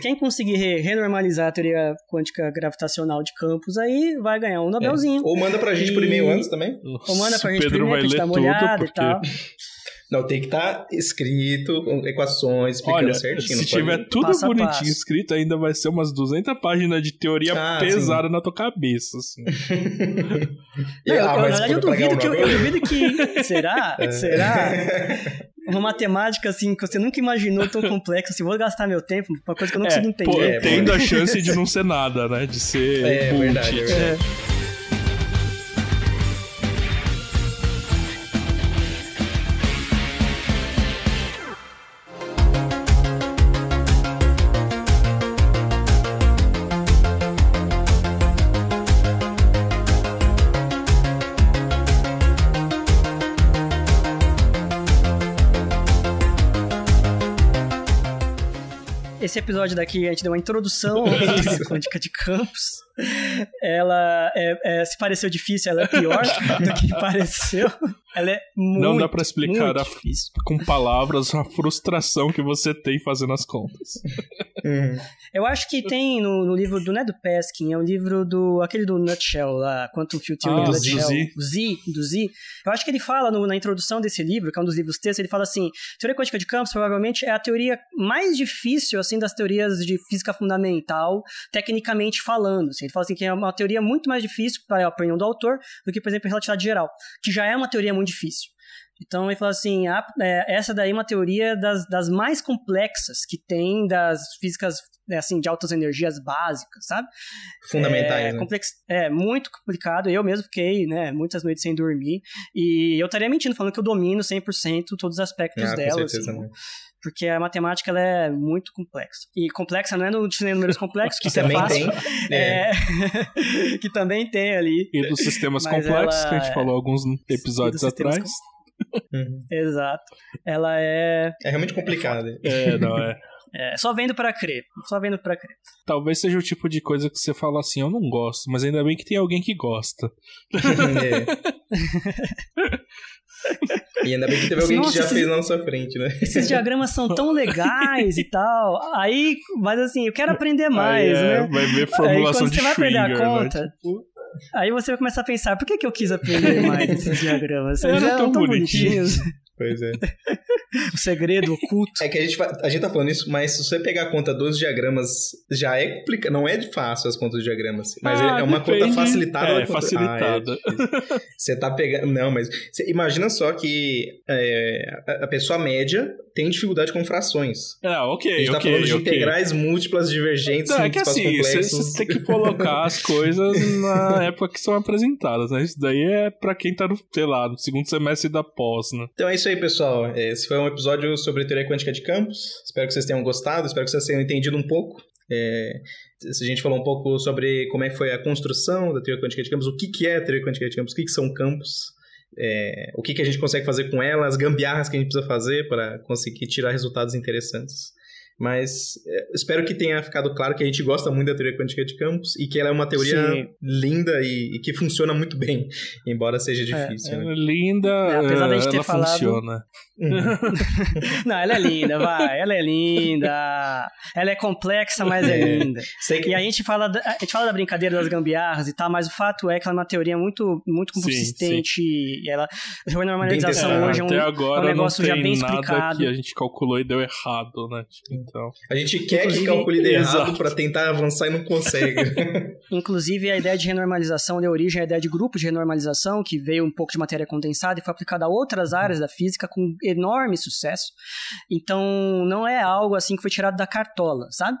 quem conseguir re- renormalizar a teoria quântica gravitacional de campos aí vai ganhar um Nobelzinho. Ou manda pra gente por E- e-mail antes também. Ou manda pra gente Pedro primeiro, vai pra gente ler dar uma porque... e tal. Não, tem que estar escrito, com equações, explicando Olha, certinho. se tiver pode- tudo Passo a bonitinho escrito, ainda vai ser umas 200 páginas de teoria Ah, pesada na tua cabeça, assim. Não, eu, Ah, eu, na mas verdade, eu duvido que. Eu duvido que. Será? É. Será? Uma matemática assim que você nunca imaginou tão complexa, assim, vou gastar meu tempo pra coisa que eu não consigo entender. pô, É, tendo a chance de não ser nada, né? De ser É, bullshit. verdade, é verdade. Esse episódio daqui a gente deu uma introdução à teoria quântica de campos. Ela é- é, se pareceu difícil, ela é pior do que pareceu. Ela é muito, Não dá pra explicar a, com palavras a frustração que você tem fazendo as contas. Uhum. Eu acho que tem no, no livro do, não é do Peskin, é o livro do, aquele do Nutshell lá, Quantum Field Theory Ah, do do Nutshell. Z. O Z, do Z. Eu acho que ele fala no- na introdução desse livro, que é um dos livros textos, ele fala assim, teoria quântica de campos provavelmente é a teoria mais difícil, assim, das teorias de física fundamental, tecnicamente falando. Assim. Ele fala assim que é uma teoria muito mais difícil, para a opinião do autor, do que, por exemplo, a relatividade geral, que já é uma teoria muito difícil. Então ele fala assim, a- é, essa daí é uma teoria das, das mais complexas que tem das físicas né, assim de altas energias básicas, sabe? Fundamentais, é, né? complex- é muito complicado. Eu mesmo fiquei, né, muitas noites sem dormir e eu estaria mentindo falando que eu domino 100% todos os aspectos Ah, com dela, certeza, assim, né? Porque a matemática ela é muito complexa. E complexa não é no de números complexos, que Que isso é também fácil. tem. É. É, que também tem ali. E dos sistemas Mas complexos, ela que a gente é- falou alguns episódios atrás. Uhum. Exato. Ela é, É realmente complicado. É, não, é. é só vendo pra crer. Só vendo pra crer. Talvez seja o tipo de coisa que você fala assim, eu não gosto, mas ainda bem que tem alguém que gosta. É. E ainda bem que teve alguém Nossa, que já esses- fez na nossa frente, né? Esses diagramas são tão legais e tal. Aí, mas assim, eu quero aprender mais, Aí, é, né? Vai ver Aí formulação quando de você vai perder a né? conta, aí você vai começar a pensar, por que, que eu quis aprender mais esses diagramas? Eram Eles eram tão tão bonitinhos. bonitinhos. Pois é. O segredo oculto. É que a gente, a gente tá falando isso, mas se você pegar a conta dos diagramas, já é complicado. Não é de fácil as contas dos diagramas. Mas Ah, é uma depende. conta facilitada. É, conta- facilitada. Ah, é você tá pegando. Não, mas. Você imagina só que é, a- pessoa média tem dificuldade com frações. É, ok, A gente tá ok, falando de ok. integrais múltiplas divergentes Não, é que assim, você tem que colocar as coisas na época que são apresentadas, né? Isso daí é pra quem tá no, sei lá, no segundo semestre da pós, né? Então é isso aí, pessoal. Esse foi um episódio sobre teoria quântica de campos. Espero que vocês tenham gostado, espero que vocês tenham entendido um pouco. É, a gente falou um pouco sobre como é que foi a construção da teoria quântica de campos, o que, que é a teoria quântica de campos, o que, que são campos, é, o que, que a gente consegue fazer com ela, as gambiarras que a gente precisa fazer para conseguir tirar resultados interessantes. Mas é, espero que tenha ficado claro que a gente gosta muito da teoria quântica de campos e que ela é uma teoria Sim. linda e, e que funciona muito bem, embora seja difícil. né? É linda, É, apesar da gente ter ela falado- funciona. Uhum. Não, ela é linda, vai. Ela é linda. Ela é complexa, mas é, É. linda. Sei que E a gente, fala da, a gente fala da brincadeira das gambiarras e tal, mas o fato é que ela é uma teoria muito, muito Sim, consistente. E ela, a normalização hoje é um, Até agora um negócio não já bem nada explicado. que a gente calculou e deu errado, né? Então, A gente quer Inclusive- que calcule de errado pra tentar avançar e não consegue. Inclusive, a ideia de renormalização deu origem à ideia de grupo de renormalização, que veio um pouco de matéria condensada e foi aplicada a outras áreas da física com enorme sucesso. Então, não é algo assim que foi tirado da cartola, sabe?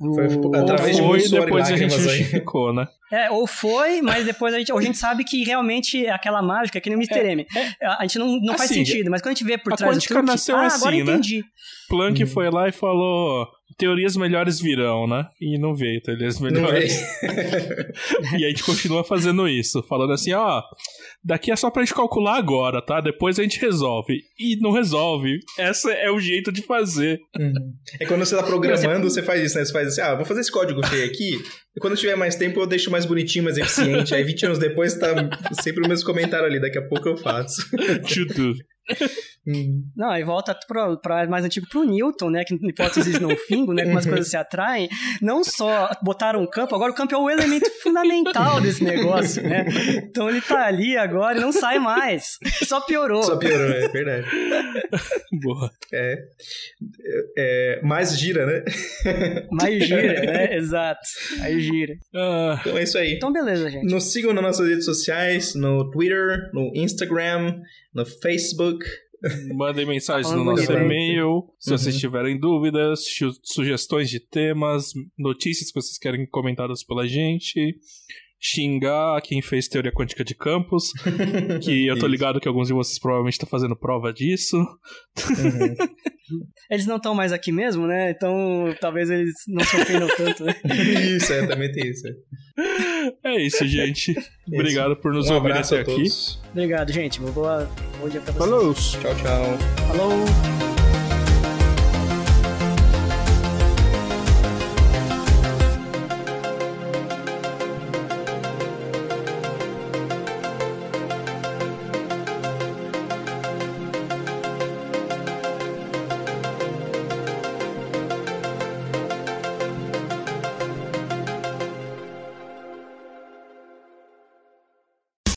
O- Foi através de foi depois a gente justificou, né? É, ou foi, mas depois a gente, ou a gente sabe que realmente é aquela mágica, que nem o Mr. M. A gente não, não faz Assim, sentido, mas quando a gente vê por a trás do truque, nasceu ah, assim, agora né? entendi. Planck Uhum. foi lá e falou: teorias melhores virão, né? E não veio teorias melhores. E a gente continua fazendo isso, falando assim, ó, daqui é só pra gente calcular agora, tá? Depois a gente resolve. E não resolve. Esse é o jeito de fazer. Uhum. É quando você tá programando, você faz isso, né? Você faz assim, ah, vou fazer esse código feio aqui, e quando tiver mais tempo eu deixo mais bonitinho, mais eficiente. Aí 20 anos depois tá sempre o mesmo comentário ali, daqui a pouco eu faço. Tudo. Uhum. Não, aí volta pro, pra mais antigo pro Newton, né? Que hipóteses não fingam, né? Como as coisas se atraem. Não só botaram um campo, agora o campo é o elemento fundamental desse negócio, né? Então ele tá ali agora e não sai mais. Só piorou. Só piorou, é verdade. Boa. É, é, mais gira, né? Mais gira, né? Exato. Aí gira. Ah, Então é isso aí. Então, beleza, gente. Nos sigam nas nossas redes sociais, no Twitter, no Instagram, no Facebook. Mandem mensagens no nosso e-mail. Se Uhum. vocês tiverem dúvidas, su- sugestões de temas, notícias que vocês querem comentadas pela gente. Xingar quem fez teoria quântica de campos, que eu tô Isso. ligado que alguns de vocês provavelmente estão fazendo prova disso. Uhum. Eles não estão mais aqui mesmo, né? Então talvez eles não se ofendam tanto, né? Isso, é, também tem isso. É isso, gente. Obrigado por nos Um ouvir até a aqui. Obrigado, gente. Boa, bom dia pra vocês. Falou! Tchau, tchau. Falou.